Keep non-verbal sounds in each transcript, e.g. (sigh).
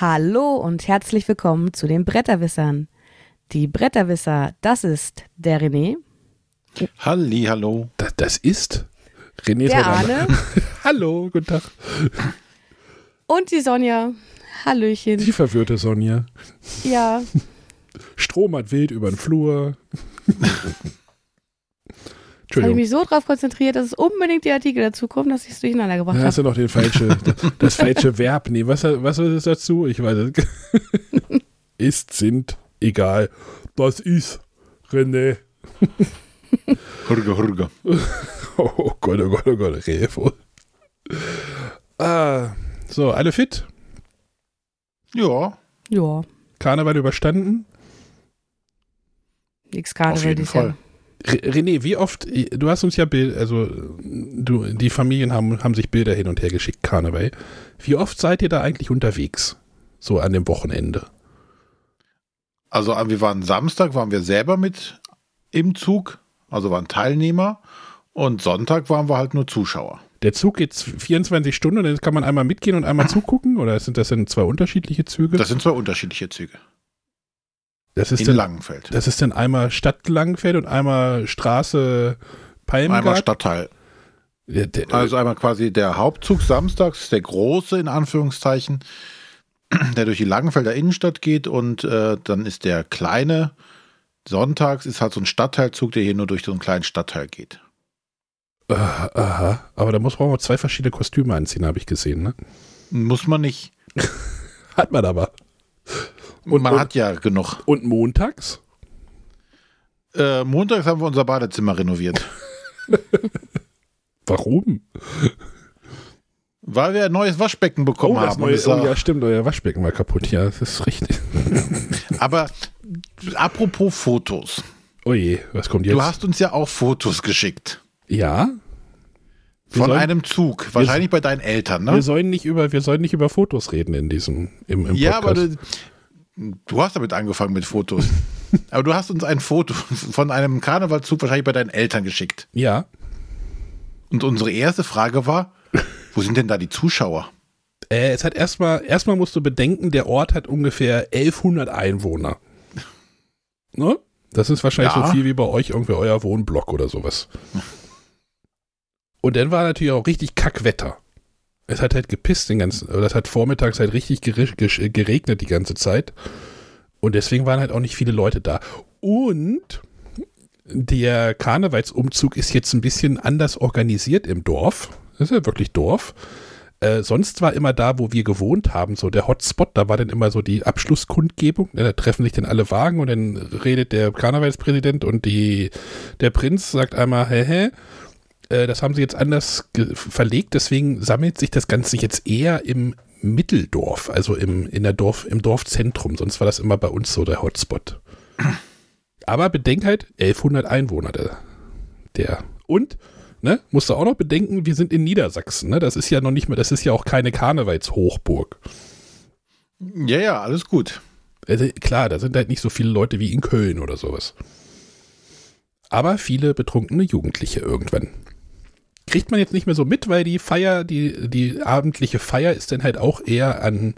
Hallo und herzlich willkommen zu den Bretterwissern. Die Bretterwisser, das ist der René. Halli, hallo. Das, das ist René Der. Arne. (laughs) Hallo, guten Tag. Und die Sonja. Hallöchen. Die verwirrte Sonja. Ja, (laughs) Stromert wild über den Flur. (laughs) habe ich mich so drauf konzentriert, dass es unbedingt die Artikel dazu kommen, dass ich es durcheinander gebracht Da hast habe. du noch den falsche, (laughs) das falsche Verb. Nee, was, was ist dazu? Ich weiß es. (laughs) Ist, sind, egal. Das ist René. Hurge, hurge. (laughs) Oh Gott, oh Gott, oh Gott, Revo. Ah, so, alle fit? Ja, Ja, Karneval überstanden? nix jeden Fall. Re- René, wie oft, du hast uns ja Bild, also du, die Familien haben, haben sich Bilder hin und her geschickt, Karneval. Wie oft seid ihr da eigentlich unterwegs? So an dem Wochenende. Also wir waren Samstag, waren wir selber mit im Zug, also waren Teilnehmer. Und Sonntag waren wir halt nur Zuschauer. Der Zug geht 24 Stunden und dann kann man einmal mitgehen und einmal zugucken? Oder sind das denn zwei unterschiedliche Züge? Das sind zwei unterschiedliche Züge. Das ist In dann, Langenfeld. das ist dann einmal Stadt Langfeld und einmal Straße Einmal Palmgard. Stadtteil. Der, der, Also einmal quasi der Hauptzug samstags, der große in Anführungszeichen, (clears throat) der durch die Langenfelder Innenstadt geht. Und äh, dann ist der kleine sonntags, ist halt so ein Stadtteilzug, der hier nur durch so einen kleinen Stadtteil geht. Ah, aha, aber da muss man auch zwei verschiedene Kostüme anziehen, habe ich gesehen. Ne? Muss man nicht. (laughs) Hat man aber. Und man und- hat ja genug. Und montags? Äh, montags haben wir unser Badezimmer renoviert. (laughs) Warum? Weil wir ein neues Waschbecken bekommen das haben. neue, oh ja, stimmt, euer Waschbecken war kaputt. Ja, das ist richtig. (laughs) Aber apropos Fotos. Oh je, was kommt jetzt? Du hast uns ja auch Fotos geschickt. ja? Wir Von sollen- einem Zug. Wahrscheinlich bei deinen Eltern, Wir ne? sollen nicht über, wir sollen nicht über Fotos reden in diesem, im, im Ja, aber Podcast. du, du hast damit angefangen mit Fotos. (laughs) aber du hast uns ein Foto von einem Karnevalzug wahrscheinlich bei deinen Eltern geschickt. ja, Und unsere erste Frage war, wo sind denn da die Zuschauer? äh, es hat erstmal, erstmal musst du bedenken, der Ort hat ungefähr 1100 Einwohner. Ne? Das ist wahrscheinlich Ja. so viel wie bei euch irgendwie euer Wohnblock oder sowas. (laughs) Und dann war natürlich auch richtig Kackwetter. Es hat halt gepisst den ganzen, oder es hat vormittags halt richtig gesch- geregnet die ganze Zeit. Und deswegen waren halt auch nicht viele Leute da. Und der Karnevalsumzug ist jetzt ein bisschen anders organisiert im Dorf. Das ist ja wirklich Dorf. Äh, sonst war immer da, wo wir gewohnt haben, so der Hotspot, da war dann immer so die Abschlusskundgebung. Ne, da treffen sich dann alle Wagen und dann redet der Karnevalspräsident und die, der Prinz sagt einmal, hä, hä. Äh, das haben sie jetzt anders verlegt, deswegen sammelt sich das Ganze jetzt eher im Mitteldorf, also im, in der Dorf, im Dorfzentrum. Sonst war das immer bei uns so der Hotspot. Aber bedenk halt, 1100 Einwohner der. der. Und, ne, musst du auch noch bedenken, wir sind in Niedersachsen, ne? Das ist ja noch nicht mehr, das ist ja auch keine Karnevalshochburg. Ja, ja, alles gut. Also, klar, da sind halt nicht so viele Leute wie in Köln oder sowas. Aber viele betrunkene Jugendliche irgendwann. Kriegt man jetzt nicht mehr so mit, weil die Feier, die, die abendliche Feier ist dann halt auch eher an,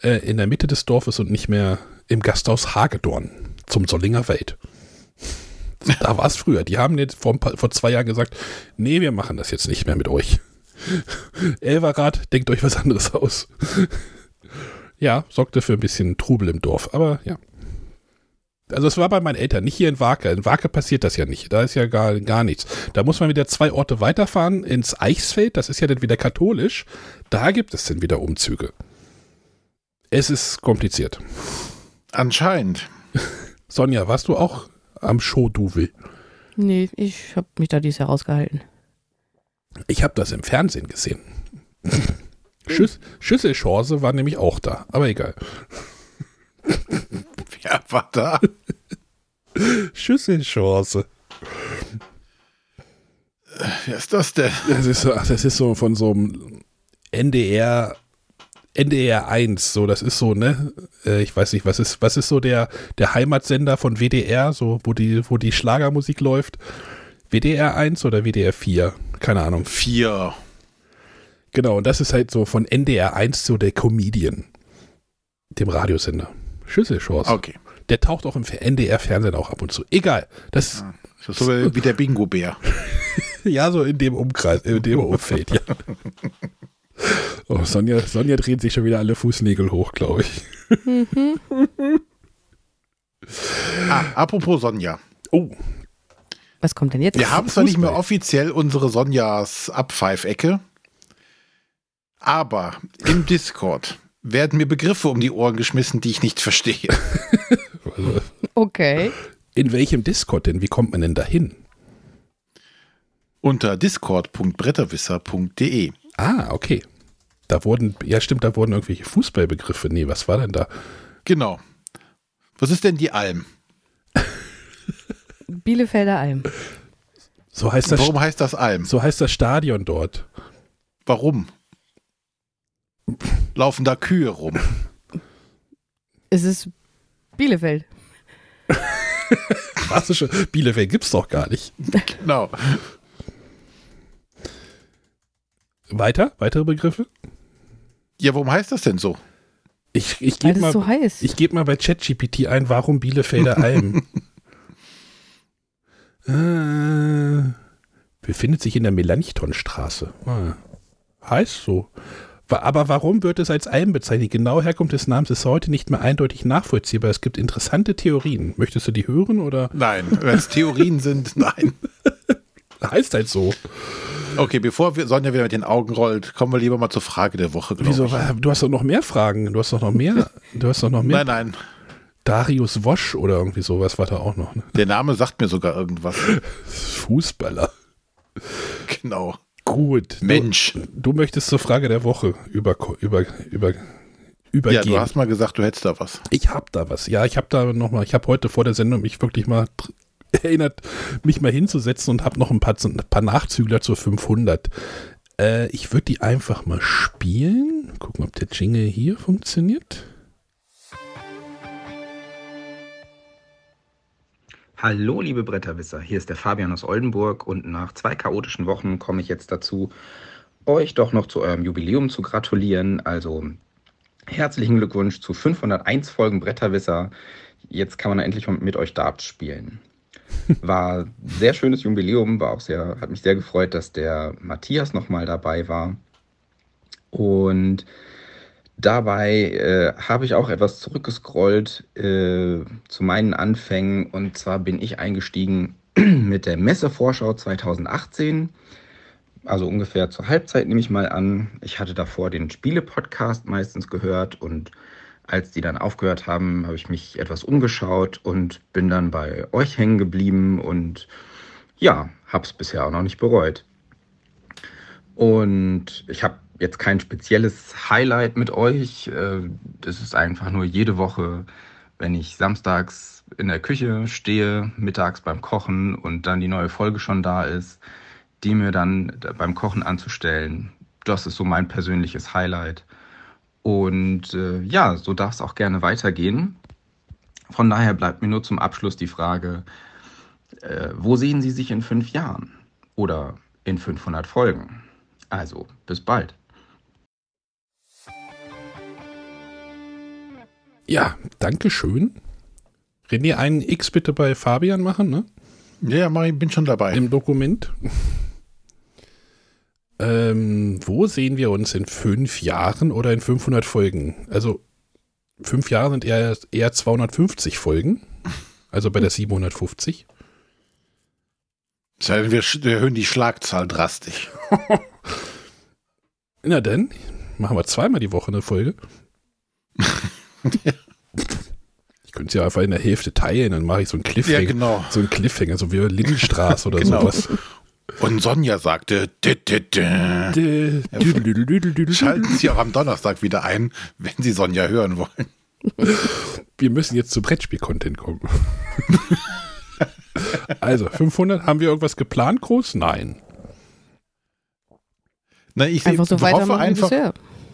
äh, in der Mitte des Dorfes und nicht mehr im Gasthaus Hagedorn zum Sollinger Wald. (laughs) Da war es früher. Die haben jetzt vor, paar, vor zwei Jahren gesagt, nee, wir machen das jetzt nicht mehr mit euch. (laughs) Elverrad, denkt euch was anderes aus. (laughs) ja, sorgte für ein bisschen Trubel im Dorf, aber ja. Also es war bei meinen Eltern, nicht hier in Wake. In Wake passiert das ja nicht. Da ist ja gar, gar nichts. Da muss man wieder zwei Orte weiterfahren ins Eichsfeld. Das ist ja dann wieder katholisch. Da gibt es dann wieder Umzüge. Es ist kompliziert. Anscheinend. (laughs) Sonja, warst du auch am Show-Duvel? nee, ich habe mich da dieses Jahr rausgehalten. Ich habe das im Fernsehen gesehen. (laughs) Schüss, Schüsselchance war nämlich auch da, aber egal. Wer war da? Schüsselchance. Wer ist das denn? Das ist so, das ist so von so einem NDR, NDR 1, so, das ist so, ne? Äh, Ich weiß nicht, was ist, was ist so der, der Heimatsender von WDR, so, wo die, wo die Schlagermusik läuft? WDR 1 oder WDR 4? Keine Ahnung. Vier. Genau, und das ist halt so von NDR 1 so der Comedian. dem Radiosender. Schüsselchance. Okay. Der taucht auch im NDR-Fernsehen auch ab und zu. Egal. Das, Das ist so wie der Bingo-Bär. (laughs) ja, so in dem Umkreis, in dem Umfeld, ja. Oh, Sonja, Sonja dreht sich schon wieder alle Fußnägel hoch, glaube ich. Ah, apropos Sonja. Oh, Was kommt denn jetzt? Wir haben zwar nicht mehr offiziell unsere Sonjas Abpfeifecke, aber im Discord werden mir Begriffe um die Ohren geschmissen, die ich nicht verstehe. (laughs) Okay. in welchem Discord denn? Wie kommt man denn dahin? Unter discord.bretterwisser.de. Ah, okay. Da wurden, ja stimmt, da wurden irgendwelche Fußballbegriffe. Nee, was war denn da? Genau. Was ist denn die Alm? Bielefelder Alm. So heißt das, Warum heißt das Alm? so heißt das Stadion dort. Warum? Laufen da Kühe rum? Es ist Bielefeld. (laughs) Schon? Bielefeld gibt's doch gar nicht. Genau. Weiter? Weitere Begriffe? Ja, warum heißt das denn so? Ich, ich Weil gebe es mal, so heiß. ich geb mal bei ChatGPT ein, warum Bielefelder Alm? (laughs) äh, befindet sich in der Melanchthonstraße. Ah, heißt so. Aber warum wird es als Alm bezeichnet? Die genaue Herkunft des Namens ist heute nicht mehr eindeutig nachvollziehbar. Es gibt interessante Theorien. Möchtest du die hören oder Nein, wenn es Theorien sind, (laughs) nein. heißt halt so? Okay, bevor wir Sonja wieder mit den Augen rollt, kommen wir lieber mal zur Frage der Woche. Wieso? Du hast doch noch mehr Fragen. Du hast doch noch mehr. (laughs) Du hast doch noch mehr. Nein, nein. Darius Wosch oder irgendwie sowas war da auch noch. Ne? Der Name sagt mir sogar irgendwas. (laughs) Fußballer. Genau. Gut. Mensch. Du, du möchtest zur Frage der Woche über, über, über, Ja, übergehen. du hast mal gesagt, du hättest da was. ich habe da was. Ja, ich habe da noch mal. Ich habe heute vor der Sendung mich wirklich mal (laughs) erinnert, mich mal hinzusetzen und habe noch ein paar, ein paar Nachzügler zur 500. Äh, ich würde die einfach mal spielen. Gucken, ob der Jingle hier funktioniert. Hallo, liebe Bretterwisser, hier ist der Fabian aus Oldenburg und nach zwei chaotischen Wochen komme ich jetzt dazu, euch doch noch zu eurem Jubiläum zu gratulieren. Also herzlichen Glückwunsch zu 501 Folgen Bretterwisser. Jetzt kann man endlich mit euch Darts spielen. War sehr schönes Jubiläum, war auch sehr, hat mich sehr gefreut, dass der Matthias nochmal dabei war. Und Dabei äh, habe ich auch etwas zurückgescrollt äh, zu meinen Anfängen. Und zwar bin ich eingestiegen (clears throat) mit der Messevorschau 2018. Also ungefähr zur Halbzeit nehme ich mal an. Ich hatte davor den Spiele-Podcast meistens gehört und als die dann aufgehört haben, habe ich mich etwas umgeschaut und bin dann bei euch hängen geblieben und ja, habe es bisher auch noch nicht bereut. Und ich habe jetzt kein spezielles Highlight mit euch. Äh, Das ist einfach nur jede Woche, wenn ich samstags in der Küche stehe, mittags beim Kochen und dann die neue Folge schon da ist, die mir dann beim Kochen anzustellen. Das ist so mein persönliches Highlight. Und äh, ja, so darf es auch gerne weitergehen. Von daher bleibt mir nur zum Abschluss die Frage, äh, wo sehen Sie sich in fünf Jahren oder in 500 Folgen? Also, bis bald. Ja, danke schön. René, einen X bitte bei Fabian machen, ne? Ja, mach ich bin schon dabei. Im Dokument. ähm, wo sehen wir uns in fünf Jahren oder in 500 Folgen? Also, fünf Jahre sind eher, eher 250 Folgen. Also bei der 750. Das heißt, wir, wir erhöhen die Schlagzahl drastisch. (laughs) Na denn, machen wir zweimal die Woche eine Folge. (laughs) Ich könnte es ja einfach in der Hälfte teilen, dann mache ich so einen Cliffhanger. Ja, genau. So einen Cliffhanger, so wie Lindenstraße oder Genau. sowas. Und Sonja sagte, schalten Sie auch am Donnerstag wieder ein, wenn Sie Sonja hören wollen. Wir müssen jetzt zu Brettspiel-Content kommen. also, 500, haben wir irgendwas geplant, groß? Nein. Na, ich, Einfach so hoffe einfach.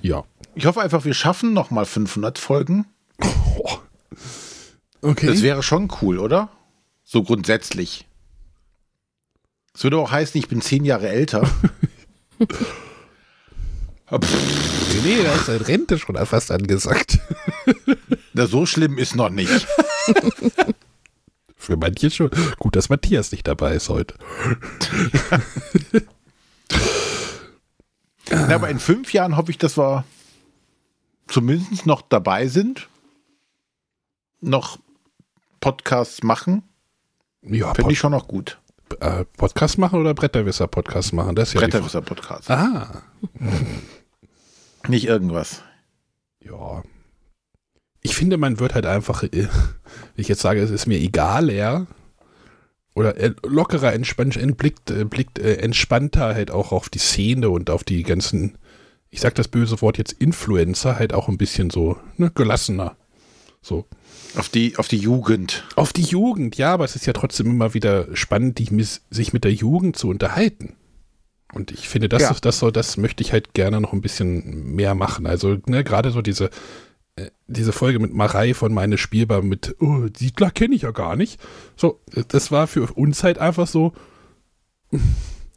Ja. Ich hoffe einfach, wir schaffen noch mal 500 Folgen. (laughs) Okay. Das wäre schon cool, oder? So grundsätzlich. Das würde auch heißen, ich bin zehn Jahre älter. Nee, (laughs) nee, da ist seine Rente schon fast angesagt. (laughs) Na, so schlimm ist noch nicht. Für manche schon. Gut, dass Matthias nicht dabei ist heute. Na, aber in fünf Jahren hoffe ich, dass wir zumindest noch dabei sind, noch Podcasts machen. Ja, Finde ich schon noch gut. äh, Podcast machen oder Bretterwisser-Podcast machen? Das ist ja Bretterwisser-Podcast. Frage. Ah, (laughs) Nicht irgendwas. ja. Ich finde, man wird halt einfach, äh, wenn ich jetzt sage, es ist mir egal, ja, oder äh, lockerer, entspannt, entblickt, äh, blickt entspannter halt auch auf die Szene und auf die ganzen, ich sag das böse Wort jetzt Influencer, halt auch ein bisschen so, ne, gelassener. So. Auf die, auf die Jugend. Auf die Jugend, ja, aber es ist ja trotzdem immer wieder spannend, die, sich mit der Jugend zu unterhalten. Und ich finde, das, Ja. ist, das, soll, das möchte ich halt gerne noch ein bisschen mehr machen. Also, ne, gerade so diese, äh, diese Folge mit Marei von Meine Spielbar mit, oh, Siedler kenne ich ja gar nicht. So, das war für uns halt einfach so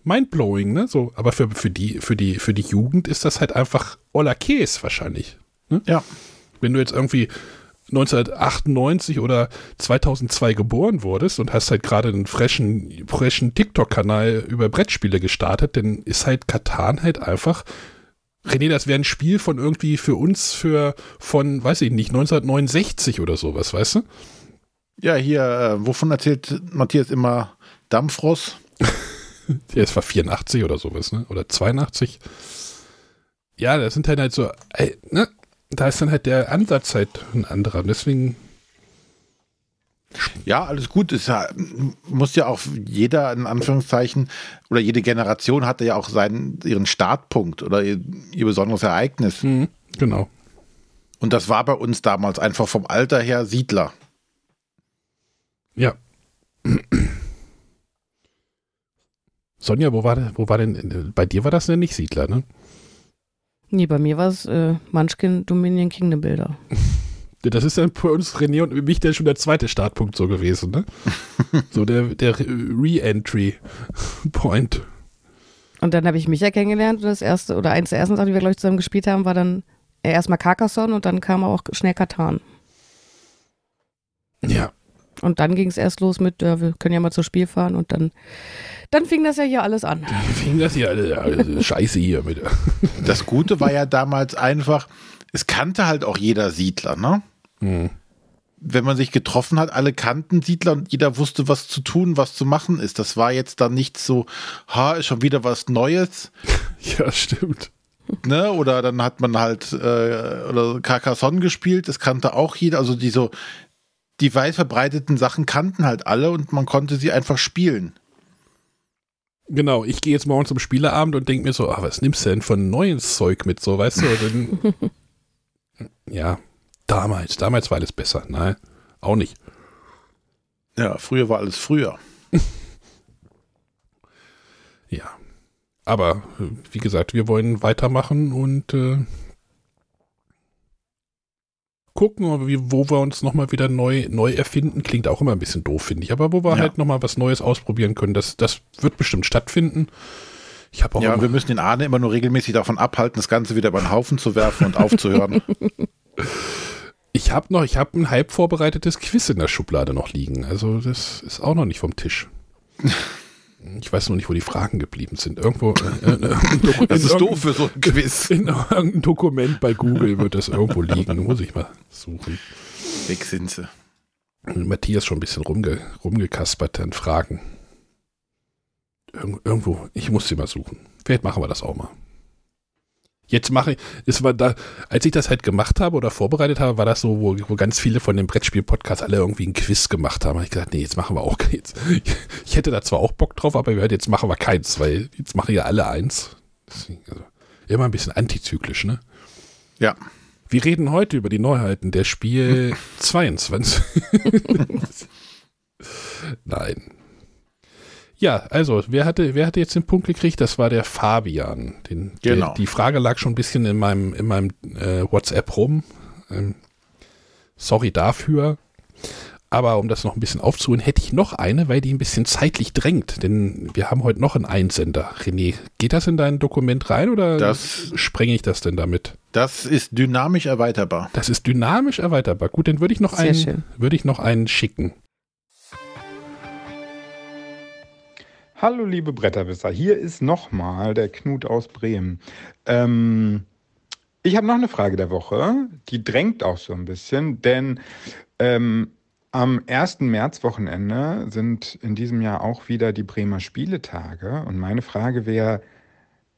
mindblowing, ne? So, aber für, für, die, für, die, für die Jugend ist das halt einfach Ola Käse wahrscheinlich. Ja. Wenn du jetzt irgendwie 1998 oder 2002 geboren wurdest und hast halt gerade einen freshen, freshen TikTok-Kanal über Brettspiele gestartet, dann ist halt Katan halt einfach. René, das wäre ein Spiel von irgendwie für uns für von, weiß ich nicht, 1969 oder sowas, weißt du? Ja, hier, äh, wovon erzählt Matthias immer Dampfross? Ja, es war 84 oder sowas, ne? Oder 82. Ja, das sind halt halt so, ey, ne? Da ist dann halt der Ansatz halt ein anderer. Und Deswegen, Ja, alles gut. Es muss ja auch jeder in Anführungszeichen oder jede Generation hatte ja auch seinen ihren Startpunkt oder ihr, ihr besonderes Ereignis. hm, genau. Und das war bei uns damals einfach vom Alter her Siedler. Ja. Sonja, wo war, wo war denn, bei dir war das denn nicht Siedler, ne? Nee, bei mir war es äh, Munchkin Dominion Kingdom Builder. Das ist dann für uns René und mich dann schon der zweite Startpunkt so gewesen, ne? (laughs) so der, der Re-Entry-Point. Und dann habe ich Micha kennengelernt und das erste, oder eins der ersten Sachen, die wir, glaube ich, zusammen gespielt haben, war dann äh, erstmal Carcassonne und dann kam auch schnell Katan. Ja. Und dann ging es erst los mit, ja, wir können ja mal zum Spiel fahren und dann, dann fing das ja hier alles an. Wie fing das hier alle, alle Scheiße hier mit. Das Gute war ja damals einfach, es kannte halt auch jeder Siedler, ne? Hm. Wenn man sich getroffen hat, alle kannten Siedler und jeder wusste, was zu tun, was zu machen ist. Das war jetzt dann nicht so, ha, ist schon wieder was Neues, (laughs) Ja, stimmt. ne? Oder dann hat man halt äh, oder Carcassonne gespielt, das kannte auch jeder. Also die so, die weit verbreiteten Sachen kannten halt alle und man konnte sie einfach spielen. Genau, ich gehe jetzt morgen zum Spieleabend und denke mir so, ah, was nimmst du denn von neues Zeug mit, so, weißt du? Dann, (laughs) ja, damals, damals war alles besser. Nein, auch nicht. Ja, früher war alles früher. (laughs) Ja. Aber, äh, wie gesagt, wir wollen weitermachen und äh, gucken, wo wir uns nochmal wieder neu, neu erfinden. Klingt auch immer ein bisschen doof, finde ich. Aber wo wir Ja. halt nochmal was Neues ausprobieren können, das, das wird bestimmt stattfinden. Ich habe auch Ja, wir müssen den Arne immer nur regelmäßig davon abhalten, das Ganze wieder über den Haufen zu werfen und aufzuhören. (laughs) ich habe noch, ich habe ein halb vorbereitetes Quiz in der Schublade noch liegen. Also das ist auch noch nicht vom Tisch. (laughs) Ich weiß noch nicht, wo die Fragen geblieben sind. Irgendwo. Äh, äh, Doku- (laughs) Das in ist doof für so ein Quiz. (laughs) In irgendeinem Dokument bei Google wird das irgendwo (laughs) liegen. Muss ich mal suchen. Weg sind sie. Matthias schon ein bisschen rumge, rumgekaspert an Fragen. Irg irgendwo, ich muss sie mal suchen. Vielleicht machen wir das auch mal. Jetzt mache ich, es war da, als ich das halt gemacht habe oder vorbereitet habe, war das so, wo, wo ganz viele von den Brettspiel-Podcasts alle irgendwie ein Quiz gemacht haben. Da habe ich gesagt, nee, jetzt machen wir auch keins. (laughs) Ich hätte da zwar auch Bock drauf, aber jetzt machen wir keins, weil jetzt machen ja alle eins. Deswegen, also, immer ein bisschen antizyklisch, ne? Ja. Wir reden heute über die Neuheiten der Spiel (laughs) 22. (laughs) Nein. Ja, also, wer hatte, wer hatte jetzt den Punkt gekriegt? Das war der Fabian. Den, Genau. Der, die Frage lag schon ein bisschen in meinem, in meinem äh, WhatsApp rum. Ähm, sorry dafür. Aber um das noch ein bisschen aufzuholen, hätte ich noch eine, weil die ein bisschen zeitlich drängt. Denn wir haben heute noch einen Einsender. René, geht das in dein Dokument rein oder Das- sprenge ich das denn damit? Das ist dynamisch erweiterbar. Das ist dynamisch erweiterbar. Gut, dann würde ich noch Sehr einen, schön. würde ich noch einen schicken. Hallo liebe Bretterwisser, hier ist nochmal der Knut aus Bremen. Ähm, ich habe noch eine Frage der Woche, die drängt auch so ein bisschen, denn ähm, am 1. Märzwochenende sind in diesem Jahr auch wieder die Bremer Spieletage und meine Frage wäre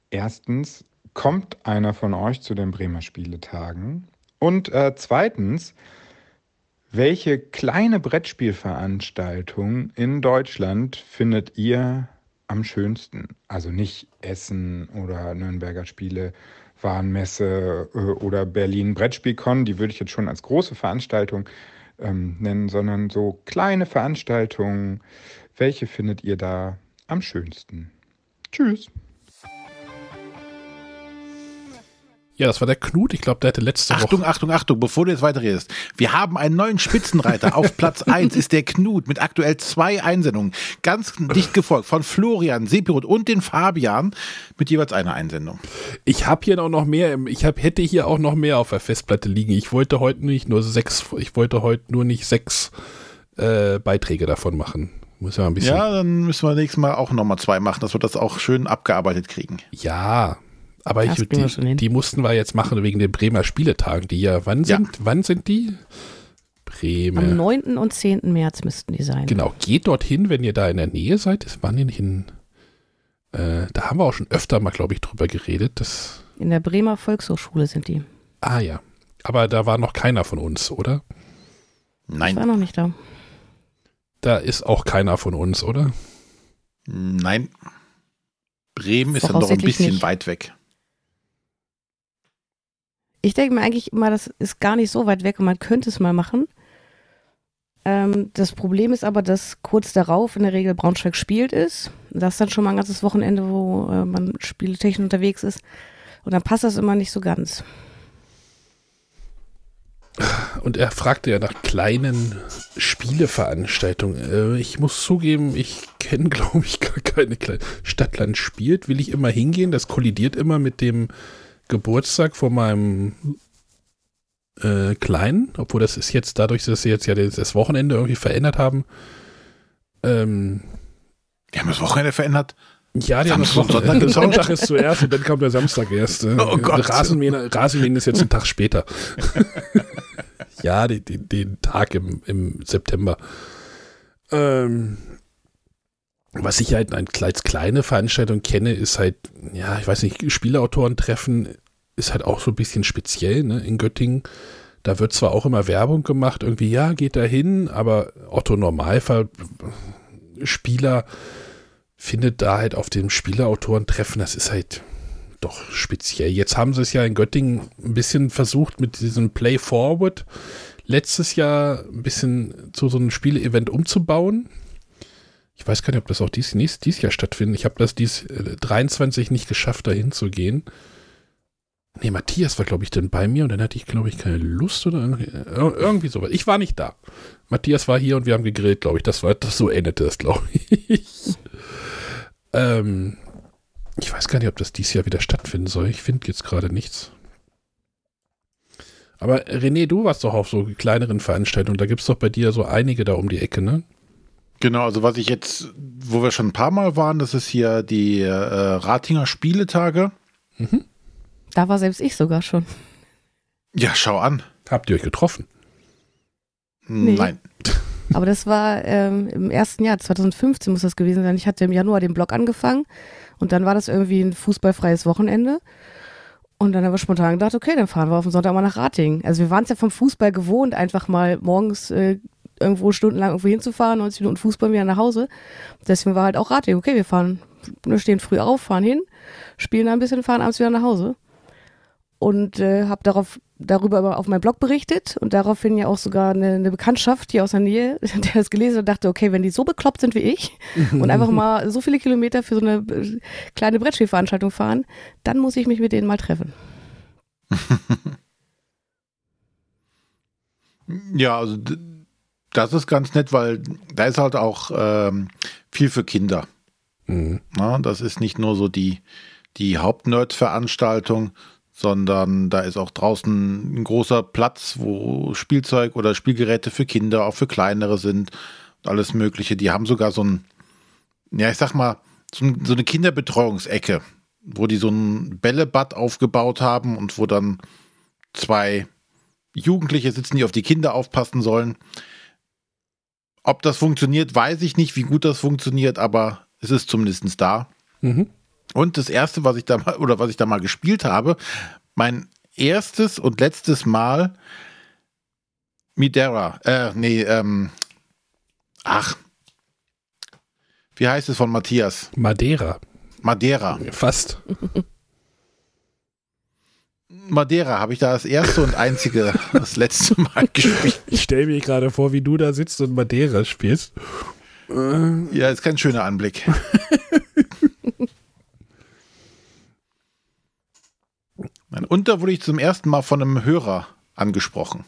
erstens, kommt einer von euch zu den Bremer Spieletagen? Und äh, zweitens, welche kleine Brettspielveranstaltung in Deutschland findet ihr am schönsten? Also nicht Essen oder Nürnberger Spiele, Warenmesse äh, oder Berlin Brettspielcon, die würde ich jetzt schon als große Veranstaltung ähm, nennen, sondern so kleine Veranstaltungen. Welche findet ihr da am schönsten? Tschüss. Ja, das war der Knut. Ich glaube, der hatte letzte Achtung, Woche. Achtung, Achtung, bevor du jetzt weiterredest. Wir haben einen neuen Spitzenreiter. Auf Platz (laughs) 1 ist der Knut mit aktuell zwei Einsendungen. Ganz dicht gefolgt von Florian, Sepirot und den Fabian mit jeweils einer Einsendung. Ich habe hier auch noch mehr. Ich hab, hätte hier auch noch mehr auf der Festplatte liegen. Ich wollte heute nicht nur sechs. Ich wollte heute nur nicht sechs äh, Beiträge davon machen. Muss ja ein bisschen. Ja, dann müssen wir nächstes Mal auch nochmal zwei machen, dass wir das auch schön abgearbeitet kriegen. Ja, aber ich, die, hin. die mussten wir jetzt machen wegen den Bremer Spieletagen, die ja, wann Ja. sind, wann sind die? Am Bremen. 9. und 10. März müssten die sein. Genau, geht dorthin, wenn ihr da in der Nähe seid. Das waren die nicht in, äh, da haben wir auch schon öfter mal, glaube ich, drüber geredet. Das, In der Bremer Volkshochschule sind die. ah ja, aber da war noch keiner von uns, oder? Ich war Nein, noch nicht da. Da ist auch keiner von uns, oder? nein. Bremen ist dann doch ein bisschen nicht. weit weg. Ich denke mir eigentlich immer, das ist gar nicht so weit weg und man könnte es mal machen. Ähm, das Problem ist aber, dass kurz darauf in der Regel Braunschweig spielt ist. Das ist dann schon mal ein ganzes Wochenende, wo äh, man spieletechnisch unterwegs ist. Und dann passt das immer nicht so ganz. Und er fragte ja nach kleinen Spieleveranstaltungen. Äh, ich muss zugeben, ich kenne, (laughs) glaube ich, gar keine kleine. Stadtland spielt, will ich immer hingehen. Das kollidiert immer mit dem Geburtstag von meinem äh, Kleinen, obwohl das ist jetzt dadurch, dass sie jetzt ja das, Wochenende irgendwie verändert haben. Ähm, Wir haben das Wochenende verändert. ja, die haben das Samstag Wochenende. Sonntag ist zuerst und dann kommt der Samstag erst. äh. (laughs) Oh Gott. Rasenmähen, Rasenmähen ist jetzt ein Tag später. (laughs) ja, den, den, den Tag im, im September. Ähm, was ich halt als kleine Veranstaltung kenne, ist halt, ja, ich weiß nicht, Spieleautoren treffen ist halt auch so ein bisschen speziell, ne, in Göttingen. Da wird zwar auch immer Werbung gemacht, irgendwie, ja, geht da hin, aber Otto Normalfall Spieler findet da halt auf dem Spieleautorentreffen, das ist halt doch speziell. Jetzt haben sie es ja in Göttingen ein bisschen versucht mit diesem Play Forward letztes Jahr ein bisschen zu so einem Spieleevent umzubauen. Ich weiß gar nicht, ob das auch dies, nächst, dies Jahr stattfindet. Ich habe das dies äh, 23 nicht geschafft, da hinzugehen. Nee, Matthias war, glaube ich, dann bei mir und dann hatte ich, glaube ich, keine Lust oder irgendwie, ir- irgendwie sowas. Ich war nicht da. Matthias war hier und wir haben gegrillt, glaube ich. Das war das so endete es, glaube ich. (laughs) ähm, ich weiß gar nicht, ob das dieses Jahr wieder stattfinden soll. Ich finde jetzt gerade nichts. Aber René, du warst doch auf so kleineren Veranstaltungen. Da gibt es doch bei dir so einige da um die Ecke, ne? Genau, also was ich jetzt, wo wir schon ein paar Mal waren, das ist hier die äh, Ratinger Spieletage. Da war selbst ich sogar schon. Ja, schau an. Habt ihr euch getroffen? Nee. Nein. Aber das war ähm, im ersten Jahr, 2015 muss das gewesen sein. Ich hatte im Januar den Blog angefangen und dann war das irgendwie ein fußballfreies Wochenende. Und dann haben wir spontan gedacht, okay, dann fahren wir auf den Sonntag mal nach Ratingen. Also wir waren es ja vom Fußball gewohnt, einfach mal morgens äh, irgendwo stundenlang irgendwo hinzufahren, 90 Minuten Fußball wieder nach Hause. Deswegen war halt auch Ratingen, okay, wir fahren, wir stehen früh auf, fahren hin, spielen ein bisschen, fahren abends wieder nach Hause. Und äh, habe darauf darüber auf meinem Blog berichtet und daraufhin ja auch sogar eine, eine Bekanntschaft hier aus der Nähe, (laughs) der das gelesen hat und dachte, okay, wenn die so bekloppt sind wie ich (laughs) und einfach mal so viele Kilometer für so eine äh, kleine Brettspielveranstaltung fahren, dann muss ich mich mit denen mal treffen. (laughs) Ja, also Das ist ganz nett, weil da ist halt auch ähm, viel für Kinder. Mhm. Na, das ist nicht nur so die, die Hauptnerd-Veranstaltung, sondern da ist auch draußen ein großer Platz, wo Spielzeug oder Spielgeräte für Kinder, auch für kleinere sind, alles Mögliche. Die haben sogar so ein, ja, ich sag mal, so, ein, so eine Kinderbetreuungsecke, wo die so ein Bällebad aufgebaut haben und wo dann zwei Jugendliche sitzen, die auf die Kinder aufpassen sollen. Ob das funktioniert, weiß ich nicht, wie gut das funktioniert, aber es ist zumindest da. Mhm. Und das erste, was ich da mal, oder was ich da mal gespielt habe, mein erstes und letztes Mal Midera, äh, nee, ähm, ach, wie heißt es von Matthias? Madeira. Madeira. Fast. (laughs) Madeira habe ich da das erste und einzige, das letzte Mal gespielt. Ich stelle mir gerade vor, wie du da sitzt und Madeira spielst. Ja, ist kein schöner Anblick. Und da wurde ich zum ersten Mal von einem Hörer angesprochen.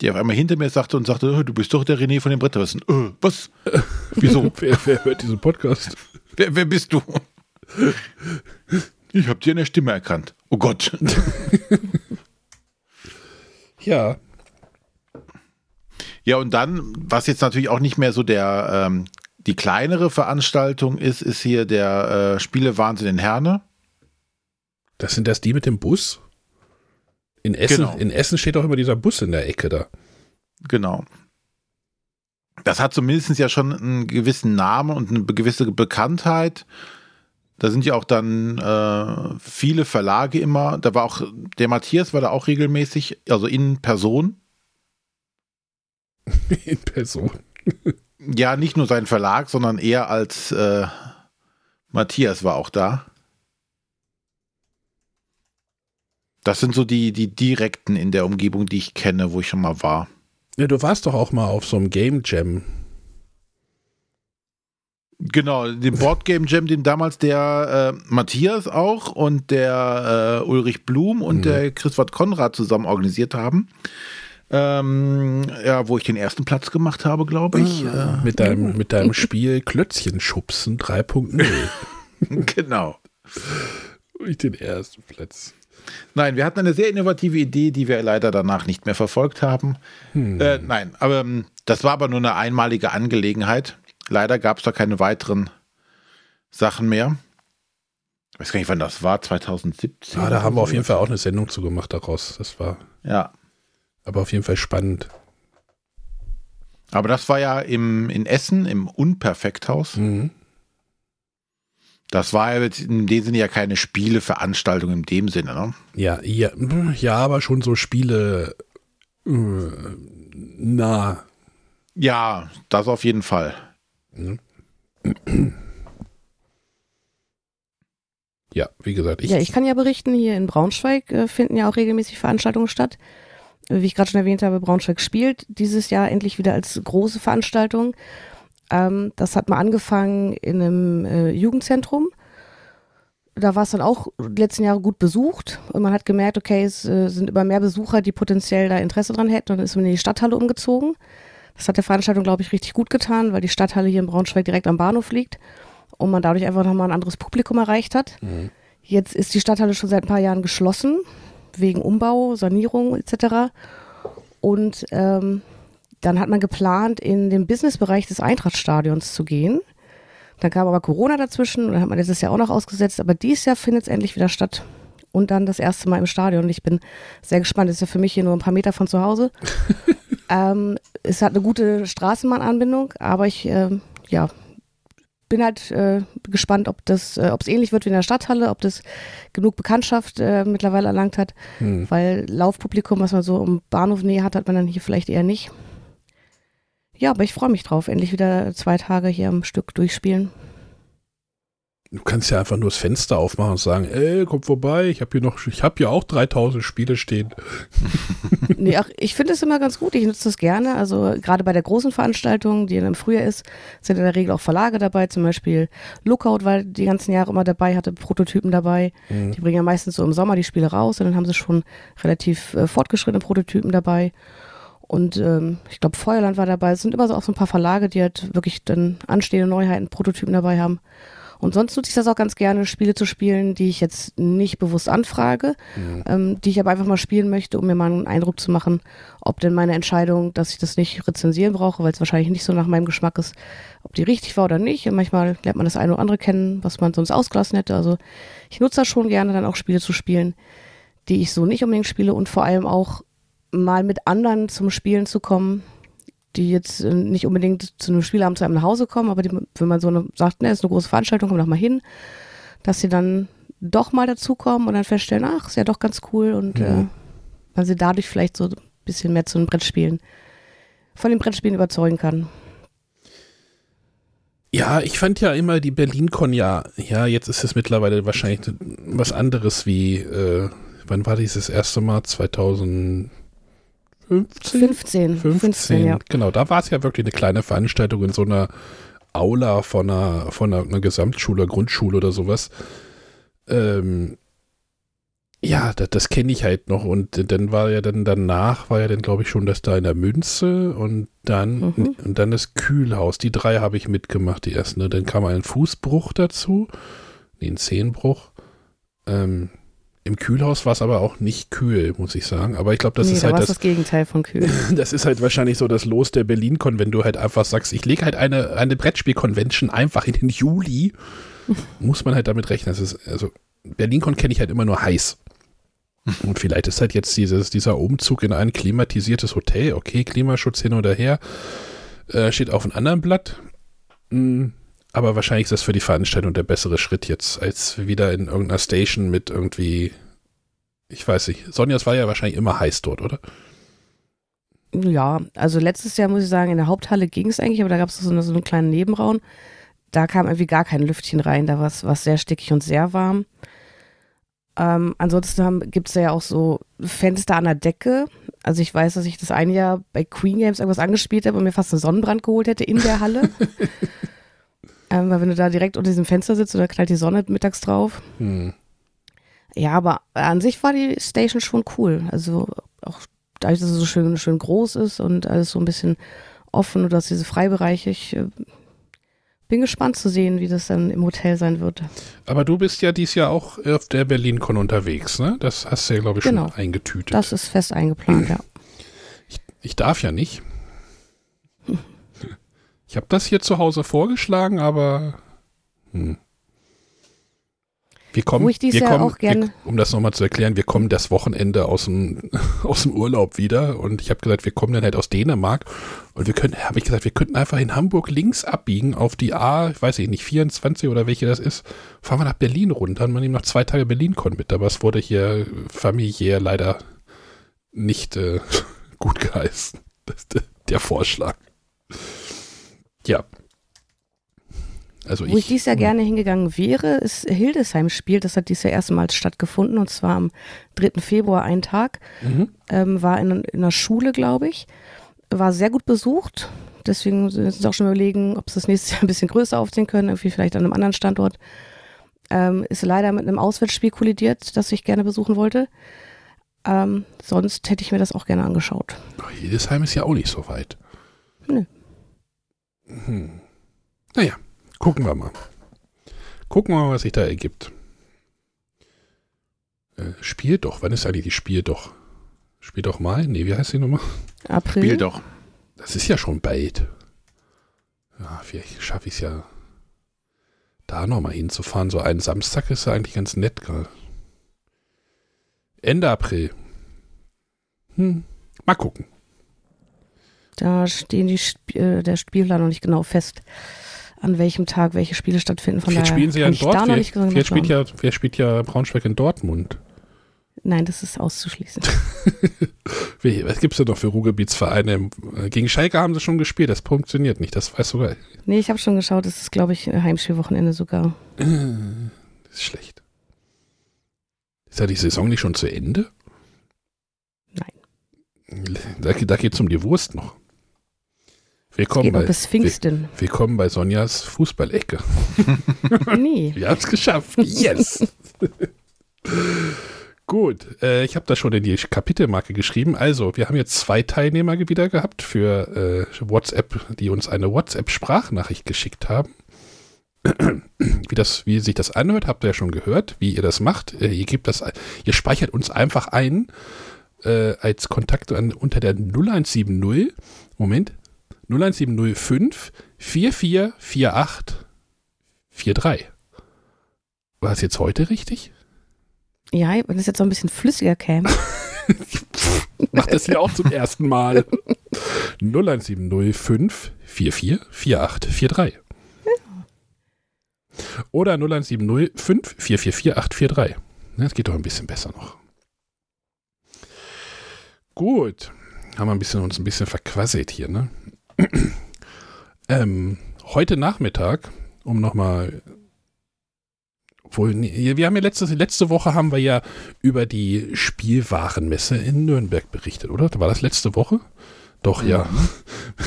Der auf einmal hinter mir sagte und sagte, "Oh, du bist doch der René von den Bretterwissen. Äh, was? (laughs) Wieso? wer, wer hört diesen Podcast? wer, wer bist du? Ich habe dir eine Stimme erkannt. Oh Gott. (laughs) Ja. Ja, und dann, was jetzt natürlich auch nicht mehr so der ähm, die kleinere Veranstaltung ist, ist hier der äh, Spielewahnsinn in Herne. Das sind das die mit dem Bus? In Essen, Genau. in Essen steht auch immer dieser Bus in der Ecke da. Genau. Das hat zumindest ja schon einen gewissen Namen und eine gewisse Bekanntheit. Da sind ja auch dann äh, viele Verlage immer. Da war auch, der Matthias war da auch regelmäßig, also in Person. (laughs) In Person. Ja, nicht nur sein Verlag, sondern er als äh, Matthias war auch da. Das sind so die, die direkten in der Umgebung, die ich kenne, wo ich schon mal war. Ja, du warst doch auch mal auf so einem Game Jam. Genau, den Boardgame Jam, den damals der äh, Matthias auch und der äh, Ulrich Blum und Mhm. der Christoph Konrad zusammen organisiert haben. Ähm, ja, wo ich den ersten Platz gemacht habe, glaube ich. Mit deinem, mit deinem Spiel Klötzchenschubsen 3.0. Äh, (laughs) genau. ich den ersten Platz. Nein, wir hatten eine sehr innovative Idee, die wir leider danach nicht mehr verfolgt haben. Äh, nein, aber ähm, das war aber nur eine einmalige Angelegenheit. Leider gab es da keine weiteren Sachen mehr. Ich weiß gar nicht, wann das war, 2017. Ah, da haben wir auf jeden. Fall auch eine Sendung zu gemacht daraus. Das war Ja, aber auf jeden Fall spannend. aber das war ja im, in Essen im Unperfekthaus. Mhm. Das war ja in dem Sinne ja keine Spieleveranstaltung in dem Sinne, ne? Ja, ja, ja, aber schon so Spiele. Äh, na, Ja, das auf jeden Fall. Ja, wie gesagt, ich, ja, ich kann ja berichten, hier in Braunschweig äh, finden ja auch regelmäßig Veranstaltungen statt. Äh, Wie ich gerade schon erwähnt habe, Braunschweig spielt dieses Jahr endlich wieder als große Veranstaltung. Ähm, das hat mal angefangen in einem äh, Jugendzentrum. Da war es dann auch die letzten Jahre gut besucht und man hat gemerkt, okay, es sind immer mehr Besucher, die potenziell da Interesse dran hätten und dann ist man in die Stadthalle umgezogen. Das hat der Veranstaltung, glaube ich, richtig gut getan, weil die Stadthalle hier in Braunschweig direkt am Bahnhof liegt und man dadurch einfach nochmal ein anderes Publikum erreicht hat. Jetzt ist die Stadthalle schon seit ein paar Jahren geschlossen, wegen Umbau, Sanierung etc. Und ähm, dann hat man geplant, in den Businessbereich des Eintrachtstadions zu gehen. Dann kam aber Corona dazwischen und dann hat man letztes Jahr auch noch ausgesetzt, aber dieses Jahr findet es endlich wieder statt. Und dann das erste Mal im Stadion. Ich bin sehr gespannt. Das ist ja für mich hier nur ein paar Meter von zu Hause. (laughs) ähm, es hat eine gute Straßenbahnanbindung, aber ich ähm, ja, bin halt äh, gespannt, ob das, äh, ob es ähnlich wird wie in der Stadthalle, ob das genug Bekanntschaft äh, mittlerweile erlangt hat, Hm. weil Laufpublikum, was man so im Bahnhof Nähe hat, hat man dann hier vielleicht eher nicht. Ja, aber ich freue mich drauf, endlich wieder zwei Tage hier am Stück durchspielen. Du kannst ja einfach nur das Fenster aufmachen und sagen, ey, komm vorbei, ich habe hier noch, ich habe hier auch 3000 Spiele stehen. (laughs) nee, ach, ich finde es immer ganz gut. Ich nutze das gerne. Also gerade bei der großen Veranstaltung, die im Frühjahr ist, sind in der Regel auch Verlage dabei. Zum Beispiel Lookout war die ganzen Jahre immer dabei, hatte Prototypen dabei. Die bringen ja meistens so im Sommer die Spiele raus und dann haben sie schon relativ äh, fortgeschrittene Prototypen dabei. Und ähm, ich glaube, Feuerland war dabei. Es sind immer so auch so ein paar Verlage, die halt wirklich dann anstehende Neuheiten, Prototypen dabei haben. Und sonst nutze ich das auch ganz gerne, Spiele zu spielen, die ich jetzt nicht bewusst anfrage, mhm. ähm, die ich aber einfach mal spielen möchte, um mir mal einen Eindruck zu machen, ob denn meine Entscheidung, dass ich das nicht rezensieren brauche, weil es wahrscheinlich nicht so nach meinem Geschmack ist, ob die richtig war oder nicht. Und manchmal lernt man das eine oder andere kennen, was man sonst ausgelassen hätte. Also ich nutze das schon gerne, dann auch Spiele zu spielen, die ich so nicht unbedingt spiele und vor allem auch mal mit anderen zum Spielen zu kommen, die jetzt äh, nicht unbedingt zu einem Spielabend zu einem nach Hause kommen, aber die, wenn man so eine, sagt, ne, ist eine große Veranstaltung, komm doch mal hin, dass sie dann doch mal dazukommen und dann feststellen, ach, ist ja doch ganz cool und ja. äh, man sie dadurch vielleicht so ein bisschen mehr zu den Brettspielen, von den Brettspielen überzeugen kann. Ja, ich fand ja immer die BerlinCon ja, ja, jetzt ist es mittlerweile wahrscheinlich was anderes wie, äh, wann war dieses erste Mal? 2000 15? 15. 15, 15 ja. Genau, da war es ja wirklich eine kleine Veranstaltung in so einer Aula von einer, von einer, einer Gesamtschule, Grundschule oder sowas. Ähm, ja, das, das kenne ich halt noch. Und dann war ja dann danach, war ja dann, glaube ich, schon das da in der Münze und dann, mhm. und dann das Kühlhaus. Die drei habe ich mitgemacht, die ersten. Ne? Dann kam ein Fußbruch dazu, ein Zehenbruch. Ähm, im Kühlhaus war es aber auch nicht kühl, muss ich sagen. Aber ich glaube, das nee, ist da halt das, das Gegenteil von kühl. (laughs) Das ist halt wahrscheinlich so das Los der Berlin-Con, wenn du halt einfach sagst, ich lege halt eine, eine Brettspiel-Convention einfach in den Juli, (laughs) muss man halt damit rechnen. Das ist, also Berlin-Con kenne ich halt immer nur heiß. (laughs) Und vielleicht ist halt jetzt dieses, dieser Umzug in ein klimatisiertes Hotel, okay, Klimaschutz hin oder her, äh, steht auf einem anderen Blatt. Hm, aber wahrscheinlich ist das für die Veranstaltung der bessere Schritt jetzt, als wieder in irgendeiner Station mit irgendwie, ich weiß nicht, Sonjas war ja wahrscheinlich immer heiß dort, oder? Ja, also letztes Jahr muss ich sagen, in der Haupthalle ging es eigentlich, aber da gab es so, so einen kleinen Nebenraum. Da kam irgendwie gar kein Lüftchen rein, da war es sehr stickig und sehr warm. Ähm, ansonsten gibt es ja auch so Fenster an der Decke. Also ich weiß, dass ich das ein Jahr bei Queen Games irgendwas angespielt habe und mir fast einen Sonnenbrand geholt hätte in der Halle. (laughs) Ähm, weil wenn du da direkt unter diesem Fenster sitzt, oder knallt die Sonne mittags drauf. Hm. Ja, aber an sich war die Station schon cool. Also auch dadurch, dass es so schön, schön groß ist und alles so ein bisschen offen und dass diese Freibereiche. Ich äh, bin gespannt zu sehen, wie das dann im Hotel sein wird. Aber du bist ja dieses Jahr auch auf der BerlinCon unterwegs, ne? Das hast du ja, glaube ich, genau. schon eingetütet. Das ist fest eingeplant, (clears throat) ja. Ich, ich darf ja nicht. Ich habe das hier zu Hause vorgeschlagen, aber hm. wir kommen, wir kommen wir, um das nochmal zu erklären, wir kommen das Wochenende aus dem, (laughs) aus dem Urlaub wieder. Und ich habe gesagt, wir kommen dann halt aus Dänemark. Und wir können, habe ich gesagt, wir könnten einfach in Hamburg links abbiegen auf die A, ich weiß nicht, 24 oder welche das ist, fahren wir nach Berlin runter und man nimmt noch zwei Tage Berlin-Con mit, aber es wurde hier familiär leider nicht äh, (laughs) gut geheißen, das, der Vorschlag. Ja. Also Wo ich, ich dies Jahr gerne hingegangen wäre, ist Hildesheim-Spiel. Das hat dieses Jahr erstmals stattgefunden und zwar am 3. Februar, ein Tag. Mhm. Ähm, war in, in einer Schule, glaube ich. War sehr gut besucht. Deswegen sind wir auch schon überlegen, ob sie das nächstes (laughs) Jahr ein bisschen größer aufziehen können, irgendwie vielleicht an einem anderen Standort. Ähm, ist leider mit einem Auswärtsspiel kollidiert, das ich gerne besuchen wollte. Ähm, sonst hätte ich mir das auch gerne angeschaut. Hildesheim ist ja auch nicht so weit. Nö. Hm. Naja, gucken wir mal. Gucken wir mal, was sich da ergibt. Äh, Spiel doch. Wann ist eigentlich die Spiel doch? Spiel doch mal? Nee, wie heißt die Nummer? April. Spiel doch. Das ist ja schon bald. Ja, vielleicht schaffe ich es ja, da nochmal hinzufahren. So ein Samstag ist ja eigentlich ganz nett gerade. Ende April. Hm, mal gucken. Da stehen die Sp äh, der Spielplan noch nicht genau fest, an welchem Tag welche Spiele stattfinden. Von Vielleicht spielen sie ja in Dortmund. Wer, spielt ja, wer spielt ja Braunschweig in Dortmund? Nein, das ist auszuschließen. (laughs) Was gibt es denn noch für Ruhrgebietsvereine? Gegen Schalke haben sie schon gespielt, das funktioniert nicht, das weiß sogar. Nee, ich habe schon geschaut, das ist, glaube ich, Heimspielwochenende sogar. (clears throat) Das ist schlecht. Ist ja die Saison nicht schon zu Ende? Nein. Da, da geht es um die Wurst noch. Willkommen bei, bis Pfingsten. Willkommen bei Sonjas Fußballecke. (laughs) nee. Wir haben es geschafft. Yes. (laughs) Gut, äh, ich habe da schon in die Kapitelmarke geschrieben. Also, wir haben jetzt zwei Teilnehmer wieder gehabt für äh, WhatsApp, die uns eine WhatsApp-Sprachnachricht geschickt haben. (clears throat) wie, das, wie sich das anhört, habt ihr ja schon gehört, wie ihr das macht. Äh, ihr gebt das, ihr speichert uns einfach ein äh, als Kontakt an, unter der 0170, Moment, 01705 4448 43. War es jetzt heute richtig? Ja, wenn es jetzt so ein bisschen flüssiger käme. (laughs) Mach das hier auch zum ersten Mal. 01705 44 48 43. Oder 0170 5 444 843. Das geht doch ein bisschen besser noch. Gut. Haben wir ein bisschen, uns ein bisschen verquasselt hier, ne? (clears throat) ähm, heute Nachmittag, um nochmal obwohl, wir haben ja letzte, letzte Woche haben wir ja über die Spielwarenmesse in Nürnberg berichtet, oder? War das letzte Woche? Doch, ja.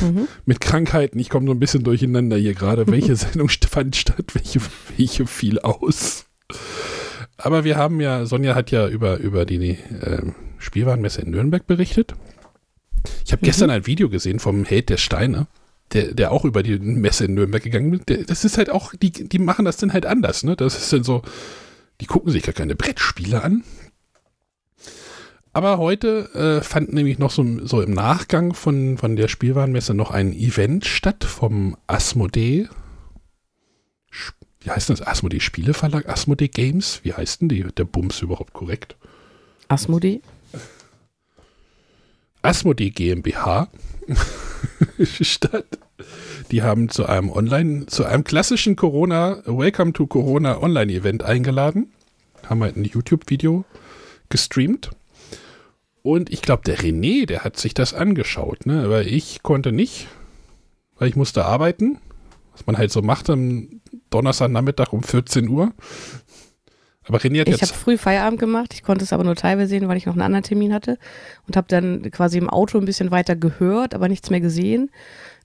Mhm. (laughs) Mit Krankheiten, ich komme so ein bisschen durcheinander hier gerade. Welche (laughs) Sendung fand statt, welche, welche fiel aus? Aber wir haben ja, Sonja hat ja über, über die äh, Spielwarenmesse in Nürnberg berichtet. Ich habe mhm. gestern ein Video gesehen vom Held der Steine der, der auch über die Messe in Nürnberg gegangen ist, das ist halt auch, die, die machen das dann halt anders, ne? Das ist dann so, die gucken sich gar keine Brettspiele an. Aber heute äh, fand nämlich noch so, so im Nachgang von, von der Spielwarenmesse noch ein Event statt vom Asmodee. Wie heißt das? Asmodee Spieleverlag? Asmodee Games? Wie heißt denn die, der Bums überhaupt korrekt? Asmodee? Asmodee GmbH (laughs) statt. Die haben zu einem Online, zu einem klassischen Corona, Welcome to Corona Online-Event eingeladen. Haben halt ein YouTube-Video gestreamt. Und ich glaube, der René, der hat sich das angeschaut, ne? Aber ich konnte nicht, weil ich musste arbeiten. Was man halt so macht am Donnerstagnachmittag um 14 Uhr. Aber René hat ich habe früh Feierabend gemacht, ich konnte es aber nur teilweise sehen, weil ich noch einen anderen Termin hatte und habe dann quasi im Auto ein bisschen weiter gehört, aber nichts mehr gesehen.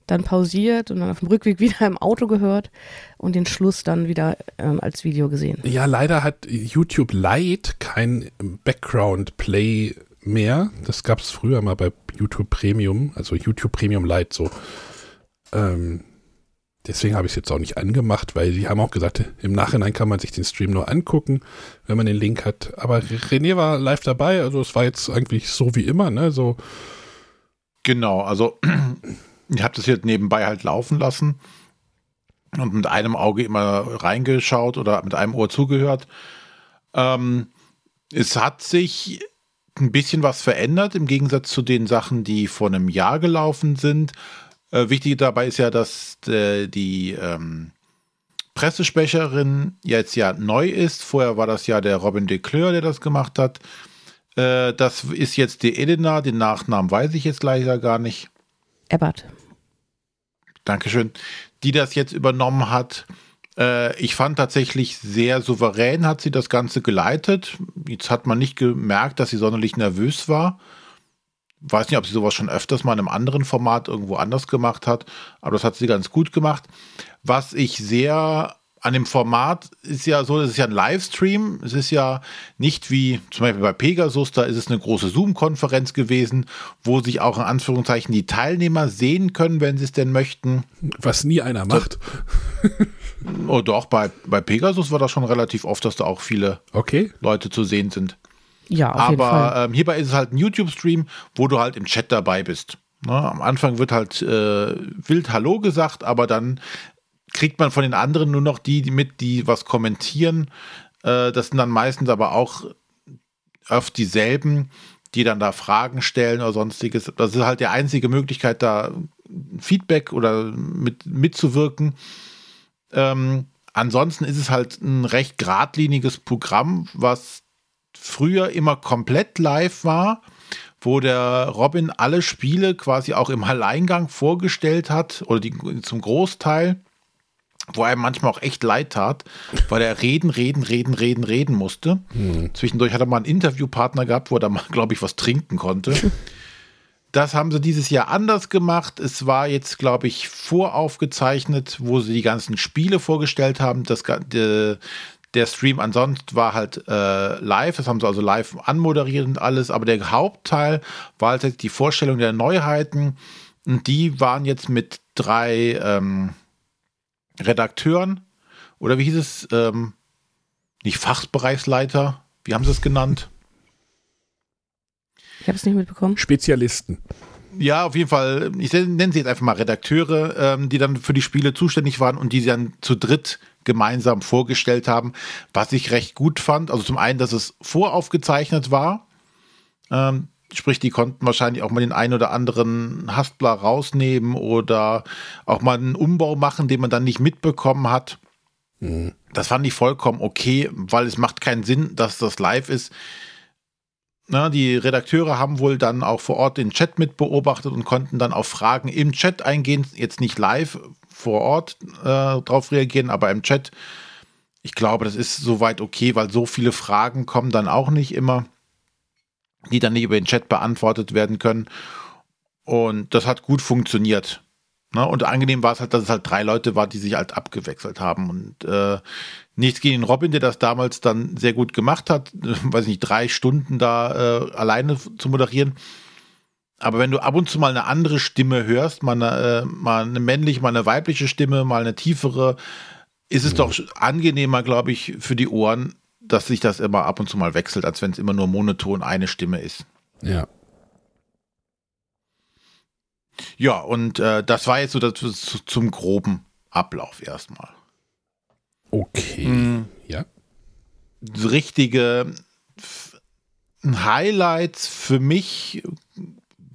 Dann pausiert und dann auf dem Rückweg (laughs) wieder im Auto gehört und den Schluss dann wieder ähm, als Video gesehen. Ja, leider hat YouTube Lite kein Background Play mehr. Das gab es früher mal bei YouTube Premium, also YouTube Premium Lite so. Ähm, Deswegen habe ich es jetzt auch nicht angemacht, weil sie haben auch gesagt, im Nachhinein kann man sich den Stream nur angucken, wenn man den Link hat. Aber René war live dabei, also es war jetzt eigentlich so wie immer, ne? So. Genau, also (clears throat) ich habe das jetzt nebenbei halt laufen lassen und mit einem Auge immer reingeschaut oder mit einem Ohr zugehört. Ähm, es hat sich ein bisschen was verändert im Gegensatz zu den Sachen, die vor einem Jahr gelaufen sind. Äh, wichtig dabei ist ja, dass äh, die ähm, Pressesprecherin jetzt ja neu ist. Vorher war das ja der Robin Decleur, der das gemacht hat. Äh, das ist jetzt die Elena, den Nachnamen weiß ich jetzt leider gar nicht. Ebbert. Dankeschön. Die das jetzt übernommen hat. Äh, ich fand tatsächlich sehr souverän hat sie das Ganze geleitet. Jetzt hat man nicht gemerkt, dass sie sonderlich nervös war weiß nicht, ob sie sowas schon öfters mal in einem anderen Format irgendwo anders gemacht hat, aber das hat sie ganz gut gemacht. Was ich sehr an dem Format ist ja so, es ist ja ein Livestream. Es ist ja nicht wie zum Beispiel bei Pegasus, da ist es eine große Zoom-Konferenz gewesen, wo sich auch in Anführungszeichen die Teilnehmer sehen können, wenn sie es denn möchten. Was nie einer macht. oh doch, bei, bei Pegasus war das schon relativ oft, dass da auch viele okay. Leute zu sehen sind. Ja, auf Aber. Ähm, hierbei ist es halt ein YouTube-Stream, wo du halt im Chat dabei bist. Ne? Am Anfang wird halt äh, wild Hallo gesagt, aber dann kriegt man von den anderen nur noch die, die mit, die was kommentieren. Äh, das sind dann meistens aber auch oft dieselben, die dann da Fragen stellen oder sonstiges. Das ist halt die einzige Möglichkeit, da Feedback oder mit, mitzuwirken. Ähm, ansonsten ist es halt ein recht geradliniges Programm, was früher immer komplett live war, wo der Robin alle Spiele quasi auch im Alleingang vorgestellt hat oder die, zum Großteil, wo er manchmal auch echt leid tat, weil er reden, reden, reden, reden, reden musste. Hm. Zwischendurch hat er mal einen Interviewpartner gehabt, wo er mal, (laughs) glaube ich, was trinken konnte. Das haben sie dieses Jahr anders gemacht. Es war jetzt, glaube ich, voraufgezeichnet, wo sie die ganzen Spiele vorgestellt haben. Das, Der Stream ansonsten war halt äh, live, das haben sie also live anmoderiert und alles, aber der Hauptteil war halt die Vorstellung der Neuheiten und die waren jetzt mit drei ähm, Redakteuren oder wie hieß es, ähm, nicht Fachbereichsleiter, wie haben sie es genannt? Ich habe es nicht mitbekommen. Spezialisten. Ja, auf jeden Fall. Ich nenne sie jetzt einfach mal Redakteure, ähm, die dann für die Spiele zuständig waren und die sie dann zu dritt gemeinsam vorgestellt haben, was ich recht gut fand. Also zum einen, dass es voraufgezeichnet war. Ähm, sprich, die konnten wahrscheinlich auch mal den einen oder anderen Haspler rausnehmen oder auch mal einen Umbau machen, den man dann nicht mitbekommen hat. Mhm. Das fand ich vollkommen okay, weil es macht keinen Sinn, dass das live ist na, die Redakteure haben wohl dann auch vor Ort den Chat mit beobachtet und konnten dann auf Fragen im Chat eingehen, jetzt nicht live vor Ort äh, drauf reagieren, aber im Chat. Ich glaube, das ist soweit okay, weil so viele Fragen kommen dann auch nicht immer, die dann nicht über den Chat beantwortet werden können. Und das hat gut funktioniert. Ne? Und angenehm war es halt, dass es halt drei Leute war, die sich halt abgewechselt haben. Und äh, nichts gegen Robin, der das damals dann sehr gut gemacht hat, weiß nicht, drei Stunden da äh, alleine zu moderieren. Aber wenn du ab und zu mal eine andere Stimme hörst, mal eine, äh, mal eine männliche, mal eine weibliche Stimme, mal eine tiefere, ist es mhm. doch angenehmer, glaube ich, für die Ohren, dass sich das immer ab und zu mal wechselt, als wenn es immer nur monoton eine Stimme ist. Ja. Ja, und äh, das war jetzt so das, zum groben Ablauf erstmal. Okay. Mhm. Ja. Richtige Highlights für mich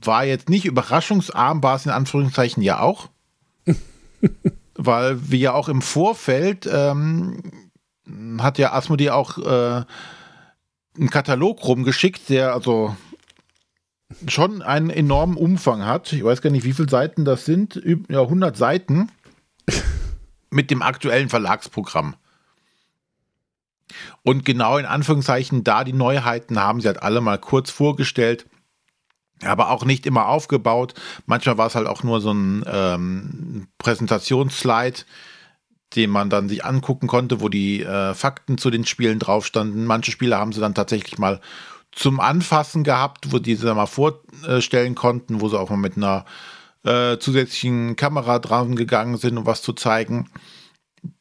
war jetzt nicht überraschungsarm, war es in Anführungszeichen ja auch. (laughs) Weil wir ja auch im Vorfeld ähm, hat ja Asmodee auch äh, einen Katalog rumgeschickt, der also schon einen enormen Umfang hat. Ich weiß gar nicht, wie viele Seiten das sind. Ja, 100 Seiten (laughs) mit dem aktuellen Verlagsprogramm. Und genau in Anführungszeichen, da die Neuheiten haben sie halt alle mal kurz vorgestellt, aber auch nicht immer aufgebaut. Manchmal war es halt auch nur so ein ähm, Präsentationsslide, den man dann sich angucken konnte, wo die äh, Fakten zu den Spielen drauf standen. Manche Spiele haben sie dann tatsächlich mal zum Anfassen gehabt, wo die sie mal vorstellen konnten, wo sie auch mal mit einer äh, zusätzlichen Kamera dran gegangen sind, um was zu zeigen.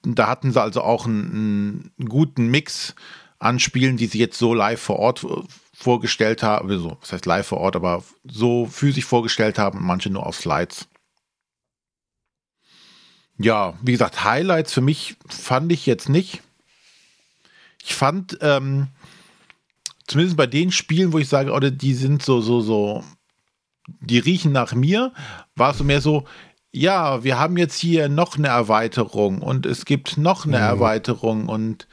Da hatten sie also auch einen, einen guten Mix an Spielen, die sie jetzt so live vor Ort vorgestellt haben, also, was heißt live vor Ort, aber so physisch vorgestellt haben manche nur auf Slides. Ja, wie gesagt, Highlights für mich fand ich jetzt nicht. Ich fand, ähm, zumindest bei den Spielen, wo ich sage, oder die sind so, so, so, die riechen nach mir, war es so mehr so, ja, wir haben jetzt hier noch eine Erweiterung und es gibt noch eine mhm. Erweiterung und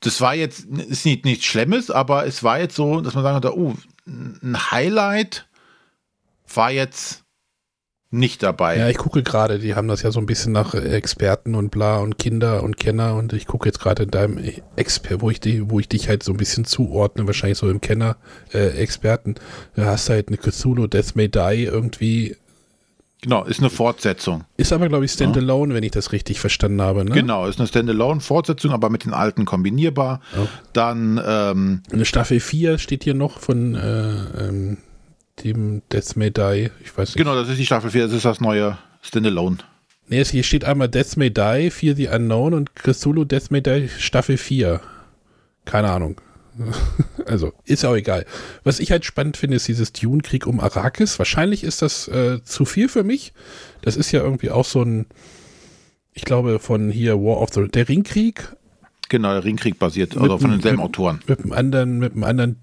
das war jetzt, ist nicht nichts Schlimmes, aber es war jetzt so, dass man sagen konnte, oh, ein Highlight war jetzt nicht dabei. Ja, ich gucke gerade, die haben das ja so ein bisschen nach Experten und bla und Kinder und Kenner und ich gucke jetzt gerade in deinem Expert, wo ich die, wo ich dich halt so ein bisschen zuordne, wahrscheinlich so im Kenner äh, Experten. Du hast halt eine Cthulhu Death May Die irgendwie. Genau, ist eine Fortsetzung. Ist aber, glaube ich, Standalone, ja. wenn ich das richtig verstanden habe. Ne? Genau, ist eine Standalone-Fortsetzung, aber mit den alten kombinierbar. Oh. Dann ähm, eine Staffel 4 steht hier noch von äh, ähm, dem Death May Die. Ich weiß nicht. Genau, das ist die Staffel 4, das ist das neue Standalone. Nee, hier steht einmal Death May Die, Fear the Unknown und Cthulhu Death May Die Staffel 4. Keine Ahnung. (laughs) also, ist ja auch egal. Was ich halt spannend finde, ist dieses Dune-Krieg um Arrakis. Wahrscheinlich ist das äh, zu viel für mich. Das ist ja irgendwie auch so ein, ich glaube, von hier War of the, der Ringkrieg. Genau, der Ringkrieg basiert, also von denselben Autoren. Mit einem anderen, mit einem anderen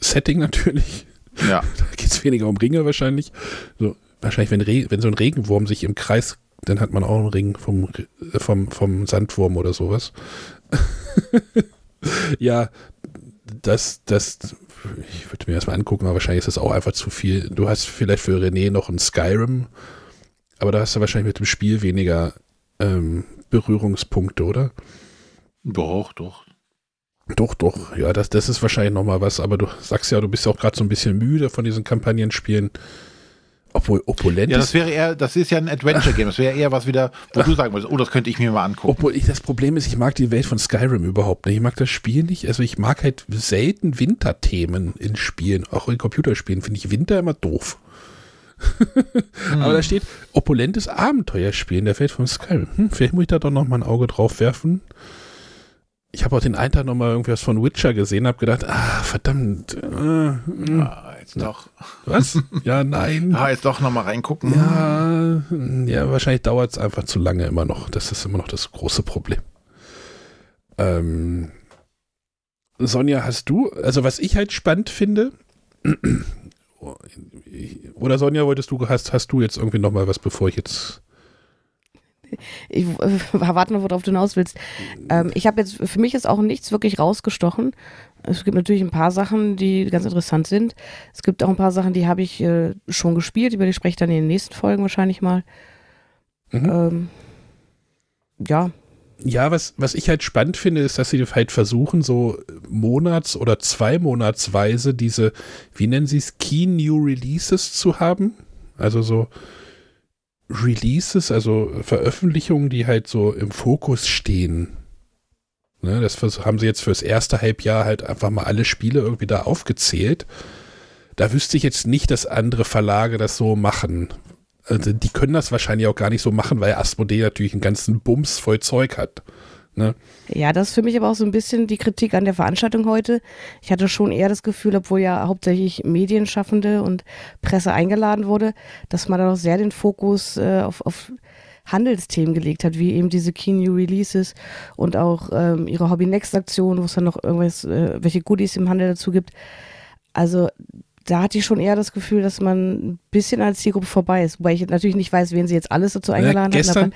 Setting natürlich. Ja. (laughs) Da geht es weniger um Ringe wahrscheinlich. So, wahrscheinlich, wenn, Re wenn so ein Regenwurm sich im Kreis, dann hat man auch einen Ring vom, vom, vom Sandwurm oder sowas. (laughs) ja, das, das, ich würde mir erstmal angucken, aber wahrscheinlich ist das auch einfach zu viel. Du hast vielleicht für René noch ein Skyrim, aber da hast du wahrscheinlich mit dem Spiel weniger ähm, Berührungspunkte, oder? Doch, doch. Doch, doch. Ja, das, das ist wahrscheinlich nochmal was. Aber du sagst ja, du bist ja auch gerade so ein bisschen müde von diesen Kampagnenspielen. Obwohl opulent Ja, das wäre eher, das ist ja ein Adventure-Game. Das wäre eher was wieder, wo du sagen würdest, oh, das könnte ich mir mal angucken. Obwohl ich das Problem ist, ich mag die Welt von Skyrim überhaupt nicht. Ich mag das Spiel nicht. Also ich mag halt selten Winterthemen in Spielen. Auch in Computerspielen finde ich Winter immer doof. (laughs) Aber da steht opulentes Abenteuerspiel in der Welt von Skyrim. Hm, vielleicht muss ich da doch noch mal ein Auge drauf werfen. Ich habe auch den einen Tag noch mal irgendwas von Witcher gesehen, habe gedacht, ah, verdammt. Äh, hm, Ah, jetzt doch. was? Ja, nein. Ah, jetzt doch nochmal reingucken. Ja, ja, wahrscheinlich dauert es einfach zu lange immer noch. Das ist immer noch das große Problem. Ähm, Sonja, hast du, also was ich halt spannend finde, (clears throat) oder Sonja, wolltest du, hast, hast du jetzt irgendwie noch mal was, bevor ich jetzt, Ich äh, (laughs) warte noch, worauf du hinaus willst. Ähm, ich habe jetzt, für mich ist auch nichts wirklich rausgestochen. Es gibt natürlich ein paar Sachen, die ganz interessant sind. Es gibt auch ein paar Sachen, die habe ich äh, schon gespielt, über die spreche ich dann in den nächsten Folgen wahrscheinlich mal. Mhm. Ähm, ja, ja, was, was ich halt spannend finde, ist, dass sie halt versuchen, so monats- oder zweimonatsweise diese, wie nennen sie es, Key New Releases zu haben. Also so Releases, also Veröffentlichungen, die halt so im Fokus stehen. Ne, das haben sie jetzt fürs erste Halbjahr halt einfach mal alle Spiele irgendwie da aufgezählt. Da wüsste ich jetzt nicht, dass andere Verlage das so machen. Also die können das wahrscheinlich auch gar nicht so machen, weil Asmodee natürlich einen ganzen Bums voll Zeug hat. Ne? Ja, das ist für mich aber auch so ein bisschen die Kritik an der Veranstaltung heute. Ich hatte schon eher das Gefühl, obwohl ja hauptsächlich Medienschaffende und Presse eingeladen wurde, dass man da noch sehr den Fokus äh, auf, auf Handelsthemen gelegt hat, wie eben diese Key New Releases und auch ähm, ihre Hobby Next Aktion, wo es dann noch irgendwas, äh, welche Goodies im Handel dazu gibt. Also da hatte ich schon eher das Gefühl, dass man ein bisschen als Zielgruppe vorbei ist, wobei ich natürlich nicht weiß, wen sie jetzt alles dazu eingeladen Ja, haben. gestern,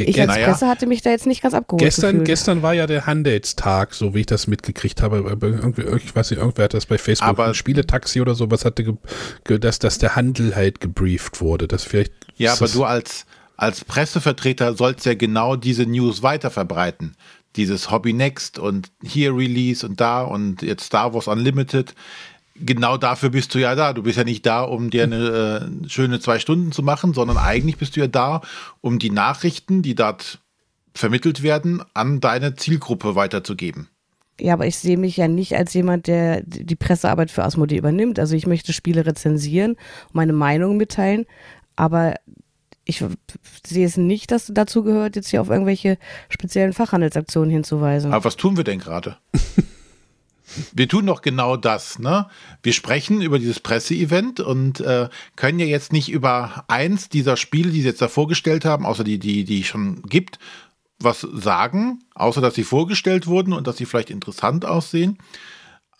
ich als naja. Presse hatte mich da jetzt nicht ganz abgeholt. Gestern, gefühlt. gestern war ja der Handelstag, so wie ich das mitgekriegt habe. Ich weiß nicht, irgendwer hat das bei Facebook, Aber- ein Spieletaxi oder sowas hatte, dass, dass der Handel halt gebrieft wurde. Das vielleicht. Ja, aber das, du als, als Pressevertreter sollst ja genau diese News weiterverbreiten. Dieses Hobby Next und hier Release und da und jetzt Star Wars Unlimited. Genau dafür bist du ja da. Du bist ja nicht da, um dir eine äh, schöne zwei Stunden zu machen, sondern eigentlich bist du ja da, um die Nachrichten, die dort vermittelt werden, an deine Zielgruppe weiterzugeben. Ja, aber ich sehe mich ja nicht als jemand, der die Pressearbeit für Asmodee übernimmt. Also ich möchte Spiele rezensieren, meine Meinung mitteilen, aber ich sehe es nicht, dass dazu gehört, jetzt hier auf irgendwelche speziellen Fachhandelsaktionen hinzuweisen. Aber was tun wir denn gerade? (laughs) Wir tun doch genau das, ne? Wir sprechen über dieses Presseevent und äh, können ja jetzt nicht über eins dieser Spiele, die sie jetzt da vorgestellt haben, außer die, die, die schon gibt, was sagen, außer dass sie vorgestellt wurden und dass sie vielleicht interessant aussehen.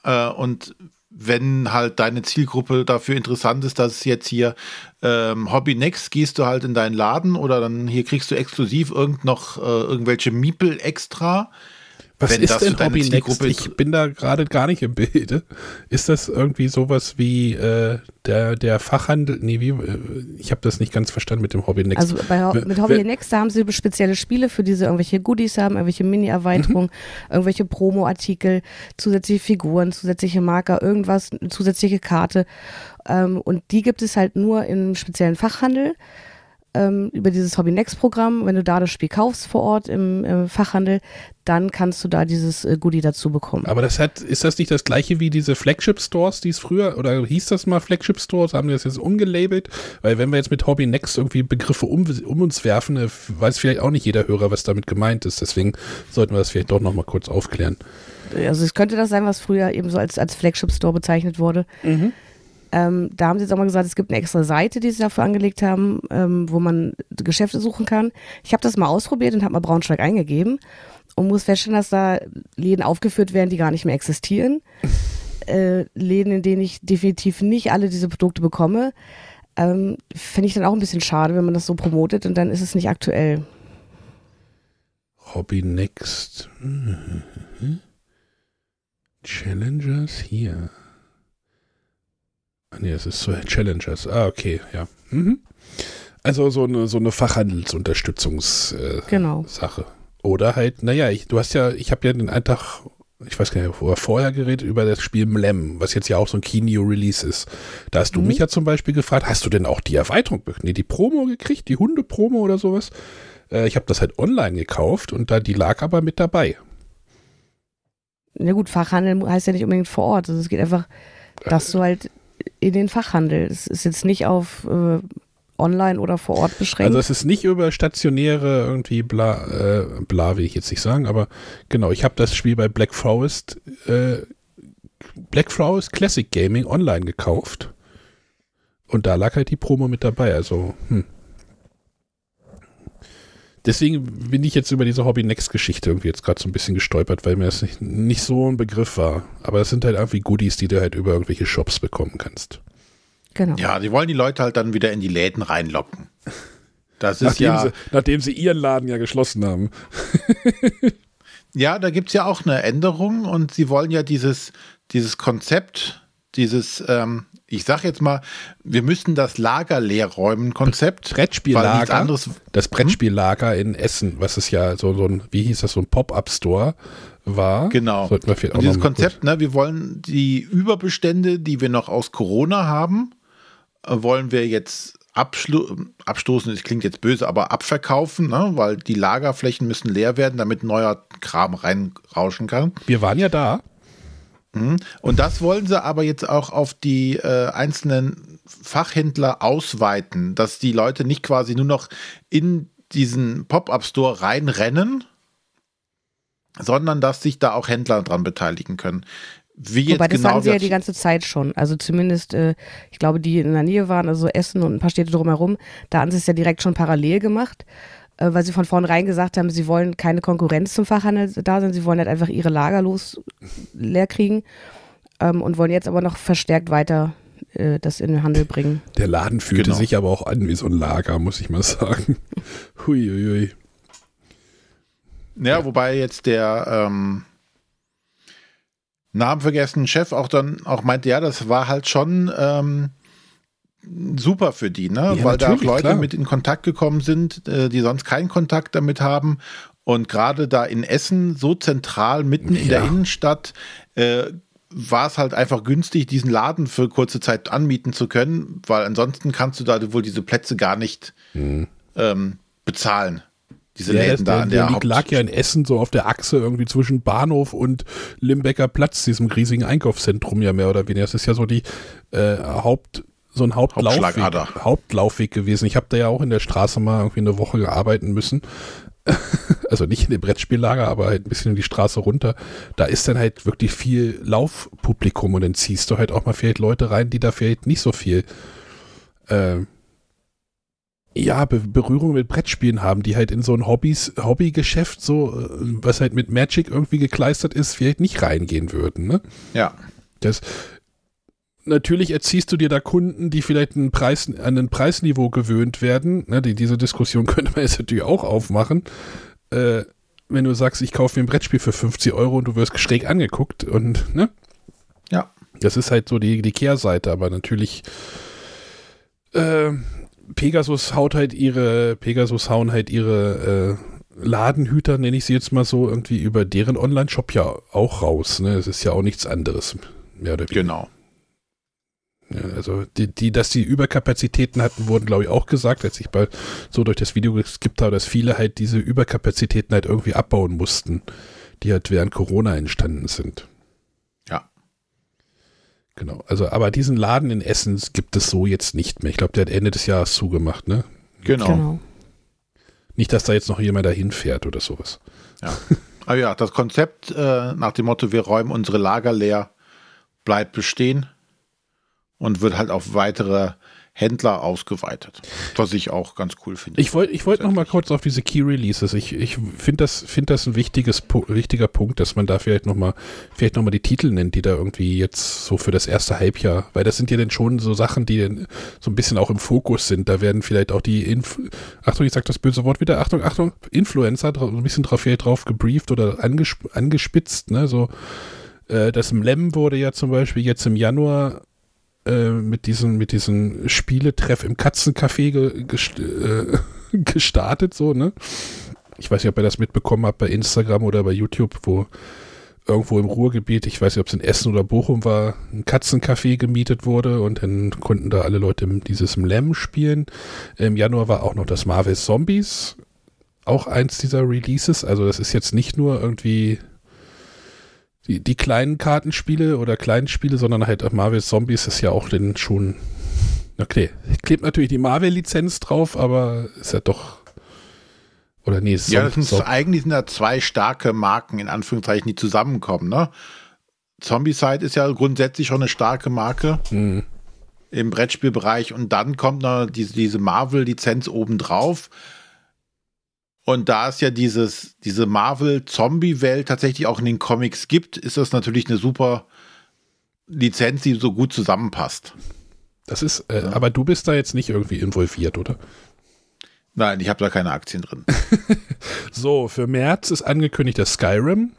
Äh, und wenn halt deine Zielgruppe dafür interessant ist, dass jetzt hier ähm, Hobby Next gehst du halt in deinen Laden oder dann hier kriegst du exklusiv irgend noch äh, irgendwelche Miepel extra. Was wenn ist das denn Hobby Next? Ich bin da gerade gar nicht im Bilde. Ist das irgendwie sowas wie äh, der, der Fachhandel? Nee, wie, äh, ich habe das nicht ganz verstanden mit dem Hobby Next. Also bei, mit Hobby Next, da haben sie spezielle Spiele, für die sie irgendwelche Goodies haben, irgendwelche Mini-Erweiterungen, irgendwelche Promo-Artikel, zusätzliche Figuren, zusätzliche Marker, irgendwas, eine zusätzliche Karte. Ähm, und die gibt es halt nur im speziellen Fachhandel ähm, über dieses Hobby Next Programm. Wenn du da das Spiel kaufst vor Ort im, im Fachhandel, dann kannst du da dieses äh, Goodie dazu bekommen. Aber das hat, ist das nicht das gleiche wie diese Flagship Stores, die es früher, oder hieß das mal Flagship Stores? Haben wir das jetzt umgelabelt? Weil wenn wir jetzt mit Hobby Next irgendwie Begriffe um, um uns werfen, äh, weiß vielleicht auch nicht jeder Hörer, was damit gemeint ist. Deswegen sollten wir das vielleicht doch nochmal kurz aufklären. Also es könnte das sein, was früher eben so als, als Flagship Store bezeichnet wurde. Ähm, da haben sie jetzt auch mal gesagt, es gibt eine extra Seite, die sie dafür angelegt haben, ähm, wo man Geschäfte suchen kann. Ich habe das mal ausprobiert und habe mal Braunschweig eingegeben und muss feststellen, dass da Läden aufgeführt werden, die gar nicht mehr existieren. (laughs) äh, Läden, in denen ich definitiv nicht alle diese Produkte bekomme. Ähm, Finde ich dann auch ein bisschen schade, wenn man das so promotet und dann ist es nicht aktuell. Hobby Next. Mhm. Challengers hier. Ah, nee, das ist so Challengers. Ah, okay, ja. Mhm. Also so eine, so eine Fachhandelsunterstützungssache. Äh, Genau. Sache. Oder halt, naja, ich, du hast ja, ich habe ja den Tag ich weiß gar nicht, wo vorher geredet, über das Spiel Mlem, was jetzt ja auch so ein Key-New-Release ist. Da hast du Mhm. mich ja zum Beispiel gefragt, hast du denn auch die Erweiterung, nee, die Promo gekriegt, die Hunde-Promo oder sowas? Äh, ich habe das halt online gekauft und da, die lag aber mit dabei. Na gut, Fachhandel heißt ja nicht unbedingt vor Ort. Also es geht einfach, dass du halt in den Fachhandel. Es ist jetzt nicht auf äh, online oder vor Ort beschränkt. Also es ist nicht über stationäre irgendwie bla, äh, bla will ich jetzt nicht sagen, aber genau, ich habe das Spiel bei Black Forest, äh, Black Forest Classic Gaming online gekauft und da lag halt die Promo mit dabei, also hm. Deswegen bin ich jetzt über diese Hobby Next Geschichte irgendwie jetzt gerade so ein bisschen gestolpert, weil mir das nicht, nicht so ein Begriff war. Aber es sind halt irgendwie Goodies, die du halt über irgendwelche Shops bekommen kannst. genau. Ja, die wollen die Leute halt dann wieder in die Läden reinlocken. Das ist Nachdem, ja, sie, nachdem sie ihren Laden ja geschlossen haben. (laughs) ja, da gibt es ja auch eine Änderung und sie wollen ja dieses, dieses Konzept, dieses, ähm, ich sag jetzt mal, wir müssen das Lager leer räumen Konzept. Brettspiellager, anderes, das Brettspiellager in Essen, was ist ja so, so ein, wie hieß das, so ein Pop-Up-Store war. Genau. Und dieses Konzept, ne, wir wollen die Überbestände, die wir noch aus Corona haben, äh, wollen wir jetzt abstoßen, das klingt jetzt böse, aber abverkaufen, ne, weil die Lagerflächen müssen leer werden, damit neuer Kram reinrauschen kann. Wir waren ja da. Und das wollen sie aber jetzt auch auf die äh, einzelnen Fachhändler ausweiten, dass die Leute nicht quasi nur noch in diesen Pop-up-Store reinrennen, sondern dass sich da auch Händler dran beteiligen können. Wie jetzt Wobei das genau sie ja die ganze Zeit schon. Also zumindest, äh, ich glaube, die in der Nähe waren, also Essen und ein paar Städte drumherum, da haben sie es ja direkt schon parallel gemacht, weil sie von vornherein gesagt haben, sie wollen keine Konkurrenz zum Fachhandel da sein, sie wollen halt einfach ihre Lager los leer kriegen ähm, und wollen jetzt aber noch verstärkt weiter äh, das in den Handel bringen. Der Laden fühlte Genau. sich aber auch an wie so ein Lager, muss ich mal sagen. (laughs) Hui, hui, hui. Ja, wobei jetzt der ähm, Namen vergessenen Chef auch dann auch meinte, ja, das war halt schon ähm, super für die, ne? Ja, Weil da auch Leute klar. mit in Kontakt gekommen sind, äh, die sonst keinen Kontakt damit haben. Und gerade da in Essen, so zentral, mitten in der Ja. Innenstadt, äh, war es halt einfach günstig, diesen Laden für kurze Zeit anmieten zu können, weil ansonsten kannst du da wohl diese Plätze gar nicht ähm, bezahlen. Diese Mhm. Ja, Läden da der, an der der Haupt lag ja in Essen so auf der Achse irgendwie zwischen Bahnhof und Limbecker Platz, diesem riesigen Einkaufszentrum ja mehr oder weniger. Das ist ja so die äh, Haupt, so ein Hauptlaufweg. Hauptlaufweg gewesen. Ich habe da ja auch in der Straße mal irgendwie eine Woche arbeiten müssen. (laughs) also nicht in dem Brettspiellager, aber halt ein bisschen in die Straße runter. Da ist dann halt wirklich viel Laufpublikum und dann ziehst du halt auch mal vielleicht Leute rein, die da vielleicht nicht so viel ähm, ja, Be Berührung mit Brettspielen haben, die halt in so ein Hobbys, Hobbygeschäft, so, äh, was halt mit Magic irgendwie gekleistert ist, vielleicht nicht reingehen würden, ne? Ja. Das, natürlich erziehst du dir da Kunden, die vielleicht einen Preis, an ein Preisniveau gewöhnt werden. Ne, die, diese Diskussion (laughs) könnte man jetzt natürlich auch aufmachen. Äh, wenn du sagst, ich kaufe mir ein Brettspiel für 50 Euro und du wirst schräg angeguckt und, ne? Ja. Das ist halt so die, die Kehrseite, aber natürlich äh, Pegasus haut halt ihre, Pegasus hauen halt ihre äh, Ladenhüter, nenne ich sie jetzt mal so, irgendwie über deren Online-Shop ja auch raus. Ne? Es ist ja auch nichts anderes, mehr oder weniger. Genau. Also die, die, dass die Überkapazitäten hatten, wurden glaube ich auch gesagt, als ich bei so durch das Video geskippt habe, dass viele halt diese Überkapazitäten halt irgendwie abbauen mussten, die halt während Corona entstanden sind. Ja. Genau. Also, aber diesen Laden in Essen gibt es so jetzt nicht mehr. Ich glaube, der hat Ende des Jahres zugemacht, ne? Genau. Genau. Nicht, dass da jetzt noch jemand dahin fährt oder sowas. Ja. Aber ja, das Konzept äh, nach dem Motto, wir räumen unsere Lager leer, bleibt bestehen und wird halt auf weitere Händler ausgeweitet. Was ich auch ganz cool finde. Ich wollte ich wollt noch mal kurz auf diese Key Releases. Ich, ich finde das, find das ein wichtiges, wichtiger Punkt, dass man da vielleicht noch mal, vielleicht noch mal die Titel nennt, die da irgendwie jetzt so für das erste Halbjahr, weil das sind ja dann schon so Sachen, die so ein bisschen auch im Fokus sind. Da werden vielleicht auch die, Inf Achtung, ich sag das böse Wort wieder, Achtung, Achtung, Influencer so ein bisschen drauf, vielleicht drauf gebrieft oder angesp angespitzt, ne, so. Äh, das Mlem wurde ja zum Beispiel jetzt im Januar äh, mit diesem mit diesem Spieletreff im Katzencafé ge, gest, äh, (laughs) gestartet, so, ne? Ich weiß nicht, ob ihr das mitbekommen habt bei Instagram oder bei YouTube, wo irgendwo im Ruhrgebiet, ich weiß nicht, ob es in Essen oder Bochum war, ein Katzencafé gemietet wurde und dann konnten da alle Leute dieses Lem spielen. Im Januar war auch noch das Marvel Zombies, auch eins dieser Releases. Also das ist jetzt nicht nur irgendwie die, die kleinen Kartenspiele oder kleinen Spiele, sondern halt Marvel Zombies ist ja auch denn schon, okay, klebt natürlich die Marvel-Lizenz drauf, aber ist ja doch oder nee, es ja, das sind eigentlich sind da zwei starke Marken, in Anführungszeichen, die zusammenkommen, ne? Zombicide ist ja grundsätzlich schon eine starke Marke mhm. im Brettspielbereich und dann kommt noch diese, diese Marvel-Lizenz obendrauf. Und da es ja dieses, diese Marvel-Zombie-Welt tatsächlich auch in den Comics gibt, ist das natürlich eine super Lizenz, die so gut zusammenpasst. Das ist, äh, ja. aber du bist da jetzt nicht irgendwie involviert, oder? Nein, ich habe da keine Aktien drin. (laughs) so, für März ist angekündigt das Skyrim,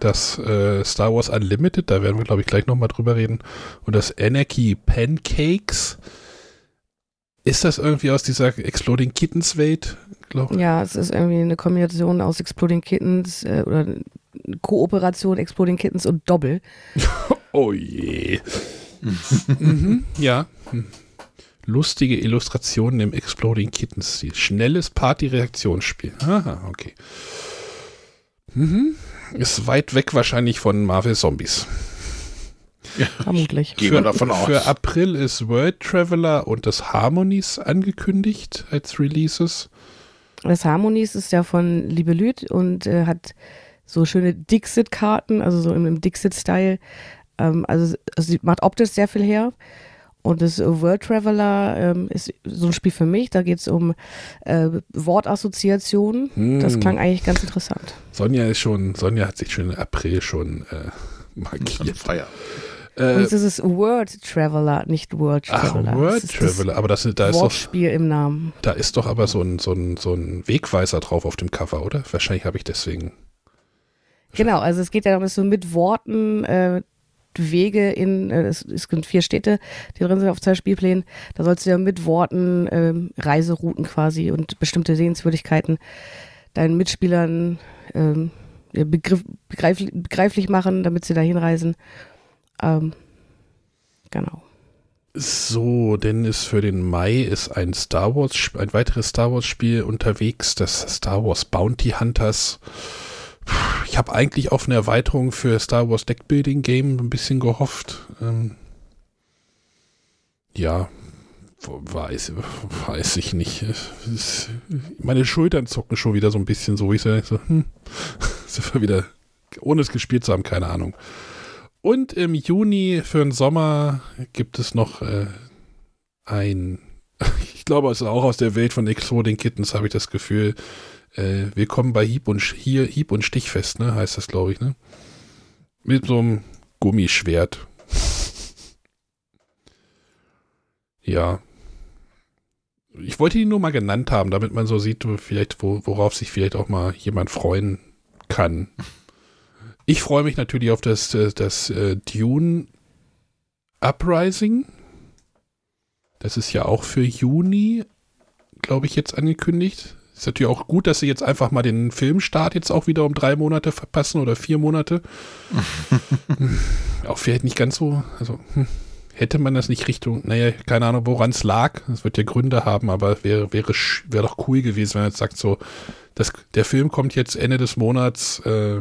das äh, Star Wars Unlimited, da werden wir, glaube ich, gleich nochmal drüber reden. Und das Anarchy Pancakes. Ist das irgendwie aus dieser Exploding Kittens Welt? Glaub? Ja, es ist irgendwie eine Kombination aus Exploding Kittens äh, oder Kooperation Exploding Kittens und Doppel. (laughs) oh je. mhm, ja. Lustige Illustrationen im Exploding Kittens-Stil. Schnelles Party-Reaktionsspiel. Aha, okay. Mhm. Ist weit weg wahrscheinlich von Marvel Zombies. Ja, Vermutlich. Gehen wir davon aus. Für April ist World Traveler und das Harmonies angekündigt als Releases. Das Harmonies ist ja von Libelüt und äh, hat so schöne Dixit-Karten, also so im, im Dixit-Style. Ähm, also, also sie macht optisch sehr viel her. Und das World Traveler ähm, ist so ein Spiel für mich. Da geht es um äh, Wortassoziationen. Hm. Das klang eigentlich ganz interessant. Sonja ist schon, Sonja hat sich schon im April schon äh, (laughs) markiert. Feier. Äh, Und es ist Word Traveler, nicht World Traveler. Ach, Word Traveler, aber das, da ist doch, im Namen. Da ist doch aber so ein, so, ein, so ein Wegweiser drauf auf dem Cover, oder? Wahrscheinlich habe ich deswegen. Genau, also es geht ja darum, dass du mit Worten äh, Wege in, äh, es, es sind vier Städte, die drin sind auf zwei Spielplänen. Da sollst du ja mit Worten ähm, Reiserouten quasi und bestimmte Sehenswürdigkeiten deinen Mitspielern ähm, begriff, begreiflich, begreiflich machen, damit sie da hinreisen. Ähm, genau. So, denn ist für den Mai ist ein Star Wars, ein weiteres Star Wars Spiel unterwegs, das Star Wars Bounty Hunters ich habe eigentlich auf eine Erweiterung für Star Wars Deckbuilding Game ein bisschen gehofft. Ähm, ja, weiß, weiß ich nicht. meine Schultern zucken schon wieder so ein bisschen so. Ich so, hm, (laughs) sind wir wieder, ohne es gespielt zu haben, keine Ahnung. Und im Juni für den Sommer gibt es noch äh, ein, (laughs) ich glaube, es ist auch aus der Welt von Exploding Kittens, habe ich das Gefühl, äh, willkommen bei Hieb und hier Hieb und Stichfest, ne? Heißt das, glaube ich, ne? Mit so einem Gummischwert. (laughs) ja. Ich wollte ihn nur mal genannt haben, damit man so sieht, vielleicht, wo, worauf sich vielleicht auch mal jemand freuen kann. Ich freue mich natürlich auf das, das, das uh, Dune Uprising. Das ist ja auch für Juni, glaube ich, jetzt angekündigt. Ist natürlich auch gut, dass sie jetzt einfach mal den Filmstart jetzt auch wieder um drei Monate verpassen oder vier Monate. (laughs) auch vielleicht nicht ganz so, also hm, hätte man das nicht Richtung, naja, keine Ahnung, woran es lag. Es wird ja Gründe haben, aber wäre, wäre, wäre doch cool gewesen, wenn man jetzt sagt, so, das, der Film kommt jetzt Ende des Monats, äh,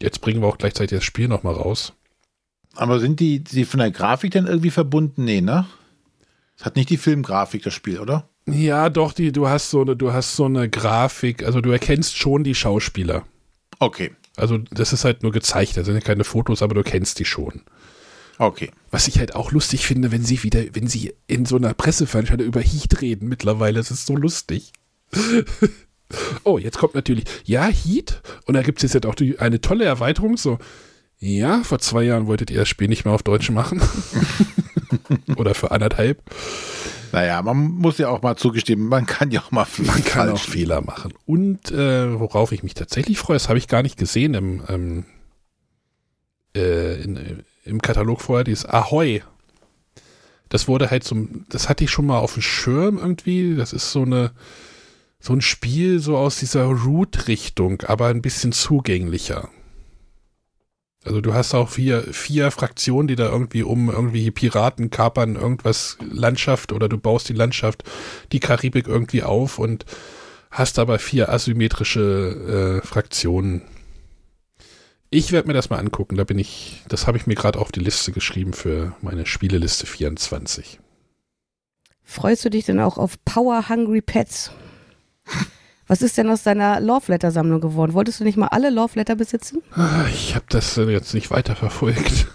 jetzt bringen wir auch gleichzeitig das Spiel nochmal raus. Aber sind die, die von der Grafik denn irgendwie verbunden? Nee, ne? Es hat nicht die Filmgrafik, das Spiel, oder? Ja, doch, die, du hast so eine, du hast so eine Grafik, also du erkennst schon die Schauspieler. Okay. Also das ist halt nur gezeichnet, das sind ja keine Fotos, aber du kennst die schon. Okay. Was ich halt auch lustig finde, wenn sie wieder, wenn sie in so einer Presseveranstaltung über Heat reden mittlerweile, das ist so lustig. (laughs) oh, jetzt kommt natürlich, ja, Heat, und da gibt es jetzt auch die, eine tolle Erweiterung, so, ja, vor zwei Jahren wolltet ihr das Spiel nicht mehr auf Deutsch machen. (laughs) Oder für anderthalb. Naja, man muss ja auch mal zugestehen, man kann ja auch mal man kann auch Fehler machen. Und äh, worauf ich mich tatsächlich freue, das habe ich gar nicht gesehen im, ähm, äh, in, im Katalog vorher, dieses Ahoi. Das wurde halt so, das hatte ich schon mal auf dem Schirm irgendwie. Das ist so eine, so ein Spiel so aus dieser Root-Richtung, aber ein bisschen zugänglicher. Also du hast auch vier, vier Fraktionen, die da irgendwie um irgendwie Piraten kapern, irgendwas Landschaft oder du baust die Landschaft, die Karibik irgendwie auf und hast aber vier asymmetrische äh, Fraktionen. Ich werde mir das mal angucken, da bin ich, das habe ich mir gerade auf die Liste geschrieben für meine Spieleliste 24. Freust du dich denn auch auf Power Hungry Pets? Was ist denn aus deiner Love Letter Sammlung geworden? Wolltest du nicht mal alle Love Letter besitzen? Ich habe das äh, jetzt nicht weiterverfolgt.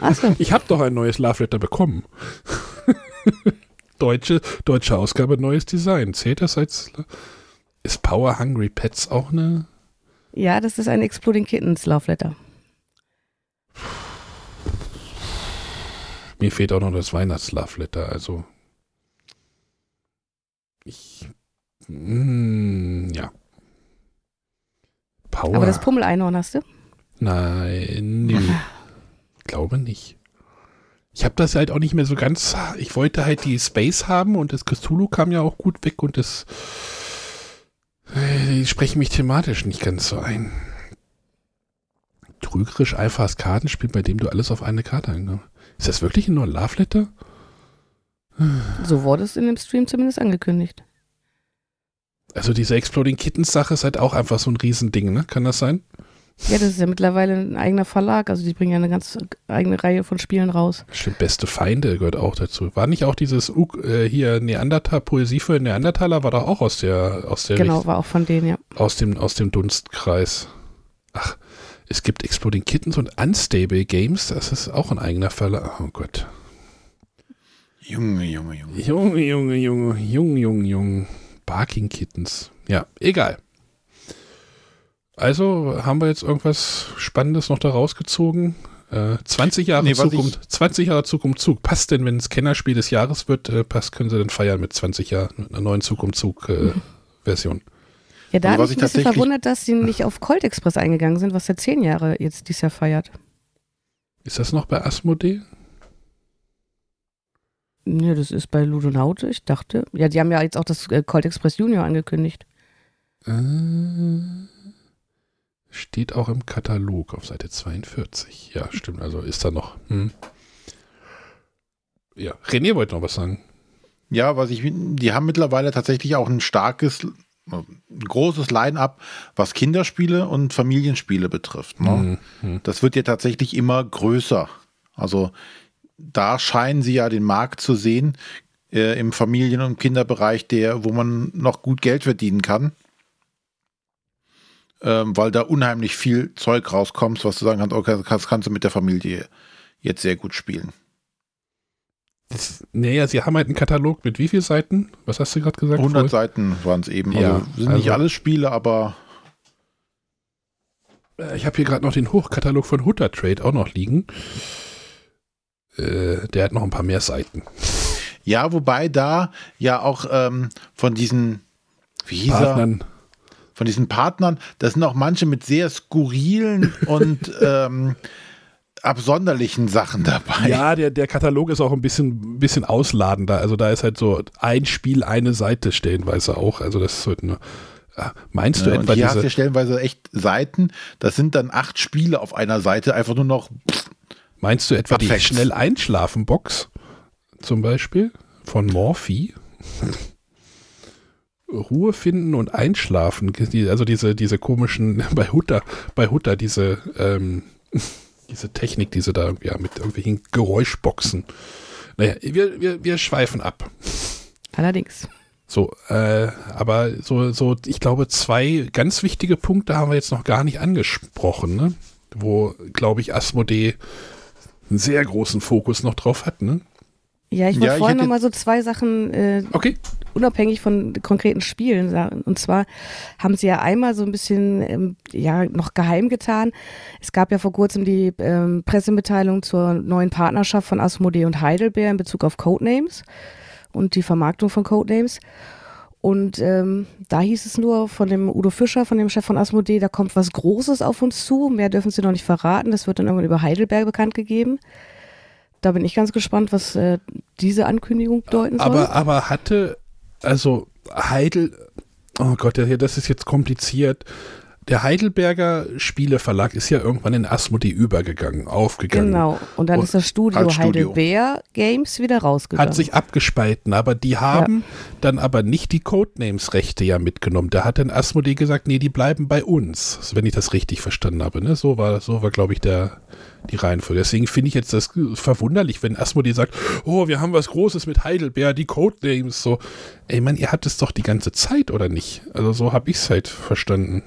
Achso. Ich habe doch ein neues Love Letter bekommen. (laughs) deutsche, deutsche Ausgabe, neues Design. Zählt das als. Ist Power Hungry Pets auch eine. Ja, das ist ein Exploding Kittens Love Letter. Mir fehlt auch noch das Weihnachts-Love Letter, also. Ich. Mm, ja. Power. Aber das Pummel-Einhorn hast du? Nein, nö. Glaube nicht. Ich habe das halt auch nicht mehr so ganz. Ich wollte halt die Space haben und das Cthulhu kam ja auch gut weg und das. äh, Die sprechen mich thematisch nicht ganz so ein. Trügerisch einfaches Kartenspiel, bei dem du alles auf eine Karte angenommen Ist das wirklich ein Love Letter? So wurde es in dem Stream zumindest angekündigt. Also diese Exploding Kittens Sache ist halt auch einfach so ein Riesending, ne? Kann das sein? Ja, das ist ja mittlerweile ein eigener Verlag. Also die bringen ja eine ganz eigene Reihe von Spielen raus. Stimmt, beste Feinde gehört auch dazu. War nicht auch dieses Uk äh, hier Neandertal Poesie für Neandertaler war doch auch aus der aus der Genau, war auch von denen, ja. aus dem aus dem Dunstkreis. Ach, es gibt Exploding Kittens und Unstable Games, das ist auch ein eigener Verlag. Oh Gott. Junge, Junge, Junge. Junge, Junge, Junge, Junge, Junge, Junge. Barking Kittens. Ja, egal. Also haben wir jetzt irgendwas Spannendes noch da rausgezogen. Äh, 20 Jahre Nee, was Zukunft, 20 Jahre Zukunft Zug. Passt denn, wenn es Kennerspiel des Jahres wird, äh, passt, können sie dann feiern mit 20 Jahren, mit einer neuen Zukunft Zug äh, (laughs) Version. Ja, da Also bin ich ein bisschen verwundert, dass sie nicht auf Colt Express eingegangen sind, was ja zehn Jahre jetzt dieses Jahr feiert. Ist das noch bei Asmodee? Nee, das ist bei Ludonaute, ich dachte. Ja, die haben ja jetzt auch das äh, Colt Express Junior angekündigt. Äh, steht auch im Katalog auf Seite 42. Ja, stimmt. Also ist da noch. Hm. Ja, René wollte noch was sagen. Ja, was ich, die haben mittlerweile tatsächlich auch ein starkes, ein großes Line-up, was Kinderspiele und Familienspiele betrifft. Ne? Hm, hm. Das wird ja tatsächlich immer größer. Also da scheinen sie ja den Markt zu sehen äh, im Familien- und Kinderbereich, der, wo man noch gut Geld verdienen kann. Ähm, weil da unheimlich viel Zeug rauskommt, was du sagen kannst, okay, das kannst du mit der Familie jetzt sehr gut spielen. Das, naja, sie haben halt einen Katalog mit wie vielen Seiten? Was hast du gerade gesagt? 100 Flo? Seiten waren es eben. Also Ja, sind nicht also- alles Spiele, aber Äh, Ich habe hier gerade noch den Hochkatalog von Hutter Trade auch noch liegen. Äh, der hat noch ein paar mehr Seiten. ja, wobei da ja auch ähm, von diesen, wie hieß er? Partnern. von diesen Partnern, da sind auch manche mit sehr skurrilen (laughs) und ähm, absonderlichen Sachen dabei. Ja, der, der Katalog ist auch ein bisschen, bisschen ausladender. Also da ist halt so ein Spiel, eine Seite stellenweise auch. Also das ist halt eine. Ah, Meinst du Ja, und etwa hier hast du diese. ja stellenweise echt Seiten, das sind dann acht Spiele auf einer Seite, einfach nur noch, Meinst du etwa die Perfekt. schnell einschlafen Box zum Beispiel von Morphy? Ruhe finden und einschlafen. Die- Also diese, diese komischen, (laughs) bei Hutter, bei Hutter diese, ähm, (laughs) diese Technik, die sie da irgendwie haben, mit irgendwelchen Geräuschboxen. Naja, wir, wir, wir schweifen ab. Allerdings. So, äh, aber so, so, ich glaube, zwei ganz wichtige Punkte haben wir jetzt noch gar nicht angesprochen, ne? Wo, glaube ich, Asmodee einen sehr großen Fokus noch drauf hat, ne? Ja, ich Ja, wollte ich vorhin hätte- noch mal so zwei Sachen äh, Okay. unabhängig von konkreten Spielen sagen. Und zwar haben sie ja einmal so ein bisschen ähm, ja noch geheim getan. Es gab ja vor kurzem die ähm, Pressemitteilung zur neuen Partnerschaft von Asmodee und Heidelberg in Bezug auf Codenames und die Vermarktung von Codenames. Und ähm, da hieß es nur von dem Udo Fischer, von dem Chef von Asmodee, da kommt was Großes auf uns zu. Mehr dürfen sie noch nicht verraten. Das wird dann irgendwann über Heidelberg bekannt gegeben. Da bin ich ganz gespannt, was äh, diese Ankündigung bedeuten soll. Aber, aber hatte, also Heidel, oh Gott, das ist jetzt kompliziert. Der Heidelberger Spieleverlag ist ja irgendwann in Asmodee übergegangen, aufgegangen. Genau. Und dann Und ist das Studio Studio. Heidelberg Games wieder rausgegangen. Hat sich abgespalten, aber die haben dann aber nicht die Codenames-Rechte ja mitgenommen. Da hat dann Asmodee gesagt, nee, die bleiben bei uns, wenn ich das richtig verstanden habe. Ne? So war, so war, glaube ich, der, die Reihenfolge. Deswegen finde ich jetzt das verwunderlich, wenn Asmodee sagt, oh, wir haben was Großes mit Heidelberg, die Codenames, so. Ey, Mann, ihr habt es doch die ganze Zeit, oder nicht? Also so habe ich es halt verstanden.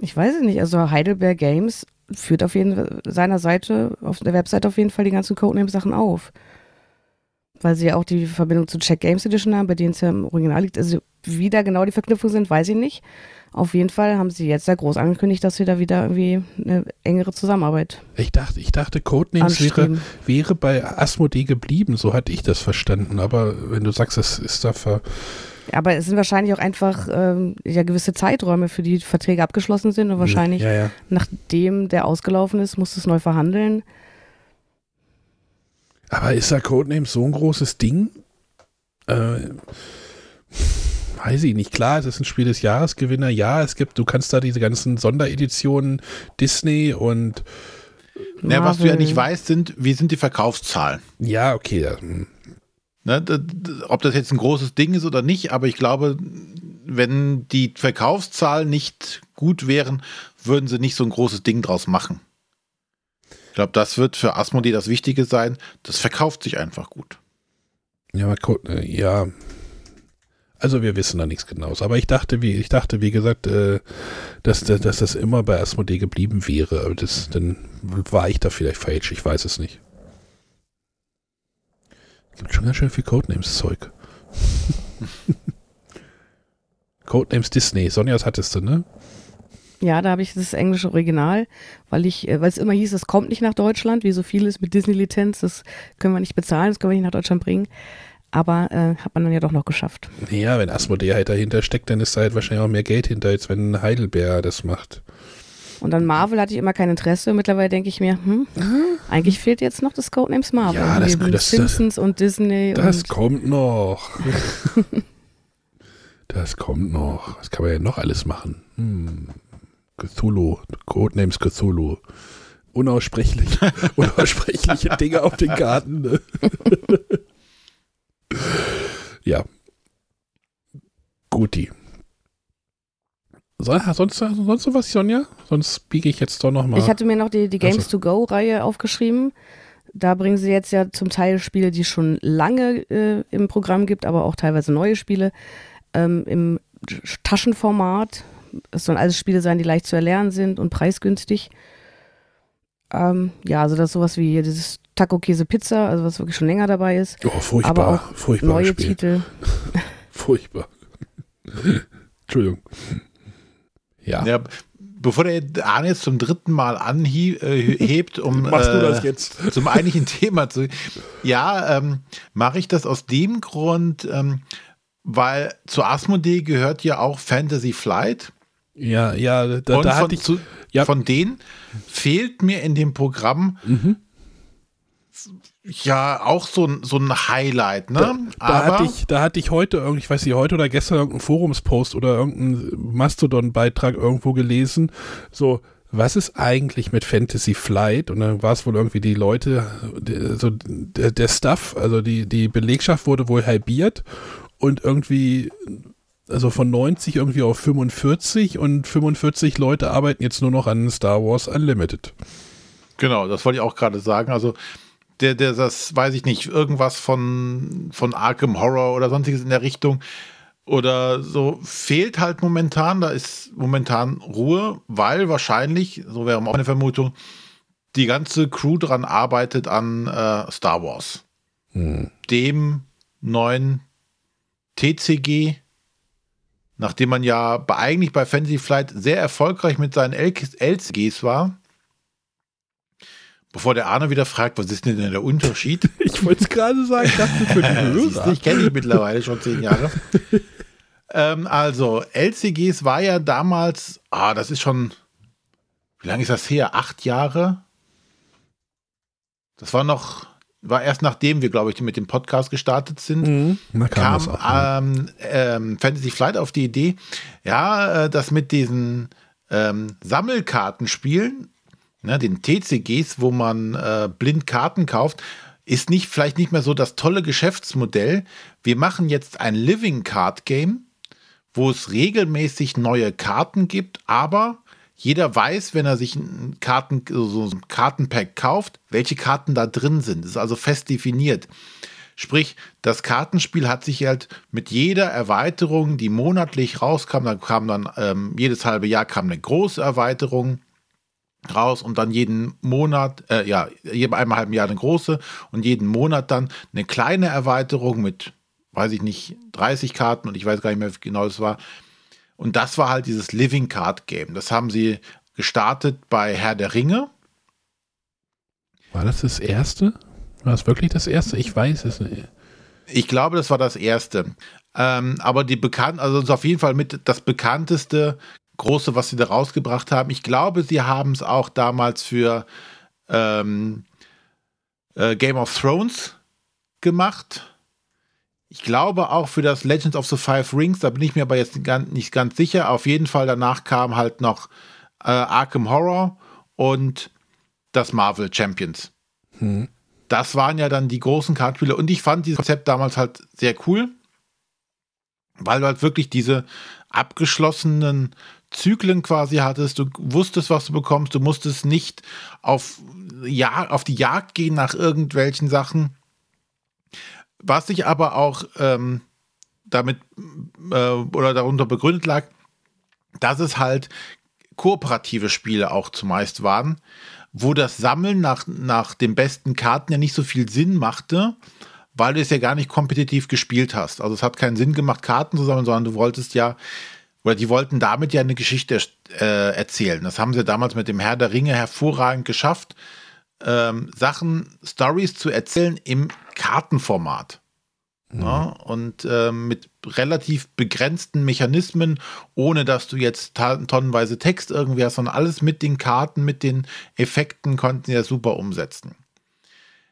Ich weiß es nicht. Also Heidelberg Games führt auf jeden seiner Seite, auf der Website auf jeden Fall die ganzen Codename-Sachen auf. Weil sie ja auch die Verbindung zu Check Games Edition haben, bei denen es ja im Original liegt. Also wie da genau die Verknüpfungen sind, weiß ich nicht. Auf jeden Fall haben sie jetzt sehr groß angekündigt, dass sie da wieder irgendwie eine engere Zusammenarbeit Ich dachte, ich dachte, Codenames wäre, wäre bei Asmodee geblieben, so hatte ich das verstanden. Aber wenn du sagst, das ist da ver Aber es sind wahrscheinlich auch einfach ähm, ja, gewisse Zeiträume, für die Verträge abgeschlossen sind und wahrscheinlich, Ja, ja. nachdem der ausgelaufen ist, muss es neu verhandeln. Aber ist da Codenames so ein großes Ding? Äh, weiß ich nicht. Klar, es ist ein Spiel des Jahresgewinner. Ja, es gibt, du kannst da diese ganzen Sondereditionen Disney und Ne, was du ja nicht weißt, sind, wie sind die Verkaufszahlen? ja, okay. Ne, ob das jetzt ein großes Ding ist oder nicht, aber ich glaube, wenn die Verkaufszahlen nicht gut wären, würden sie nicht so ein großes Ding draus machen. Ich glaube, das wird für Asmodee das Wichtige sein. Das verkauft sich einfach gut. Ja, aber Co- äh, ja. Also wir wissen da nichts genaues. Aber ich dachte, wie, ich dachte, wie gesagt, äh, dass, dass, dass das immer bei Asmodee geblieben wäre. Aber das, dann war ich da vielleicht falsch. Ich weiß es nicht. Gibt schon ganz schön viel Codenames-Zeug. (laughs) Codenames Disney. Sonja, das hattest du, ne? Ja, da habe ich das englische Original, weil ich, äh, weil es immer hieß, es kommt nicht nach Deutschland, wie so vieles mit Disney-Lizenz, das können wir nicht bezahlen, das können wir nicht nach Deutschland bringen. Aber äh, hat man dann ja doch noch geschafft. Ja, wenn Asmodee halt dahinter steckt, dann ist da halt wahrscheinlich auch mehr Geld hinter, als wenn Heidelberg das macht. Und dann Marvel hatte ich immer kein Interesse. Mittlerweile denke ich mir, hm, eigentlich fehlt jetzt noch das Codenames Marvel. Ja, das- Neben das- Simpsons und Disney Das und kommt noch. (laughs) das kommt noch. Was kann man ja noch alles machen? Hm. Cthulhu, Codenames Cthulhu. Unaussprechlich, (laughs) unaussprechliche Dinge auf den Karten. Ne? (laughs) ja. Guti. So, sonst, sonst was, Sonja? Sonst biege ich jetzt doch noch mal. Ich hatte mir noch die, die Games Ach to Go-Reihe aufgeschrieben. Da bringen sie jetzt ja zum Teil Spiele, die es schon lange äh, im Programm gibt, aber auch teilweise neue Spiele ähm, im Taschenformat. Es sollen alles Spiele sein, die leicht zu erlernen sind und preisgünstig. Ähm, ja, also das ist sowas wie hier dieses Taco Käse Pizza, also was wirklich schon länger dabei ist. oh, furchtbar. aber auch furchtbar Neue Spiel. Titel. (laughs) (laughs) Furchtbar. Entschuldigung. Ja. Ja, bevor der Arne jetzt zum dritten Mal anhebt, um (laughs) Machst du äh, das jetzt? (laughs) zum eigentlichen Thema zu. Ja, ähm, mache ich das aus dem Grund, ähm, weil zu Asmodee gehört ja auch Fantasy Flight. Ja, ja, da, und da von, hatte ich. zu, ja. von denen fehlt mir in dem Programm Mhm. Ja auch so, ein- so ein Highlight. Ne? Da, da, hatte ich, da hatte ich heute, ich weiß nicht, heute oder gestern irgendeinen Forumspost oder irgendeinen Mastodon-Beitrag irgendwo gelesen, so, was ist eigentlich mit Fantasy Flight? Und dann war es wohl irgendwie die Leute, die- so der, der Stuff, also die, die Belegschaft wurde wohl halbiert und irgendwie, also von 90 irgendwie auf 45 und 45 Leute arbeiten jetzt nur noch an Star Wars Unlimited. Genau, das wollte ich auch gerade sagen. Also, der, der, das weiß ich nicht, irgendwas von, von Arkham Horror oder sonstiges in der Richtung oder so fehlt halt momentan. Da ist momentan Ruhe, weil wahrscheinlich, so wäre auch eine Vermutung, die ganze Crew dran arbeitet an äh, Star Wars, Hm. dem neuen TCG. Nachdem man ja bei, eigentlich bei Fantasy Flight sehr erfolgreich mit seinen LCGs war, Bevor der Arne wieder fragt, was ist denn der Unterschied? (laughs) Ich wollte es gerade sagen, ich dachte für die (laughs) Hörer. ich kenne dich mittlerweile schon zehn Jahre. (laughs) ähm, also, LCGs war ja damals, ah, das ist schon, wie lange ist das her? Acht Jahre? Das war noch, war erst nachdem wir, glaube ich, mit dem Podcast gestartet sind. Mhm. Da kam, kam ähm, ähm, Fantasy Flight auf die Idee, ja, äh, das mit diesen ähm, Sammelkartenspielen, ne, den TCGs, wo man äh, blind Karten kauft, ist nicht vielleicht nicht mehr so das tolle Geschäftsmodell. Wir machen jetzt ein Living Card Game, wo es regelmäßig neue Karten gibt, aber jeder weiß, wenn er sich ein, Karten, so ein Kartenpack kauft, welche Karten da drin sind. Das ist also fest definiert. Sprich, das Kartenspiel hat sich halt mit jeder Erweiterung, die monatlich rauskam, da kam dann ähm, jedes halbe Jahr kam eine große Erweiterung raus und dann jeden Monat, äh, ja, einmal halben Jahr eine große und jeden Monat dann eine kleine Erweiterung mit, weiß ich nicht, 30 Karten und ich weiß gar nicht mehr, wie genau es war. Und das war halt dieses Living Card Game. Das haben sie gestartet bei Herr der Ringe. War das das erste? War das wirklich das erste? Ich weiß es nicht. Ich glaube, das war das erste. Ähm, aber die bekannt, also auf jeden Fall mit das bekannteste große, was sie da rausgebracht haben. Ich glaube, sie haben es auch damals für ähm, äh, Game of Thrones gemacht. Ich glaube auch für das Legends of the Five Rings, da bin ich mir aber jetzt nicht ganz sicher. Auf jeden Fall danach kam halt noch äh, Arkham Horror und das Marvel Champions. Hm. Das waren ja dann die großen Kartenspiele und ich fand dieses Konzept damals halt sehr cool, weil du halt wirklich diese abgeschlossenen Zyklen quasi hattest, du wusstest, was du bekommst, du musstest nicht auf, ja, auf die Jagd gehen nach irgendwelchen Sachen. Was sich aber auch ähm, damit äh, oder darunter begründet lag, dass es halt kooperative Spiele auch zumeist waren, wo das Sammeln nach, nach den besten Karten ja nicht so viel Sinn machte, weil du es ja gar nicht kompetitiv gespielt hast. Also es hat keinen Sinn gemacht, Karten zu sammeln, sondern du wolltest ja oder die wollten damit ja eine Geschichte äh, erzählen. Das haben sie damals mit dem Herr der Ringe hervorragend geschafft, ähm, Sachen, Stories zu erzählen im Kartenformat. Mhm. Ja, und äh, mit relativ begrenzten Mechanismen, ohne dass du jetzt tonnenweise Text irgendwie hast, sondern alles mit den Karten, mit den Effekten konnten sie ja super umsetzen.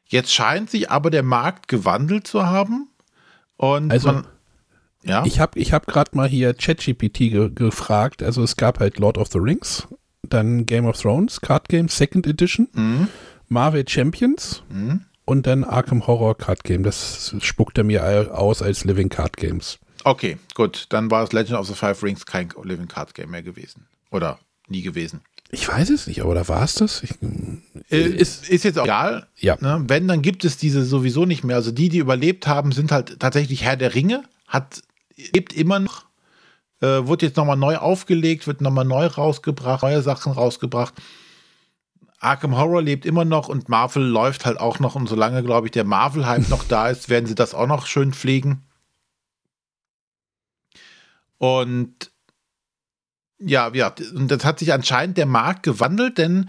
Jetzt scheint sich aber der Markt gewandelt zu haben. Und also, man, ja. Ich habe ich hab gerade mal hier ChatGPT ge gefragt. Also es gab halt Lord of the Rings, dann Game of Thrones, Card Game Second Edition, mhm. Marvel Champions mhm. und dann Arkham Horror Card Game. Das spuckt er mir aus als Living Card Games. Okay, gut. Dann war es Legend of the Five Rings kein Living Card Game mehr gewesen. Oder nie gewesen. Ich weiß es nicht, aber da war es das. Ich, äh, ist, ist jetzt auch egal. Ja. Ne? Wenn, dann gibt es diese sowieso nicht mehr. Also die, die überlebt haben, sind halt tatsächlich Herr der Ringe. Hat lebt immer noch, äh, wird jetzt nochmal neu aufgelegt, wird nochmal neu rausgebracht, neue Sachen rausgebracht. Arkham Horror lebt immer noch und Marvel läuft halt auch noch. Und solange, glaube ich, der Marvel-Hype noch da ist, werden sie das auch noch schön pflegen. Und ja, ja, und das hat sich anscheinend der Markt gewandelt, denn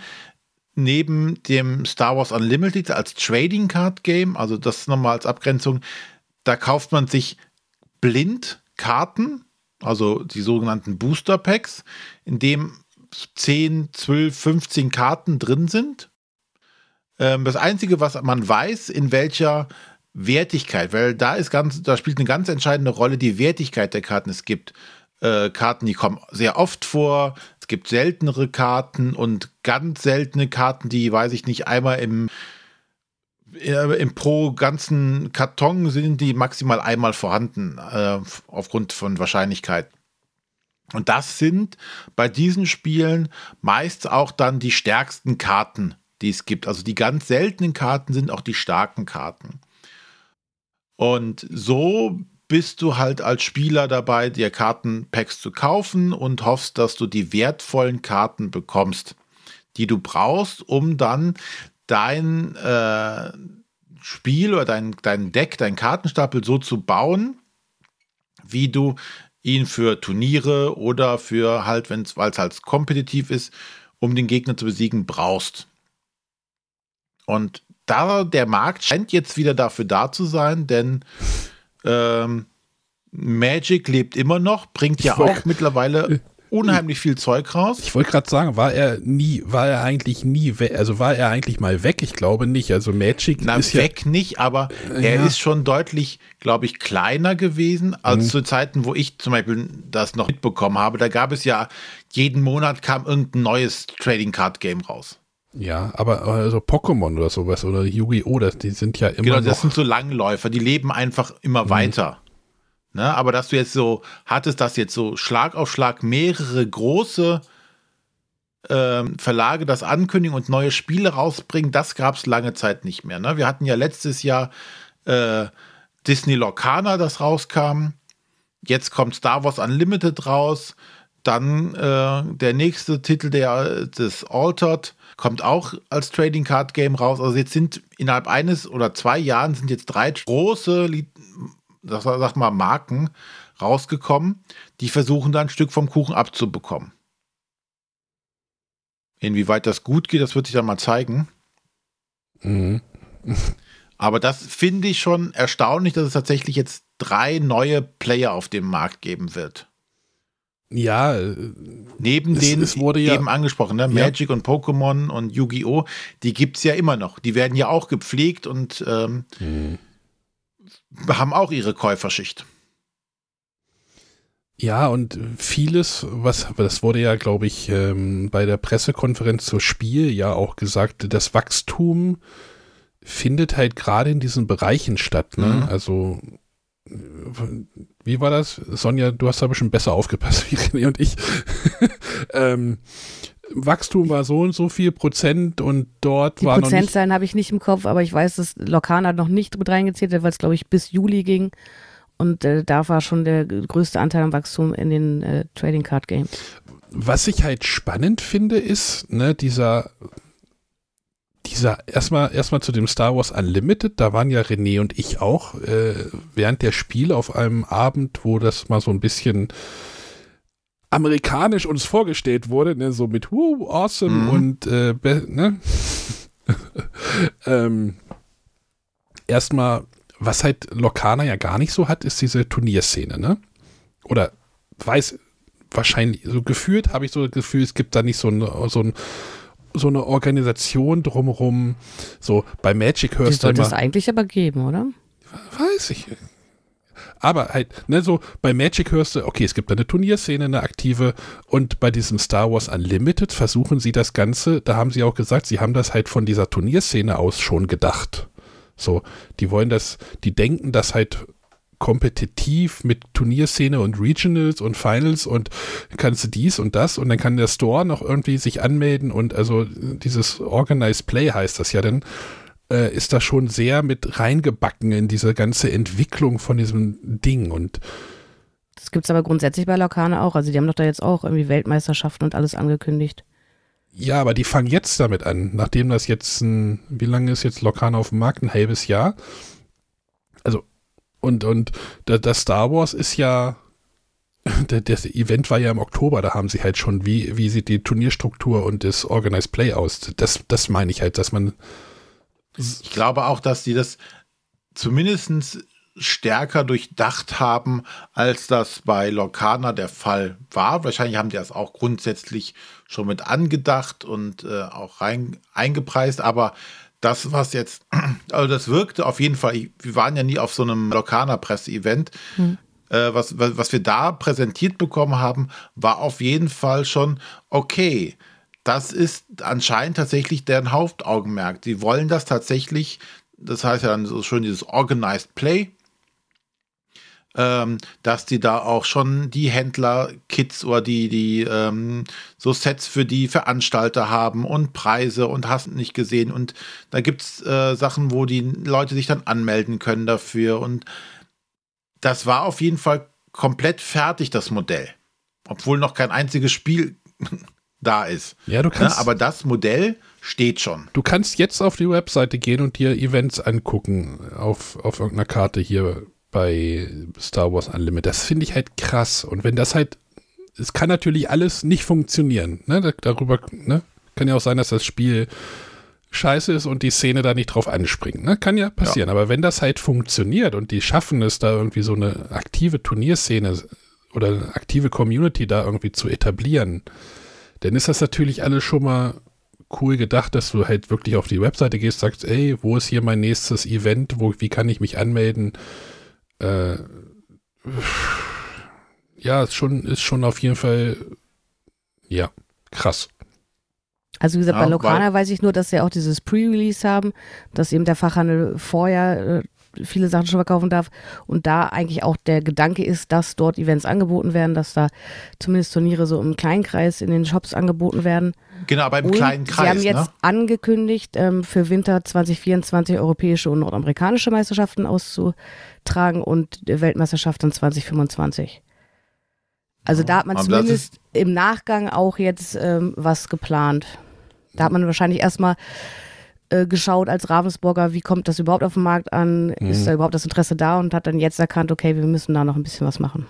neben dem Star Wars Unlimited als Trading Card Game, also das nochmal als Abgrenzung, da kauft man sich blind Karten, also die sogenannten Booster Packs, in dem 10, 12, 15 Karten drin sind. Ähm, das Einzige, was man weiß, in welcher Wertigkeit, weil da ist ganz, da spielt eine ganz entscheidende Rolle die Wertigkeit der Karten. Es gibt äh, Karten, die kommen sehr oft vor. Es gibt seltenere Karten und ganz seltene Karten, die, weiß ich nicht, einmal im im pro ganzen Karton sind die maximal einmal vorhanden, äh, aufgrund von Wahrscheinlichkeit. Und das sind bei diesen Spielen meist auch dann die stärksten Karten, die es gibt. Also die ganz seltenen Karten sind auch die starken Karten. Und so bist du halt als Spieler dabei, dir Kartenpacks zu kaufen und hoffst, dass du die wertvollen Karten bekommst, die du brauchst, um dann dein äh, Spiel oder dein, dein Deck, dein Kartenstapel so zu bauen, wie du ihn für Turniere oder für halt, wenn es, weil es halt kompetitiv ist, um den Gegner zu besiegen, brauchst. Und da der Markt scheint jetzt wieder dafür da zu sein, denn ähm, Magic lebt immer noch, bringt ja auch mittlerweile (laughs) unheimlich viel Zeug raus. Ich wollte gerade sagen, war er nie, war er eigentlich nie weg, also war er eigentlich mal weg? Ich glaube nicht. Also Magic Na, ist weg nicht, aber er Ja. ist schon deutlich, glaube ich, kleiner gewesen als Mhm. zu Zeiten, wo ich zum Beispiel das noch mitbekommen habe. Da gab es ja, jeden Monat kam irgendein neues Trading Card Game raus. ja, ja, aber also Pokémon oder sowas oder Yu-Gi-Oh, das- die sind ja immer Genau, das noch. sind so Langläufer, die leben einfach Mhm. immer weiter. Ne? Aber dass du jetzt so hattest, dass jetzt so Schlag auf Schlag mehrere große ähm, Verlage das ankündigen und neue Spiele rausbringen, das gab es lange Zeit nicht mehr. Ne? Wir hatten ja letztes Jahr äh, Disney Locana, das rauskam. Jetzt kommt Star Wars Unlimited raus. Dann äh, der nächste Titel, der des Altered, kommt auch als Trading Card Game raus. Also jetzt sind innerhalb eines oder zwei Jahren sind jetzt drei große, sag, sag mal, Marken rausgekommen, die versuchen da ein Stück vom Kuchen abzubekommen. Inwieweit das gut geht, das wird sich dann mal zeigen. Mhm. Aber das finde ich schon erstaunlich, dass es tatsächlich jetzt drei neue Player auf dem Markt geben wird. Ja, äh, Neben Es- den es wurde ja- eben angesprochen, ne? Magic und Pokémon und Yu-Gi-Oh!, die gibt es ja immer noch. Die werden ja auch gepflegt und ähm, Mhm. Haben auch ihre Käuferschicht. Ja, und vieles, was, das wurde ja, glaube ich, ähm, bei der Pressekonferenz zur Spiel ja auch gesagt, das Wachstum findet halt gerade in diesen Bereichen statt. Ne? Mhm. Also, wie war das? Sonja, du hast aber schon besser aufgepasst (laughs) wie René und ich. (laughs) ähm, Wachstum war so und so viel Prozent und dort Die war noch. Prozentzahlen habe ich nicht im Kopf, aber ich weiß, dass Lokana noch nicht mit reingezählt hat, weil es, glaube ich, bis Juli ging. Und äh, da war schon der größte Anteil am Wachstum in den äh, Trading Card Games. Was ich halt spannend finde, ist, ne, dieser, dieser, erstmal, erstmal zu dem Star Wars Unlimited, da waren ja René und ich auch äh, während der Spiele auf einem Abend, wo das mal so ein bisschen amerikanisch uns vorgestellt wurde, ne, so mit Woo, awesome Mhm. und äh, ne? (laughs) ähm, erstmal, was halt Lokana ja gar nicht so hat, ist diese Turnierszene, ne? Oder weiß wahrscheinlich, so gefühlt habe ich so das Gefühl, es gibt da nicht so, eine, so, ein, so eine Organisation drumherum. So bei Magic Die hörst du sollte immer, es eigentlich aber geben, oder? weiß ich. Aber halt, ne, so bei Magic hörst du, okay, es gibt eine Turnierszene, eine aktive und bei diesem Star Wars Unlimited versuchen sie das Ganze, da haben sie auch gesagt, sie haben das halt von dieser Turnierszene aus schon gedacht. So, die wollen das, die denken das halt kompetitiv mit Turnierszene und Regionals und Finals und kannst du dies und das und dann kann der Store noch irgendwie sich anmelden und also dieses Organized Play heißt das ja dann, äh, ist da schon sehr mit reingebacken in diese ganze Entwicklung von diesem Ding und Das gibt es aber grundsätzlich bei Lokana auch. Also die haben doch da jetzt auch irgendwie Weltmeisterschaften und alles angekündigt. ja, aber die fangen jetzt damit an, nachdem das jetzt ein, wie lange ist jetzt Lokana auf dem Markt? Ein halbes Jahr. Also, und, und da- das Star Wars ist ja, (laughs) der- das Event war ja im Oktober, da haben sie halt schon, wie, wie sieht die Turnierstruktur und das Organized Play aus? Das, das meine ich halt, dass man, Ich glaube auch, dass die das zumindest stärker durchdacht haben, als das bei Lorcana der Fall war. Wahrscheinlich haben die das auch grundsätzlich schon mit angedacht und äh, auch rein eingepreist, aber das, was jetzt, (clears throat) also das wirkte auf jeden Fall, wir waren ja nie auf so einem Lorcana-Presse-Event, äh, was, was, was wir da präsentiert bekommen haben, war auf jeden Fall schon okay. Das ist anscheinend tatsächlich deren Hauptaugenmerk. Die wollen das tatsächlich, das heißt ja dann so schön dieses Organized Play, ähm, dass die da auch schon die Händler-Kits oder die, die ähm, so Sets für die Veranstalter haben und Preise und hast nicht gesehen. Und da gibt es äh, Sachen, wo die Leute sich dann anmelden können dafür. Und das war auf jeden Fall komplett fertig, das Modell. Obwohl noch kein einziges Spiel (laughs) da ist. ja, du Ne? kannst, Aber das Modell steht schon. Du kannst jetzt auf die Webseite gehen und dir Events angucken auf, auf irgendeiner Karte hier bei Star Wars Unlimited. Das finde ich halt krass. Und wenn das halt, es kann natürlich alles nicht funktionieren. Ne? Da- Darüber, ne? Kann ja auch sein, dass das Spiel scheiße ist und die Szene da nicht drauf anspringt. Ne? Kann ja passieren. Aber wenn das halt funktioniert und die schaffen es, da irgendwie so eine aktive Turnierszene oder eine aktive Community da irgendwie zu etablieren, dann ist das natürlich alles schon mal cool gedacht, dass du halt wirklich auf die Webseite gehst, sagst, ey, wo ist hier mein nächstes Event, wo, wie kann ich mich anmelden? Äh, ja, ist schon, ist schon auf jeden Fall, ja, krass. Also wie gesagt, Ja, bei Lokana weiß ich nur, dass sie auch dieses Pre-Release haben, dass eben der Fachhandel vorher äh, viele Sachen schon verkaufen darf und da eigentlich auch der Gedanke ist, dass dort Events angeboten werden, dass da zumindest Turniere so im Kleinkreis in den Shops angeboten werden. Genau, beim Und kleinen Kreis. sie haben jetzt ne? angekündigt, ähm, für Winter 2024 europäische und nordamerikanische Meisterschaften auszutragen und Weltmeisterschaften 2025. Also da hat man zumindest im Nachgang auch jetzt ähm, was geplant. Da hat man wahrscheinlich erstmal äh, geschaut als Ravensburger, wie kommt das überhaupt auf den Markt an? Mhm. Ist da überhaupt das Interesse da? Und hat dann jetzt erkannt, okay, wir müssen da noch ein bisschen was machen.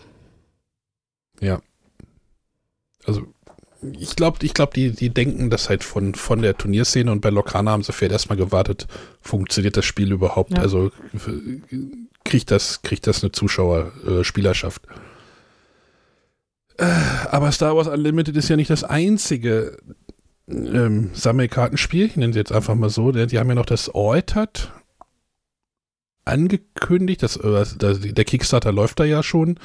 Also ich glaube, ich glaub, die, die denken das halt von, von der Turnierszene und bei Lokana haben sie vielleicht erstmal gewartet, funktioniert das Spiel überhaupt? Ja. Also kriegt das, kriegt das eine Zuschauerspielerschaft? Äh, Spielerschaft? äh, aber Star Wars Unlimited ist ja nicht das einzige ähm, Sammelkartenspiel, ich nenne es jetzt einfach mal so. Die die haben ja noch das Altered angekündigt, das, äh, das, der Kickstarter läuft da ja schon.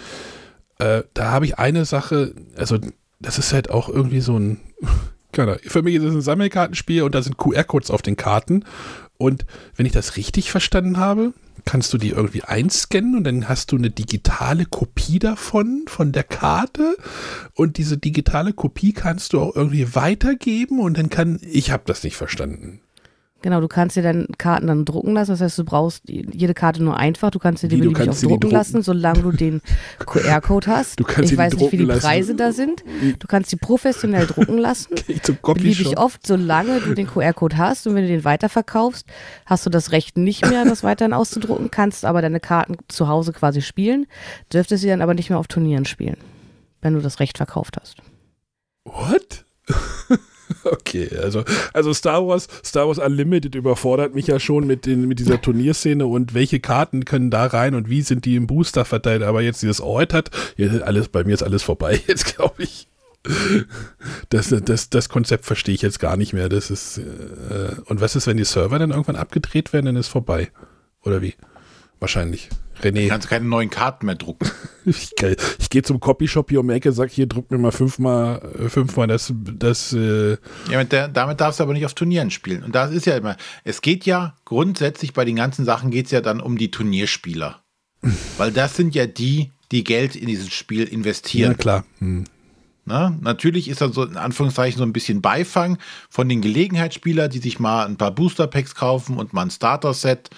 Äh, da habe ich eine Sache, also das ist halt auch irgendwie so ein, (laughs) keine für mich ist es ein Sammelkartenspiel und da sind QR-Codes auf den Karten. Und wenn ich das richtig verstanden habe, kannst du die irgendwie einscannen und dann hast du eine digitale Kopie davon, von der Karte. Und diese digitale Kopie kannst du auch irgendwie weitergeben und dann kann, ich habe das nicht verstanden. Genau, du kannst dir dann Karten dann drucken lassen. Das heißt, du brauchst jede Karte nur einfach. Du kannst dir die Wie, beliebig auch drucken drucken? lassen, solange du den QR-Code hast. Du kannst ich weiß nicht, wie die drucken lassen. Preise da sind. Du kannst die professionell drucken lassen. (laughs) Beliebig oft, solange du den QR-Code hast und wenn du den weiterverkaufst, hast du das Recht nicht mehr, das weiterhin auszudrucken, kannst aber deine Karten zu Hause quasi spielen, dürftest sie dann aber nicht mehr auf Turnieren spielen, wenn du das Recht verkauft hast. What? (laughs) (laughs) okay, also, also Star Wars, Star Wars Unlimited überfordert mich ja schon mit, den, mit dieser Turnierszene und welche Karten können da rein und wie sind die im Booster verteilt. Aber jetzt dieses jetzt ist alles, bei mir ist alles vorbei, (laughs) jetzt glaube ich. Das, das, das Konzept verstehe ich jetzt gar nicht mehr. Das ist, äh, und was ist, wenn die Server dann irgendwann abgedreht werden, dann ist vorbei? Oder wie? Wahrscheinlich. Du René, kannst keine neuen Karten mehr drucken. (laughs) ich, ich gehe zum Copyshop hier um die Ecke, sag hier, druck mir mal fünfmal, äh, fünfmal das, das äh, Ja, mit der, damit darfst du aber nicht auf Turnieren spielen. Und das ist ja immer, es geht ja grundsätzlich bei den ganzen Sachen geht es ja dann um die Turnierspieler. (laughs) Weil das sind ja die, die Geld in dieses Spiel Ja, investieren. klar. Hm. Ne? Natürlich ist da so in Anführungszeichen so ein bisschen Beifang von den Gelegenheitsspielern, die sich mal ein paar Booster Packs kaufen und mal ein Starter Set.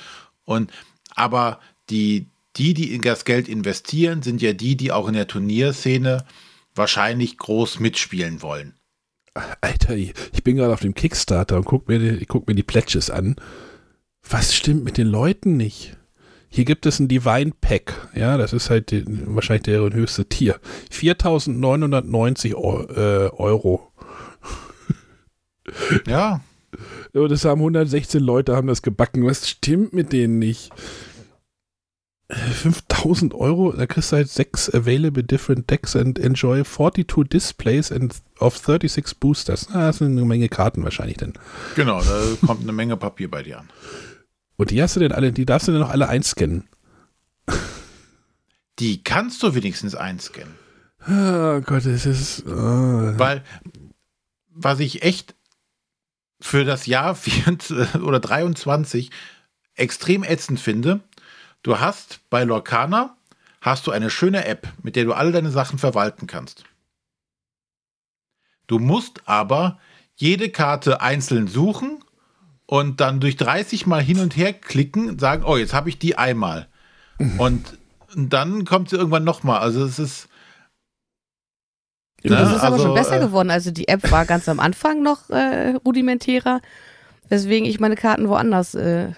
Und aber die, die, die in das Geld investieren, sind ja die, die auch in der Turnierszene wahrscheinlich groß mitspielen wollen. Alter, ich bin gerade auf dem Kickstarter und guck mir, die, guck mir die Pledges an. Was stimmt mit den Leuten nicht? Hier gibt es ein Divine Pack. Ja, das ist halt die, wahrscheinlich deren höchste Tier. 4.990 Eu- äh, Euro. Ja, Das haben 116 Leute, haben das gebacken. Was stimmt mit denen nicht? Äh, 5000 Euro, da kriegst du halt sechs available different decks and enjoy 42 displays and of 36 boosters. Ah, das sind eine Menge Karten wahrscheinlich dann. genau, da kommt eine Menge Papier bei dir an. Und die hast du denn alle, die darfst du denn noch alle einscannen. Die kannst du wenigstens einscannen. Oh Gott, das ist. Oh. Weil, was ich echt für das Jahr (laughs) 24 oder 23 extrem ätzend finde, du hast bei Lorcana hast du eine schöne App, mit der du alle deine Sachen verwalten kannst. Du musst aber jede Karte einzeln suchen und dann durch 30 Mal hin und her klicken und sagen, oh, jetzt habe ich die einmal. Und dann kommt sie irgendwann nochmal. Also es ist, Ne? Das ist aber also, schon besser äh, geworden. Also die App war ganz am Anfang noch äh, rudimentärer, weswegen ich meine Karten woanders äh,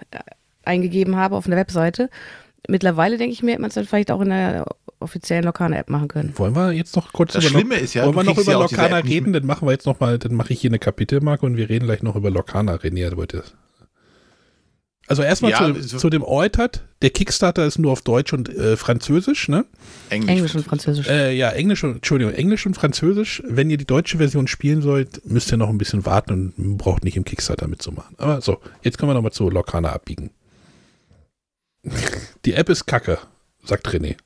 eingegeben habe auf einer Webseite. Mittlerweile denke ich mir, hätte man es dann vielleicht auch in der offiziellen Lokane-App machen können. Wollen wir jetzt noch kurz Das über Schlimme ist ja, wollen wir noch über ja Lokana reden? Dann machen wir jetzt noch mal, dann mache ich hier eine Kapitelmarke und wir reden gleich noch über Lokana. René, wolltest. Also erstmal Ja, zu, dem- so- zu dem Eutert. Der Kickstarter ist nur auf Deutsch und äh, Französisch, ne? Englisch. Englisch und Französisch. Äh, ja, Englisch und, Entschuldigung, Englisch und Französisch. Wenn ihr die deutsche Version spielen sollt, müsst ihr noch ein bisschen warten und braucht nicht im Kickstarter mitzumachen. Aber so, jetzt können wir nochmal zu Lokana abbiegen. Die App ist kacke, sagt René.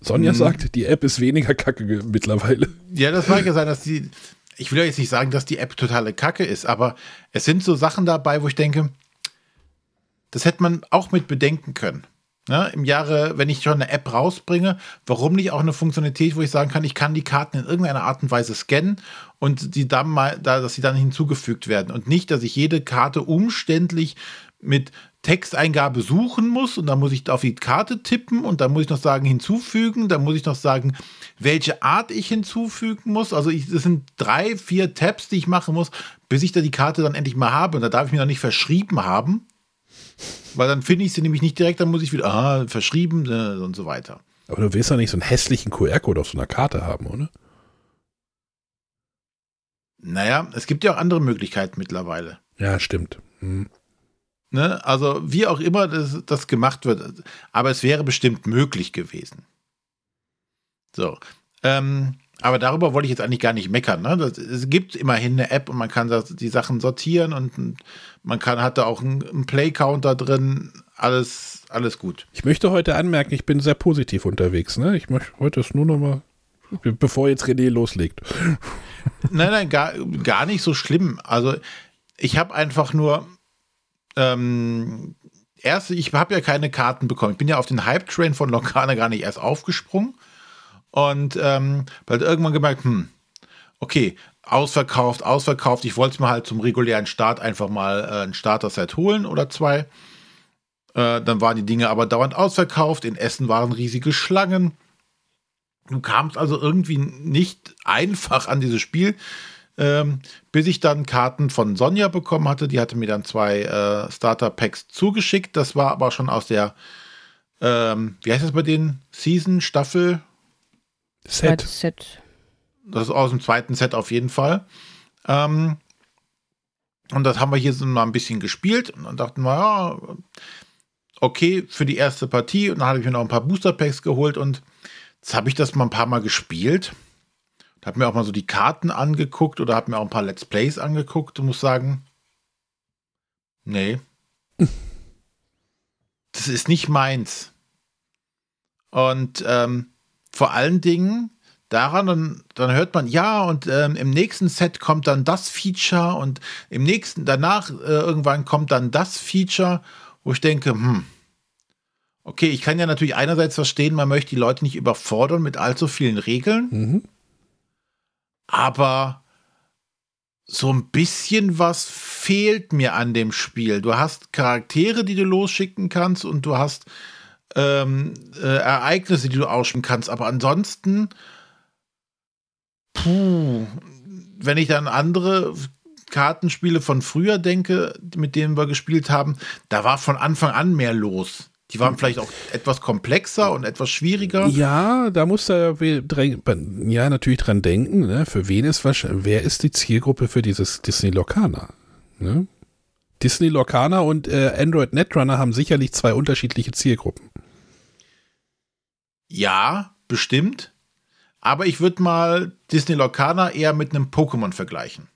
Sonja Hm. sagt, die App ist weniger kacke mittlerweile. Ja, das mag ja sein, dass die. Ich will ja jetzt nicht sagen, dass die App totale Kacke ist, aber es sind so Sachen dabei, wo ich denke, das hätte man auch mit bedenken können. Ne? Im Jahre, wenn ich schon eine App rausbringe, warum nicht auch eine Funktionalität, wo ich sagen kann, ich kann die Karten in irgendeiner Art und Weise scannen und die dann mal, da, dass sie dann hinzugefügt werden und nicht, dass ich jede Karte umständlich mit Texteingabe suchen muss und dann muss ich auf die Karte tippen und dann muss ich noch sagen hinzufügen, dann muss ich noch sagen, welche Art ich hinzufügen muss. Also ich, das sind drei, vier Tabs, die ich machen muss, bis ich da die Karte dann endlich mal habe und da darf ich mir noch nicht verschrieben haben, weil dann finde ich sie nämlich nicht direkt, dann muss ich wieder, aha, verschrieben äh, und so weiter. Aber du willst ja nicht so einen hässlichen QR-Code auf so einer Karte haben, oder? Naja, es gibt ja auch andere Möglichkeiten mittlerweile. Ja, stimmt. Hm. Ne? Also wie auch immer das, das gemacht wird, aber es wäre bestimmt möglich gewesen. So. Ähm, aber darüber wollte ich jetzt eigentlich gar nicht meckern. Ne? Das, es gibt immerhin eine App und man kann das, die Sachen sortieren und man kann, hat da auch einen, einen Play-Counter drin. Alles, alles gut. Ich möchte heute anmerken, ich bin sehr positiv unterwegs. Ne? Ich möchte heute es nur noch mal, bevor jetzt René loslegt. Nein, nein, gar, gar nicht so schlimm. Also ich habe einfach nur ähm, erst, ich habe ja keine Karten bekommen. Ich bin ja auf den Hype-Train von Lokana gar nicht erst aufgesprungen und ähm, halt irgendwann gemerkt, hm, okay, ausverkauft, ausverkauft. Ich wollte mir halt zum regulären Start einfach mal äh, ein Starter-Set holen oder zwei. Äh, dann waren die Dinge aber dauernd ausverkauft. In Essen waren riesige Schlangen. Du kamst also irgendwie nicht einfach an dieses Spiel, ähm, bis ich dann Karten von Sonja bekommen hatte. Die hatte mir dann zwei äh, Starter-Packs zugeschickt. Das war aber schon aus der, ähm, wie heißt das bei den Season, Staffel? Set. Zweites Set. Das ist aus dem zweiten Set auf jeden Fall. Ähm, und das haben wir hier so mal ein bisschen gespielt. Und dann dachten wir, ja, okay, für die erste Partie. Und dann habe ich mir noch ein paar Booster Packs geholt und jetzt habe ich das mal ein paar Mal gespielt. Habe mir auch mal so die Karten angeguckt oder habe mir auch ein paar Let's Plays angeguckt und muss sagen, nee. (laughs) das ist nicht meins. Und ähm, vor allen Dingen daran, dann, dann hört man, ja, und ähm, im nächsten Set kommt dann das Feature und im nächsten, danach äh, irgendwann kommt dann das Feature, wo ich denke, hm, okay, ich kann ja natürlich einerseits verstehen, man möchte die Leute nicht überfordern mit allzu vielen Regeln, Mhm. Aber so ein bisschen was fehlt mir an dem Spiel. Du hast Charaktere, die du losschicken kannst und du hast ähm, äh, Ereignisse, die du ausspielen kannst, aber ansonsten, puh, wenn ich dann andere Kartenspiele von früher denke, mit denen wir gespielt haben, da war von Anfang an mehr los. Die waren vielleicht auch etwas komplexer und etwas schwieriger. Ja, da muss er ja natürlich dran denken, ne? für wen ist wahrscheinlich, wer ist die Zielgruppe für dieses Disney Locana? Ne? Disney Locana und äh, Android Netrunner haben sicherlich zwei unterschiedliche Zielgruppen. Ja, bestimmt. Aber ich würde mal Disney Locana eher mit einem Pokémon vergleichen.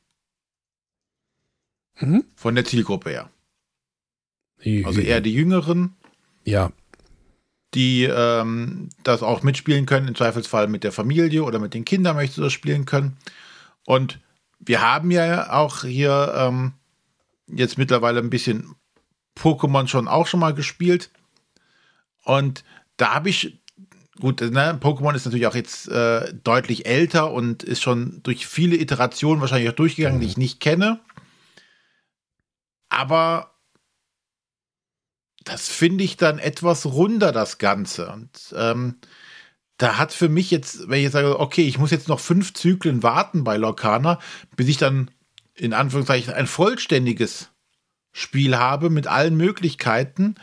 Mhm. Von der Zielgruppe her. Also eher die Jüngeren, ja, die ähm, das auch mitspielen können, im Zweifelsfall mit der Familie oder mit den Kindern möchtest du das spielen können. Und wir haben ja auch hier ähm, jetzt mittlerweile ein bisschen Pokémon schon auch schon mal gespielt. Und da habe ich, gut, ne, Pokémon ist natürlich auch jetzt äh, deutlich älter und ist schon durch viele Iterationen wahrscheinlich auch durchgegangen, die ich nicht kenne. Aber das finde ich dann etwas runder, das Ganze. Und ähm, da hat für mich jetzt, wenn ich jetzt sage, okay, ich muss jetzt noch fünf Zyklen warten bei Lorcana, bis ich dann in Anführungszeichen ein vollständiges Spiel habe mit allen Möglichkeiten.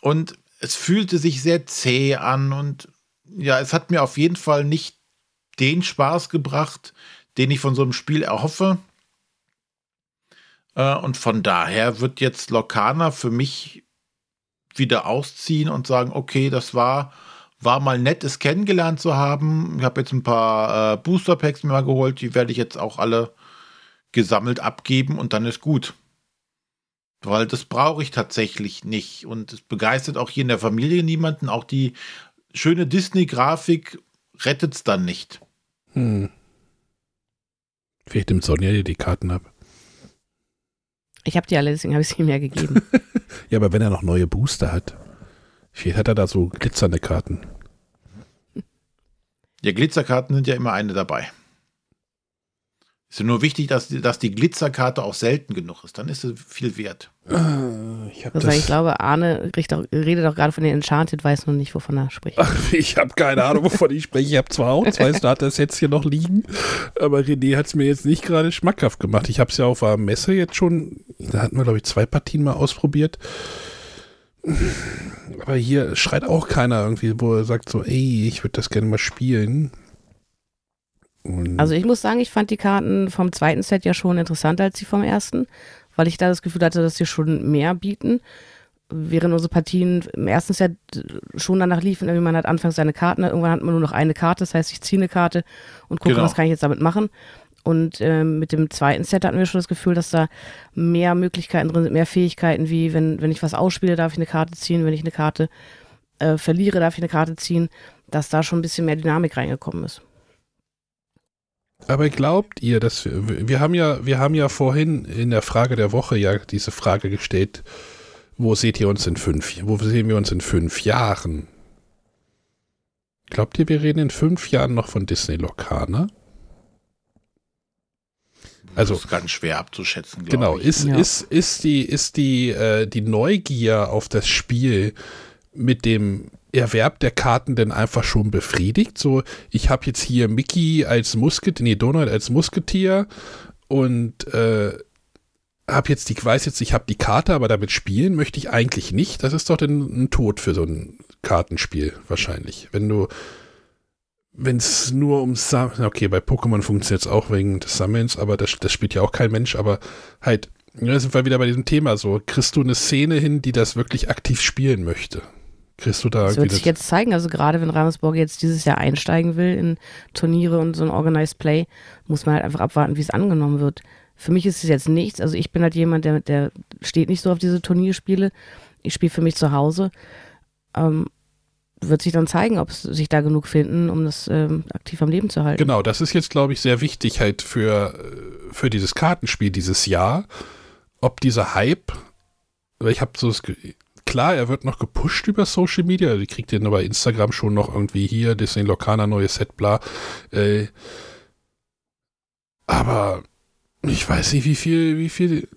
Und es fühlte sich sehr zäh an und ja, es hat mir auf jeden Fall nicht den Spaß gebracht, den ich von so einem Spiel erhoffe. Äh, und von daher wird jetzt Lokana für mich wieder ausziehen und sagen, okay, das war, war mal nett, es kennengelernt zu haben. Ich habe jetzt ein paar äh, Booster Packs mir mal geholt, die werde ich jetzt auch alle gesammelt abgeben und dann ist gut. Weil das brauche ich tatsächlich nicht. Und es begeistert auch hier in der Familie niemanden. Auch die schöne Disney-Grafik rettet es dann nicht. Hm. Vielleicht nimmt Sonja dir die Karten ab. Ich habe die alle, deswegen habe ich sie ihm ja gegeben. (laughs) ja, aber wenn er noch neue Booster hat, vielleicht hat er da so glitzernde Karten. Ja, Glitzerkarten sind ja immer eine dabei. Ist nur wichtig, dass, dass die Glitzerkarte auch selten genug ist. Dann ist sie viel wert. Äh, ich, also ich glaube, Arne redet auch gerade von den Enchanted, weiß nur nicht, wovon er spricht. Ach, (laughs) ich habe keine Ahnung, wovon ich spreche. Ich habe zwar auch zwei Starters jetzt hier noch liegen, aber René hat es mir jetzt nicht gerade schmackhaft gemacht. Ich habe es ja auf der Messe jetzt schon, da hatten wir, glaube ich, zwei Partien mal ausprobiert. Aber hier schreit auch keiner irgendwie, wo er sagt so, ey, ich würde das gerne mal spielen. Und also ich muss sagen, ich fand die Karten vom zweiten Set ja schon interessanter als die vom ersten, weil ich da das Gefühl hatte, dass sie schon mehr bieten. Während unsere Partien im ersten Set schon danach liefen, irgendwie man hat anfangs seine Karten, irgendwann hat man nur noch eine Karte, das heißt, ich ziehe eine Karte und gucke, genau. was kann ich jetzt damit machen. Und äh, mit dem zweiten Set hatten wir schon das Gefühl, dass da mehr Möglichkeiten drin sind, mehr Fähigkeiten, wie wenn, wenn ich was ausspiele, darf ich eine Karte ziehen, wenn ich eine Karte äh, verliere, darf ich eine Karte ziehen, dass da schon ein bisschen mehr Dynamik reingekommen ist. Aber glaubt ihr, dass wir, wir haben ja, wir haben ja vorhin in der Frage der Woche ja diese Frage gestellt, wo seht ihr uns in fünf, wo sehen wir uns in fünf Jahren? Glaubt ihr, wir reden in fünf Jahren noch von Disney Lokana? Also das ist ganz schwer abzuschätzen. Genau, ich. ist ja. ist ist die ist die äh, die Neugier auf das Spiel mit dem Erwerb der Karten denn einfach schon befriedigt? So, ich habe jetzt hier Mickey als Musket, nee, Donald als Musketier und äh, habe jetzt die, weiß jetzt, ich habe die Karte, aber damit spielen möchte ich eigentlich nicht. Das ist doch dann ein Tod für so ein Kartenspiel wahrscheinlich. Wenn du, wenn es nur ums Sammeln, okay, bei Pokémon funktioniert es auch wegen des Sammelns, aber das, das spielt ja auch kein Mensch, aber halt, da sind wir wieder bei diesem Thema so, kriegst du eine Szene hin, die das wirklich aktiv spielen möchte? Kriegst du da das wird sich jetzt zeigen. Also gerade wenn Ramsburg jetzt dieses Jahr einsteigen will in Turniere und so ein Organized Play, muss man halt einfach abwarten, wie es angenommen wird. Für mich ist es jetzt nichts. Also ich bin halt jemand, der, der steht nicht so auf diese Turnierspiele. Ich spiele für mich zu Hause. Ähm, wird sich dann zeigen, ob es sich da genug finden, um das ähm, aktiv am Leben zu halten. Genau, das ist jetzt, glaube ich, sehr wichtig halt für, für dieses Kartenspiel dieses Jahr, ob dieser Hype, ich habe so das, klar, er wird noch gepusht über Social Media. Die kriegt ihr bei Instagram schon noch irgendwie hier, Disney Locana, neues Set, bla. Äh, aber ich weiß nicht, wie viel, wie viel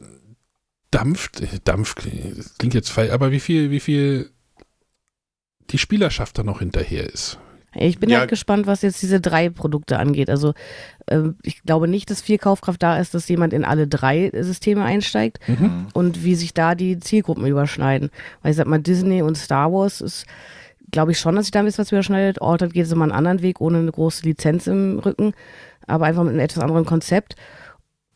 dampft, Dampf klingt jetzt falsch, aber wie viel, wie viel die Spielerschaft da noch hinterher ist. Ich bin ja. halt gespannt, was jetzt diese drei Produkte angeht. Also äh, ich glaube nicht, dass viel Kaufkraft da ist, dass jemand in alle drei Systeme einsteigt mhm. und wie sich da die Zielgruppen überschneiden. Weil ich sag mal, Disney und Star Wars ist, glaube ich schon, dass sich da ein bisschen was überschneidet. Altered geht es immer einen anderen Weg, ohne eine große Lizenz im Rücken, aber einfach mit einem etwas anderen Konzept.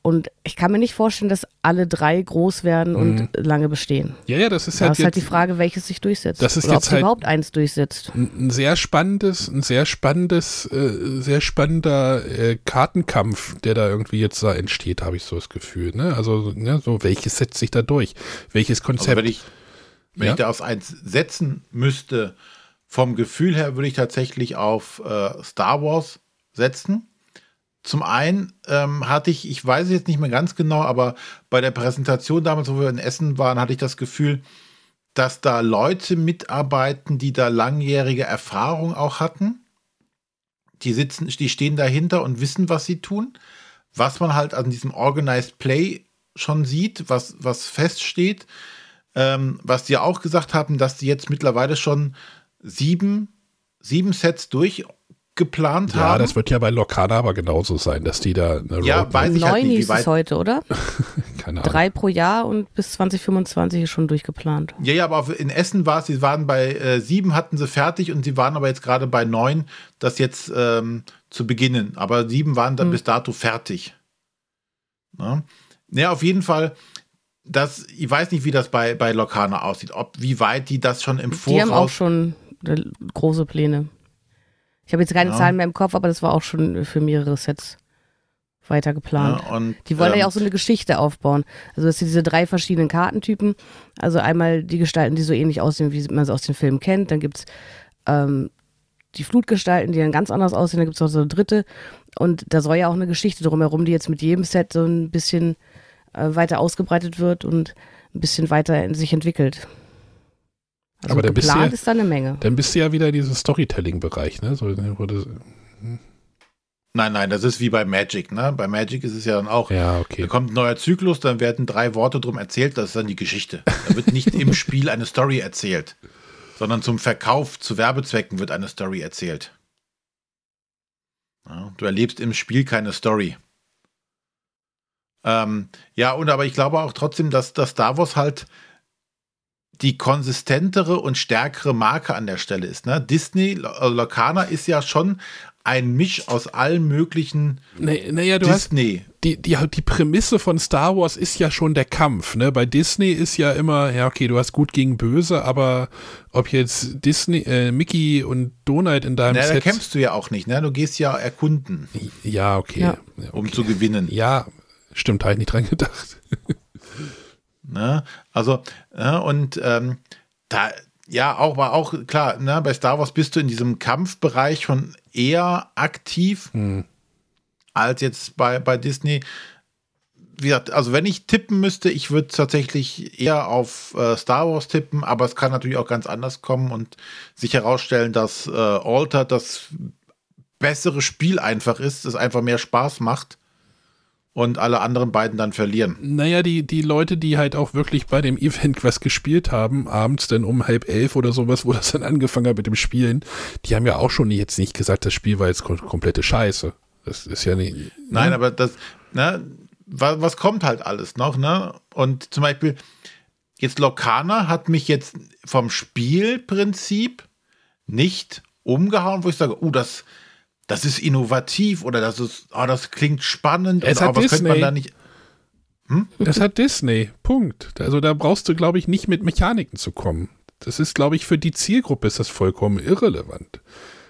Und ich kann mir nicht vorstellen, dass alle drei groß werden und mhm. lange bestehen. Ja, ja, das ist da halt. Das ist halt die Frage, welches sich durchsetzt. Das ist Oder jetzt ob halt überhaupt eins durchsetzt. Ein sehr spannendes, ein sehr spannendes, äh, sehr spannender äh, Kartenkampf, der da irgendwie jetzt da entsteht, habe ich so das Gefühl. Ne? Also, ne, so welches setzt sich da durch? Welches Konzept? Also wenn ich, wenn ja? ich da auf eins setzen müsste, vom Gefühl her würde ich tatsächlich auf äh, Star Wars setzen zum einen ähm, hatte ich, ich weiß jetzt nicht mehr ganz genau, aber bei der Präsentation damals, wo wir in Essen waren, hatte ich das Gefühl, dass da Leute mitarbeiten, die da langjährige Erfahrung auch hatten. Die sitzen, die stehen dahinter und wissen, was sie tun. Was man halt an diesem Organized Play schon sieht, was, was feststeht, ähm, was die auch gesagt haben, dass die jetzt mittlerweile schon sieben, sieben Sets durch geplant ja, haben. Ja, das wird ja bei Lokana aber genauso sein, dass die da eine Ja, Road weiß ich Neun halt nicht, hieß es heute, oder? (laughs) Keine Ahnung. Drei pro Jahr und bis 2025 ist schon durchgeplant. Ja, ja, aber in Essen war es, sie waren bei äh, sieben, hatten sie fertig und sie waren aber jetzt gerade bei neun, das jetzt ähm, zu beginnen. Aber sieben waren dann hm. bis dato fertig. Na? Ja, auf jeden Fall. Das, ich weiß nicht, wie das bei, bei Lokana aussieht, ob wie weit die das schon im Voraus. Die haben auch schon äh, große Pläne. Ich habe jetzt keine Ja. Zahlen mehr im Kopf, aber das war auch schon für mehrere Sets weiter geplant. Ja, und, Die wollen ähm, ja auch so eine Geschichte aufbauen. Also das sind diese drei verschiedenen Kartentypen. Also einmal die Gestalten, die so ähnlich aussehen, wie man sie aus den Filmen kennt. Dann gibt's ähm, die Flutgestalten, die dann ganz anders aussehen. Dann gibt's noch so eine dritte. Und da soll ja auch eine Geschichte drumherum, die jetzt mit jedem Set so ein bisschen äh, weiter ausgebreitet wird und ein bisschen weiter in sich entwickelt. Also Aber dann bist du geplant ja- ist da eine Menge. Dann bist du ja wieder in diesem Storytelling-Bereich, ne? So, wo du, Nein, nein, das ist wie bei Magic, ne? Bei Magic ist es ja dann auch, ja, da okay. kommt ein neuer Zyklus, dann werden drei Worte drum erzählt, das ist dann die Geschichte. Da wird nicht im (laughs) Spiel eine Story erzählt, sondern zum Verkauf, zu Werbezwecken wird eine Story erzählt. Ja, du erlebst im Spiel keine Story. Ähm, ja, und aber ich glaube auch trotzdem, dass, dass Star Wars halt die konsistentere und stärkere Marke an der Stelle ist. Ne? Disney, Lo- Locana ist ja schon ein Misch aus allen möglichen naja, du hast Disney. die, die, die Prämisse von Star Wars ist ja schon der Kampf. Ne? Bei Disney ist ja immer, ja, okay, du hast gut gegen böse, aber ob jetzt Disney, äh, Mickey und Donald in deinem Na, da Set. kämpfst du ja auch nicht, ne? Du gehst ja erkunden, Ja, okay. Ja. Ja, um okay. zu gewinnen. ja stimmt, habe ich nicht dran gedacht. (laughs) Ne? Also, ne? und ähm, da, ja, auch war auch klar, ne? bei Star Wars bist du in diesem Kampfbereich schon eher aktiv Hm. als jetzt bei, bei Disney. Wie gesagt, also wenn ich tippen müsste, ich würde tatsächlich eher auf äh, Star Wars tippen, aber es kann natürlich auch ganz anders kommen und sich herausstellen, dass äh, Alter das bessere Spiel einfach ist, es einfach mehr Spaß macht und alle anderen beiden dann verlieren. Naja, die, die Leute, die halt auch wirklich bei dem Event was gespielt haben, abends dann um halb elf oder sowas, wo das dann angefangen hat mit dem Spielen, die haben ja auch schon jetzt nicht gesagt, das Spiel war jetzt kom komplette Scheiße. Das ist ja nicht. Nein, ne? aber das, ne, was, kommt halt alles noch, ne? Und zum Beispiel, jetzt Lokana hat mich jetzt vom Spielprinzip nicht umgehauen, wo ich sage, oh, das, das ist innovativ oder das ist, oh, das klingt spannend. Es oder, hat oh, was könnte man Disney. da nicht. Das hat Disney. Punkt. Also da brauchst du, glaube ich, nicht mit Mechaniken zu kommen. Das ist, glaube ich, für die Zielgruppe ist das vollkommen irrelevant.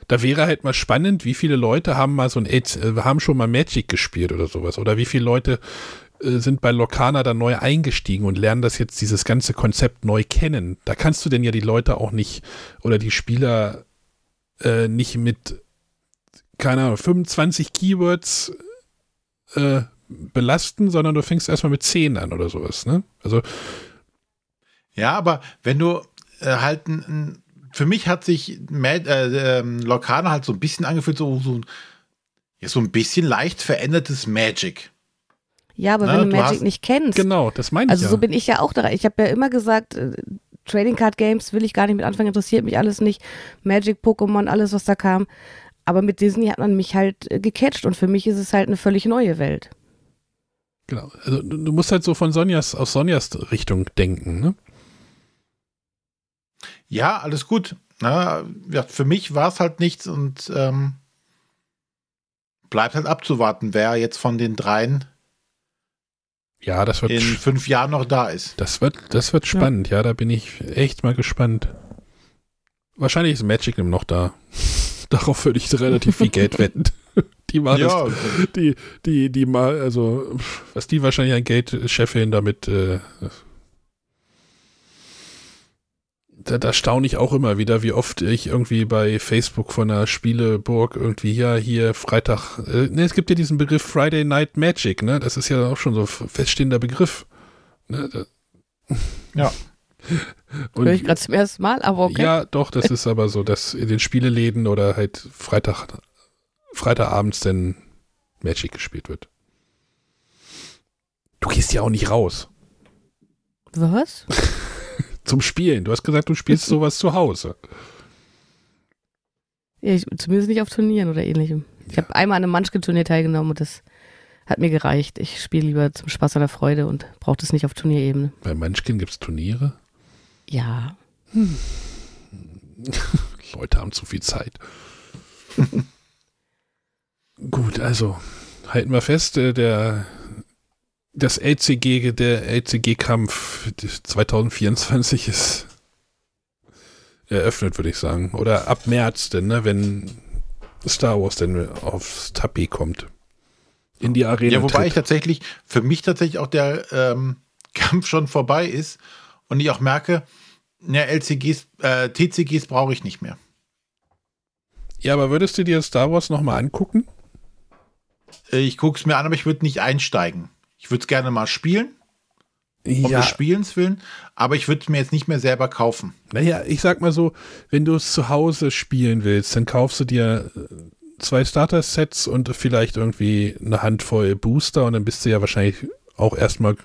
Da wäre halt mal spannend, wie viele Leute haben mal so ein äh, haben schon mal Magic gespielt oder sowas. Oder wie viele Leute äh, sind bei Lokana da neu eingestiegen und lernen das jetzt, dieses ganze Konzept neu kennen. Da kannst du denn ja die Leute auch nicht oder die Spieler äh, nicht mit, keine Ahnung, 25 Keywords äh, belasten, sondern du fängst erstmal mit 10 an oder sowas, ne? Also, Ja, aber wenn du äh, halt ein, für mich hat sich Mad, äh, ähm, Lokana halt so ein bisschen angefühlt, so, so, ja, so ein bisschen leicht verändertes Magic. Ja, aber Na, wenn du du Magic hast- nicht kennst, genau, das meine ich Also ja. so bin ich ja auch da. Ich habe ja immer gesagt, äh, Trading Card Games will ich gar nicht mit anfangen, interessiert mich alles nicht. Magic, Pokémon, alles, was da kam. Aber mit Disney hat man mich halt äh, gecatcht und für mich ist es halt eine völlig neue Welt. genau. Also, du, musst halt so von Sonjas, aus Sonjas Richtung denken, ne? Ja, alles gut. Na, ja, für mich war es halt nichts und ähm, bleibt halt abzuwarten, wer jetzt von den dreien Ja, das wird, in fünf Jahren noch da ist. das wird, das wird spannend, ja. da bin ich echt mal gespannt. Wahrscheinlich ist Magic noch da. (laughs) Darauf würde ich relativ viel Geld wetten. (laughs) Die war das, Ja, die, die, die mal, also, was die wahrscheinlich an Geld scheffeln damit, äh, da, da staune ich auch immer wieder, wie oft ich irgendwie bei Facebook von einer Spieleburg irgendwie, ja, hier Freitag, äh, ne, es gibt ja diesen Begriff Friday Night Magic, ne, das ist ja auch schon so ein feststehender Begriff. Ne, da, Ja. Und, Höre ich gerade zum ersten Mal, aber okay. Ja, doch, das ist aber so, dass in den Spieleläden oder halt Freitag, Freitagabends dann Magic gespielt wird. Du gehst ja auch nicht raus Was? (laughs) zum Spielen. Du hast gesagt, du spielst sowas zu Hause. Ja, ich, zumindest nicht auf Turnieren oder ähnlichem. Ich habe einmal an einem Munchkin-Turnier teilgenommen und das hat mir gereicht. Ich spiele lieber zum Spaß an der Freude und brauche das nicht auf Turnierebene. Bei Munchkin gibt es Turniere. Ja. (laughs) Leute haben zu viel Zeit. (laughs) Gut, also halten wir fest, äh, der das LCG, der LCG-Kampf 2024 ist eröffnet, würde ich sagen. Oder ab März denn, ne, wenn Star Wars denn aufs Tapet kommt. In die Arena. Ja, wobei tritt. ich tatsächlich, für mich tatsächlich auch der ähm, Kampf schon vorbei ist und ich auch merke, ja, LCGs, äh, TCGs brauche ich nicht mehr. Ja, aber würdest du dir Star Wars nochmal angucken? Äh, ich gucke es mir an, aber ich würde nicht einsteigen. Ich würde es gerne mal spielen. Um ja. des Spielens willen, aber ich würde es mir jetzt nicht mehr selber kaufen. Naja, ich sag mal so, wenn du es zu Hause spielen willst, dann kaufst du dir äh, zwei Starter-Sets und vielleicht irgendwie eine Handvoll Booster und dann bist du ja wahrscheinlich auch erstmal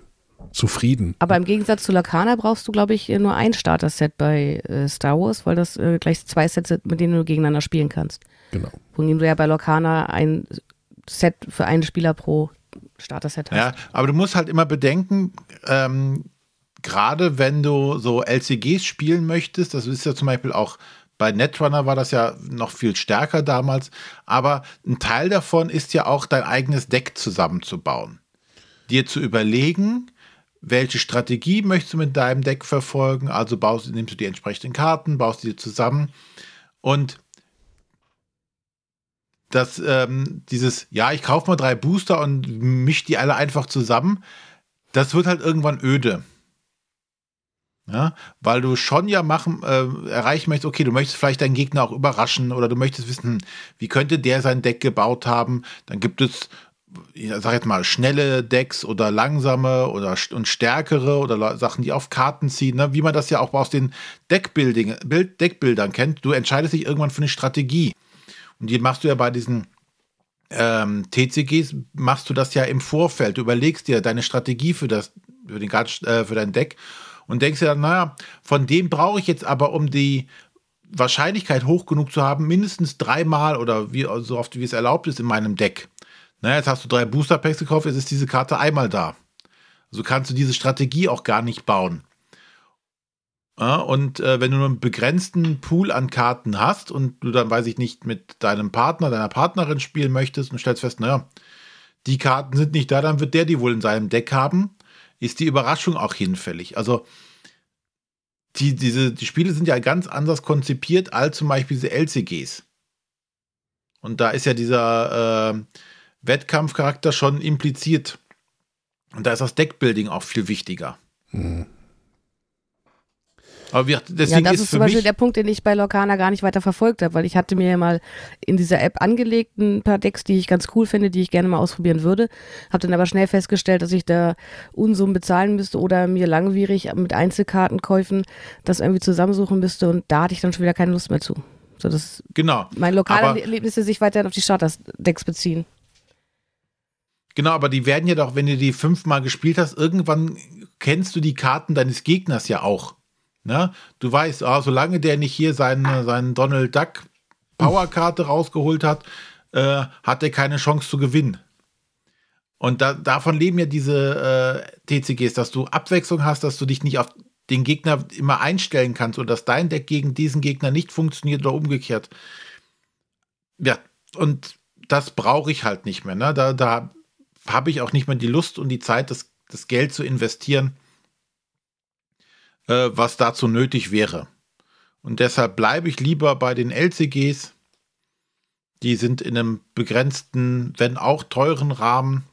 zufrieden. Aber im Gegensatz zu Lacana brauchst du, glaube ich, nur ein Starter-Set bei äh, Star Wars, weil das äh, gleich zwei Sets sind, mit denen du gegeneinander spielen kannst. Genau. Wohingegen du ja bei Locana ein Set für einen Spieler pro Starter-Set hast. Ja, aber du musst halt immer bedenken, ähm, gerade wenn du so LCGs spielen möchtest, das ist ja zum Beispiel auch bei Netrunner war das ja noch viel stärker damals, aber ein Teil davon ist ja auch dein eigenes Deck zusammenzubauen. Dir zu überlegen, welche Strategie möchtest du mit deinem Deck verfolgen? Also baust, nimmst du die entsprechenden Karten, baust die zusammen und dass ähm, dieses, ja, ich kaufe mal drei Booster und mische die alle einfach zusammen, das wird halt irgendwann öde. Ja, weil du schon ja machen, äh, erreichen möchtest, okay, du möchtest vielleicht deinen Gegner auch überraschen oder du möchtest wissen, hm, wie könnte der sein Deck gebaut haben. Dann gibt es ich sag jetzt mal, schnelle Decks oder langsame oder und stärkere oder Sachen, die auf Karten ziehen, ne? wie man das ja auch aus den Deckbuilding, Bild, Deckbildern kennt. Du entscheidest dich irgendwann für eine Strategie. Und die machst du ja bei diesen ähm, TCGs, machst du das ja im Vorfeld. Du überlegst dir deine Strategie für, das, für, den, äh, für dein Deck und denkst dir dann, naja, von dem brauche ich jetzt aber, um die Wahrscheinlichkeit hoch genug zu haben, mindestens dreimal oder wie, so oft wie es erlaubt ist in meinem Deck naja, jetzt hast du drei Booster Packs gekauft, jetzt ist diese Karte einmal da. Also kannst du diese Strategie auch gar nicht bauen. Ja, und äh, wenn du nur einen begrenzten Pool an Karten hast und du dann, weiß ich nicht, mit deinem Partner, deiner Partnerin spielen möchtest und stellst fest, naja, die Karten sind nicht da, dann wird der die wohl in seinem Deck haben, ist die Überraschung auch hinfällig. Also die, diese, die Spiele sind ja ganz anders konzipiert als zum Beispiel diese LCGs. Und da ist ja dieser äh, Wettkampfcharakter schon impliziert. Und da ist das Deckbuilding auch viel wichtiger. Hm. Aber wir, deswegen ja, das ist, ist zum Beispiel der Punkt, den ich bei Lorcana gar nicht weiter verfolgt habe, weil ich hatte mir ja mal in dieser App angelegt ein paar Decks, die ich ganz cool finde, die ich gerne mal ausprobieren würde. Habe dann aber schnell festgestellt, dass ich da Unsummen bezahlen müsste oder mir langwierig mit Einzelkartenkäufen das irgendwie zusammensuchen müsste und da hatte ich dann schon wieder keine Lust mehr zu. So, dass genau. Meine lokalen Erlebnisse sich weiterhin auf die Starter-Decks beziehen. Genau, aber die werden ja doch, wenn du die fünfmal gespielt hast, irgendwann kennst du die Karten deines Gegners ja auch. Ne? Du weißt, ah, solange der nicht hier seinen, seinen Donald Duck Powerkarte rausgeholt hat, äh, hat er keine Chance zu gewinnen. Und da, davon leben ja diese äh, TCGs, dass du Abwechslung hast, dass du dich nicht auf den Gegner immer einstellen kannst und dass dein Deck gegen diesen Gegner nicht funktioniert oder umgekehrt. Ja, und das brauche ich halt nicht mehr. Ne? Da, da habe ich auch nicht mehr die Lust und die Zeit, das, das Geld zu investieren, äh, was dazu nötig wäre. Und deshalb bleibe ich lieber bei den LCGs. Die sind in einem begrenzten, wenn auch teuren Rahmen.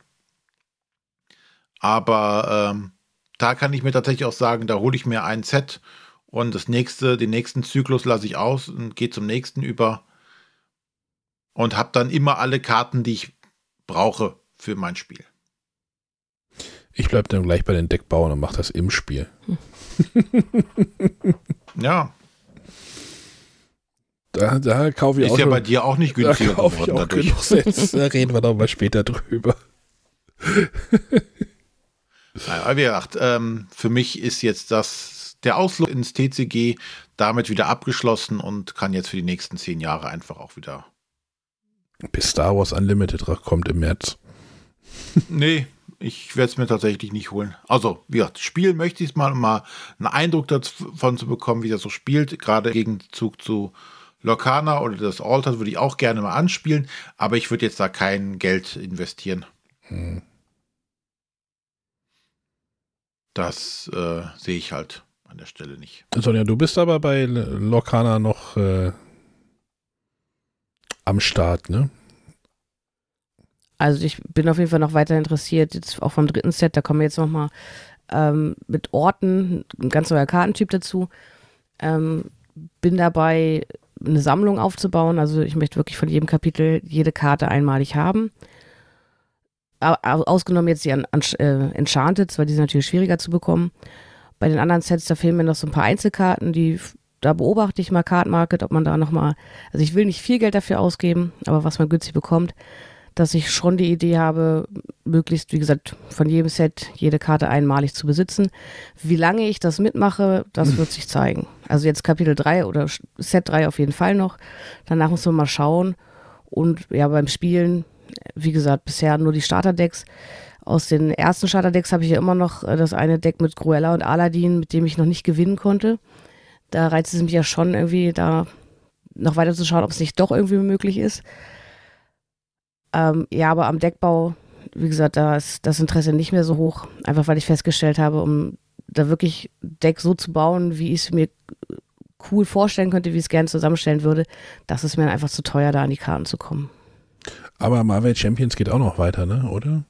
Aber ähm, da kann ich mir tatsächlich auch sagen, da hole ich mir ein Set und das nächste, den nächsten Zyklus lasse ich aus und gehe zum nächsten über und habe dann immer alle Karten, die ich brauche für mein Spiel. Ich bleibe dann gleich bei den Deckbauern und mache das im Spiel. ja. Da, da kaufe ich Ist auch. Ist ja bei dir auch nicht günstiger da geworden ich auch dadurch. Sets. (laughs) Da reden wir doch mal später drüber. Wie gesagt, ähm, für mich ist jetzt das, der Ausflug ins TCG damit wieder abgeschlossen und kann jetzt für die nächsten zehn Jahre einfach auch wieder. Bis Star Wars Unlimited kommt im März (laughs) nee, ich werde es mir tatsächlich nicht holen. Also, wie gesagt, spielen möchte ich es mal, um mal einen Eindruck davon zu bekommen, wie das so spielt. Gerade im Gegenzug zu Locana oder das Alter würde ich auch gerne mal anspielen, aber ich würde jetzt da kein Geld investieren. Hm. Das äh, sehe ich halt an der Stelle nicht. Sonja, du bist aber bei Lokana noch äh, am Start, ne? Also ich bin auf jeden Fall noch weiter interessiert, jetzt auch vom dritten Set, da kommen wir jetzt nochmal ähm, mit Orten, ein ganz neuer Kartentyp dazu. Ähm, bin dabei, eine Sammlung aufzubauen. Also ich möchte wirklich von jedem Kapitel jede Karte einmalig haben. Ausgenommen jetzt die äh, Enchanted, weil die sind natürlich schwieriger zu bekommen. Bei den anderen Sets, da fehlen mir noch so ein paar Einzelkarten, die da beobachte ich mal Card Market, ob man da nochmal, also ich will nicht viel Geld dafür ausgeben, aber was man günstig bekommt, dass ich schon die Idee habe, möglichst, wie gesagt, von jedem Set jede Karte einmalig zu besitzen. Wie lange ich das mitmache, das wird sich zeigen. Also jetzt Kapitel 3 oder Set 3 auf jeden Fall noch. Danach muss man mal schauen. Und ja, beim Spielen, wie gesagt, bisher nur die Starterdecks. Aus den ersten Starterdecks habe ich ja immer noch äh, das eine Deck mit Cruella und Aladdin, mit dem ich noch nicht gewinnen konnte. Da reizt es mich ja schon irgendwie, da noch weiter zu schauen, ob es nicht doch irgendwie möglich ist. Ähm, ja, aber am Deckbau, wie gesagt, da ist das Interesse nicht mehr so hoch, einfach weil ich festgestellt habe, um da wirklich Deck so zu bauen, wie ich es mir cool vorstellen könnte, wie ich es gerne zusammenstellen würde, das ist mir einfach zu teuer, da an die Karten zu kommen. Aber Marvel Champions geht auch noch weiter, ne? Oder?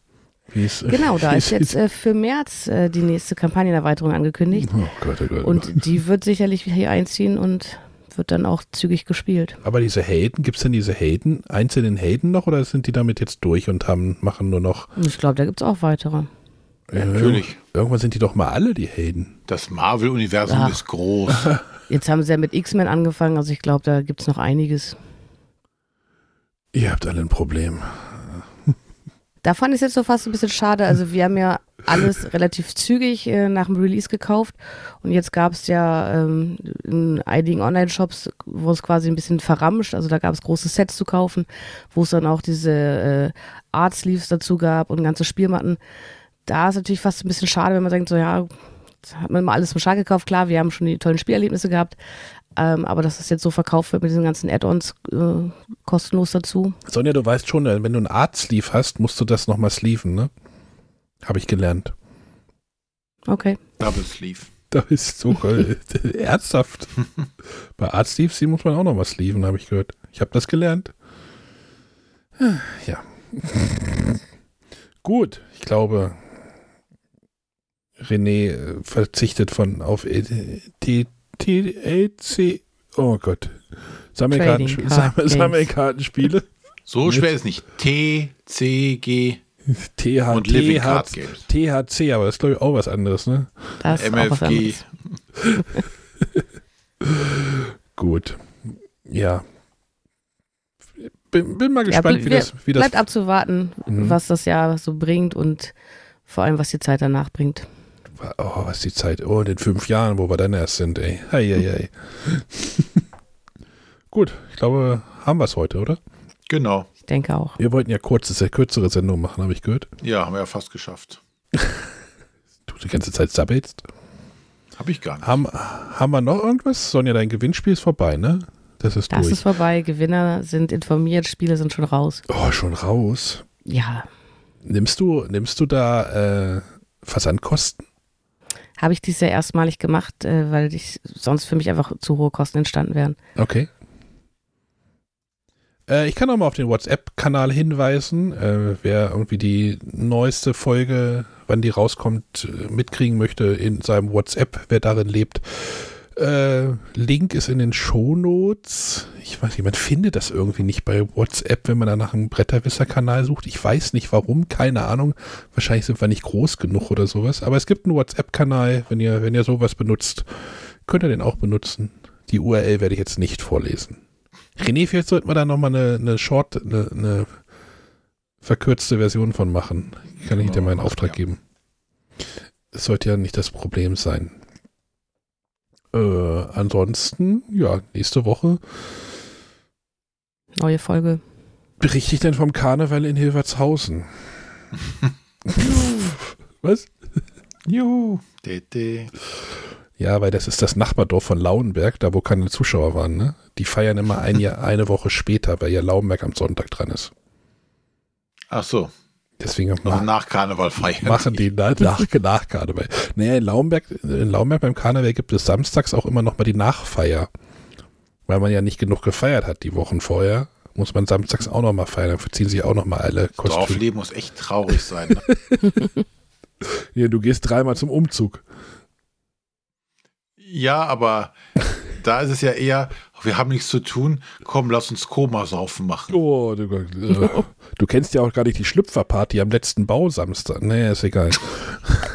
genau, da (laughs) ist jetzt äh, für März äh, die nächste Kampagnenerweiterung angekündigt. Oh Gott, oh Gott. Und die wird sicherlich hier einziehen und wird dann auch zügig gespielt. Aber diese Helden, gibt es denn diese Helden, einzelnen Helden noch oder sind die damit jetzt durch und haben, machen nur noch. Ich glaube, da gibt es auch weitere. Ja, Natürlich. Irgendwann sind die doch mal alle die Helden. Das Marvel-Universum ist groß. (laughs) Jetzt haben sie ja mit X-Men angefangen, also ich glaube, da gibt es noch einiges. Ihr habt alle ein Problem. Da fand ich es jetzt so fast ein bisschen schade. Also wir haben ja alles relativ zügig äh, nach dem Release gekauft und jetzt gab es ja ähm, in einigen Online-Shops, wo es quasi ein bisschen verramscht, also da gab es große Sets zu kaufen, wo es dann auch diese äh, Art Sleeves dazu gab und ganze Spielmatten. Da ist natürlich fast ein bisschen schade, wenn man denkt, so ja, hat man mal alles im Schal gekauft. Klar, wir haben schon die tollen Spielerlebnisse gehabt, ähm, aber dass das jetzt so verkauft wird mit diesen ganzen Add-ons äh, kostenlos dazu. Sonja, du weißt schon, äh, wenn du ein Art-Sleeve hast, musst du das nochmal sleeven, ne? Habe ich gelernt. Okay. Double Sleeve. Da ist so (laughs) ernsthaft. Bei Art Sleeves, die muss man auch noch was sleeven, habe ich gehört. Ich habe das gelernt. Ja. Gut, ich glaube, René äh, verzichtet von auf T TLC. Oh Gott. Sammelkarten, Sammelkartenspiele. (laughs) So schwer ist nicht. T, C, G. TH, und Living Card Games. THC, aber das ist glaube ich auch was anderes, ne? Das MFG. (laughs) Gut. Ja. Bin, bin mal gespannt, ja, wie, das, wie das. Bleibt abzuwarten, mhm. was das Jahr so bringt und vor allem, was die Zeit danach bringt. Oh, was die Zeit. Oh, in den fünf Jahren, wo wir dann erst sind, ey. Hei, hei, hei. (laughs) Gut, ich glaube, haben wir es heute, oder? Genau. Ich denke auch. Wir wollten ja kurze, kürzere Sendung machen, habe ich gehört. Ja, haben wir ja fast geschafft. du die ganze Zeit sabbelst? Habe ich gar nicht. Haben, haben wir noch irgendwas? Sonja, dein Gewinnspiel ist vorbei, ne? Das ist das durch. ist vorbei. Gewinner sind informiert, Spiele sind schon raus. Oh, schon raus? Ja. Nimmst du, nimmst du da äh, Versandkosten? Habe ich dies ja erstmalig gemacht, äh, weil ich, sonst für mich einfach zu hohe Kosten entstanden wären. Okay. Äh, ich kann auch mal auf den WhatsApp-Kanal hinweisen. Äh, wer irgendwie die neueste Folge, wann die rauskommt, äh, mitkriegen möchte in seinem WhatsApp, wer darin lebt, äh, Link ist in den Shownotes. Ich weiß nicht, man findet das irgendwie nicht bei WhatsApp, wenn man da nach einem Bretterwisser-Kanal sucht. Ich weiß nicht warum, keine Ahnung. Wahrscheinlich sind wir nicht groß genug oder sowas. Aber es gibt einen WhatsApp-Kanal, wenn ihr, wenn ihr sowas benutzt, könnt ihr den auch benutzen. Die URL werde ich jetzt nicht vorlesen. René, vielleicht sollten wir da nochmal eine, eine Short, eine, eine verkürzte Version von machen. Kann ich dir mal einen Auftrag geben. Das sollte ja nicht das Problem sein. Äh, ansonsten, ja, nächste Woche. Neue Folge. Berichte ich denn vom Karneval in Hilvertshausen? (laughs) Was? Juhu. Ja, weil das ist das Nachbardorf von Lauenberg, da wo keine Zuschauer waren, ne? Die feiern immer ein Jahr, eine Woche später, weil ja Lauenberg am Sonntag dran ist. Ach so. Deswegen Also ma nach Karneval feiern. machen die na, nach, nach Karneval. Naja, in Laumberg, in Laumberg beim Karneval gibt es samstags auch immer noch mal die Nachfeier. Weil man ja nicht genug gefeiert hat die Wochen vorher, muss man samstags auch noch mal feiern. Dann verziehen sich auch noch mal alle Kostüme. Dorfleben muss echt traurig sein. Ne? (laughs) Ja, du gehst dreimal zum Umzug. ja, aber da ist es ja eher, wir haben nichts zu tun, komm, lass uns Komasaufen machen. Oh, du, äh, du kennst ja auch gar nicht die Schlüpferparty am letzten Bausamstag. Nee, ist egal.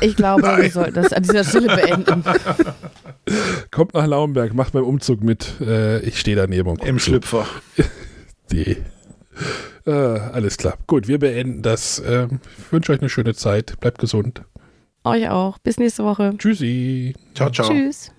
Ich glaube, wir sollten das an dieser Stelle beenden. (laughs) Kommt nach Laumberg, macht beim Umzug mit. Äh, ich stehe daneben. und Im zu. Schlüpfer. (laughs) Nee. Äh, alles klar. Gut, wir beenden das. Ähm, ich wünsche euch eine schöne Zeit. Bleibt gesund. Euch auch. Bis nächste Woche. Tschüssi. Ciao, ciao. Tschüss.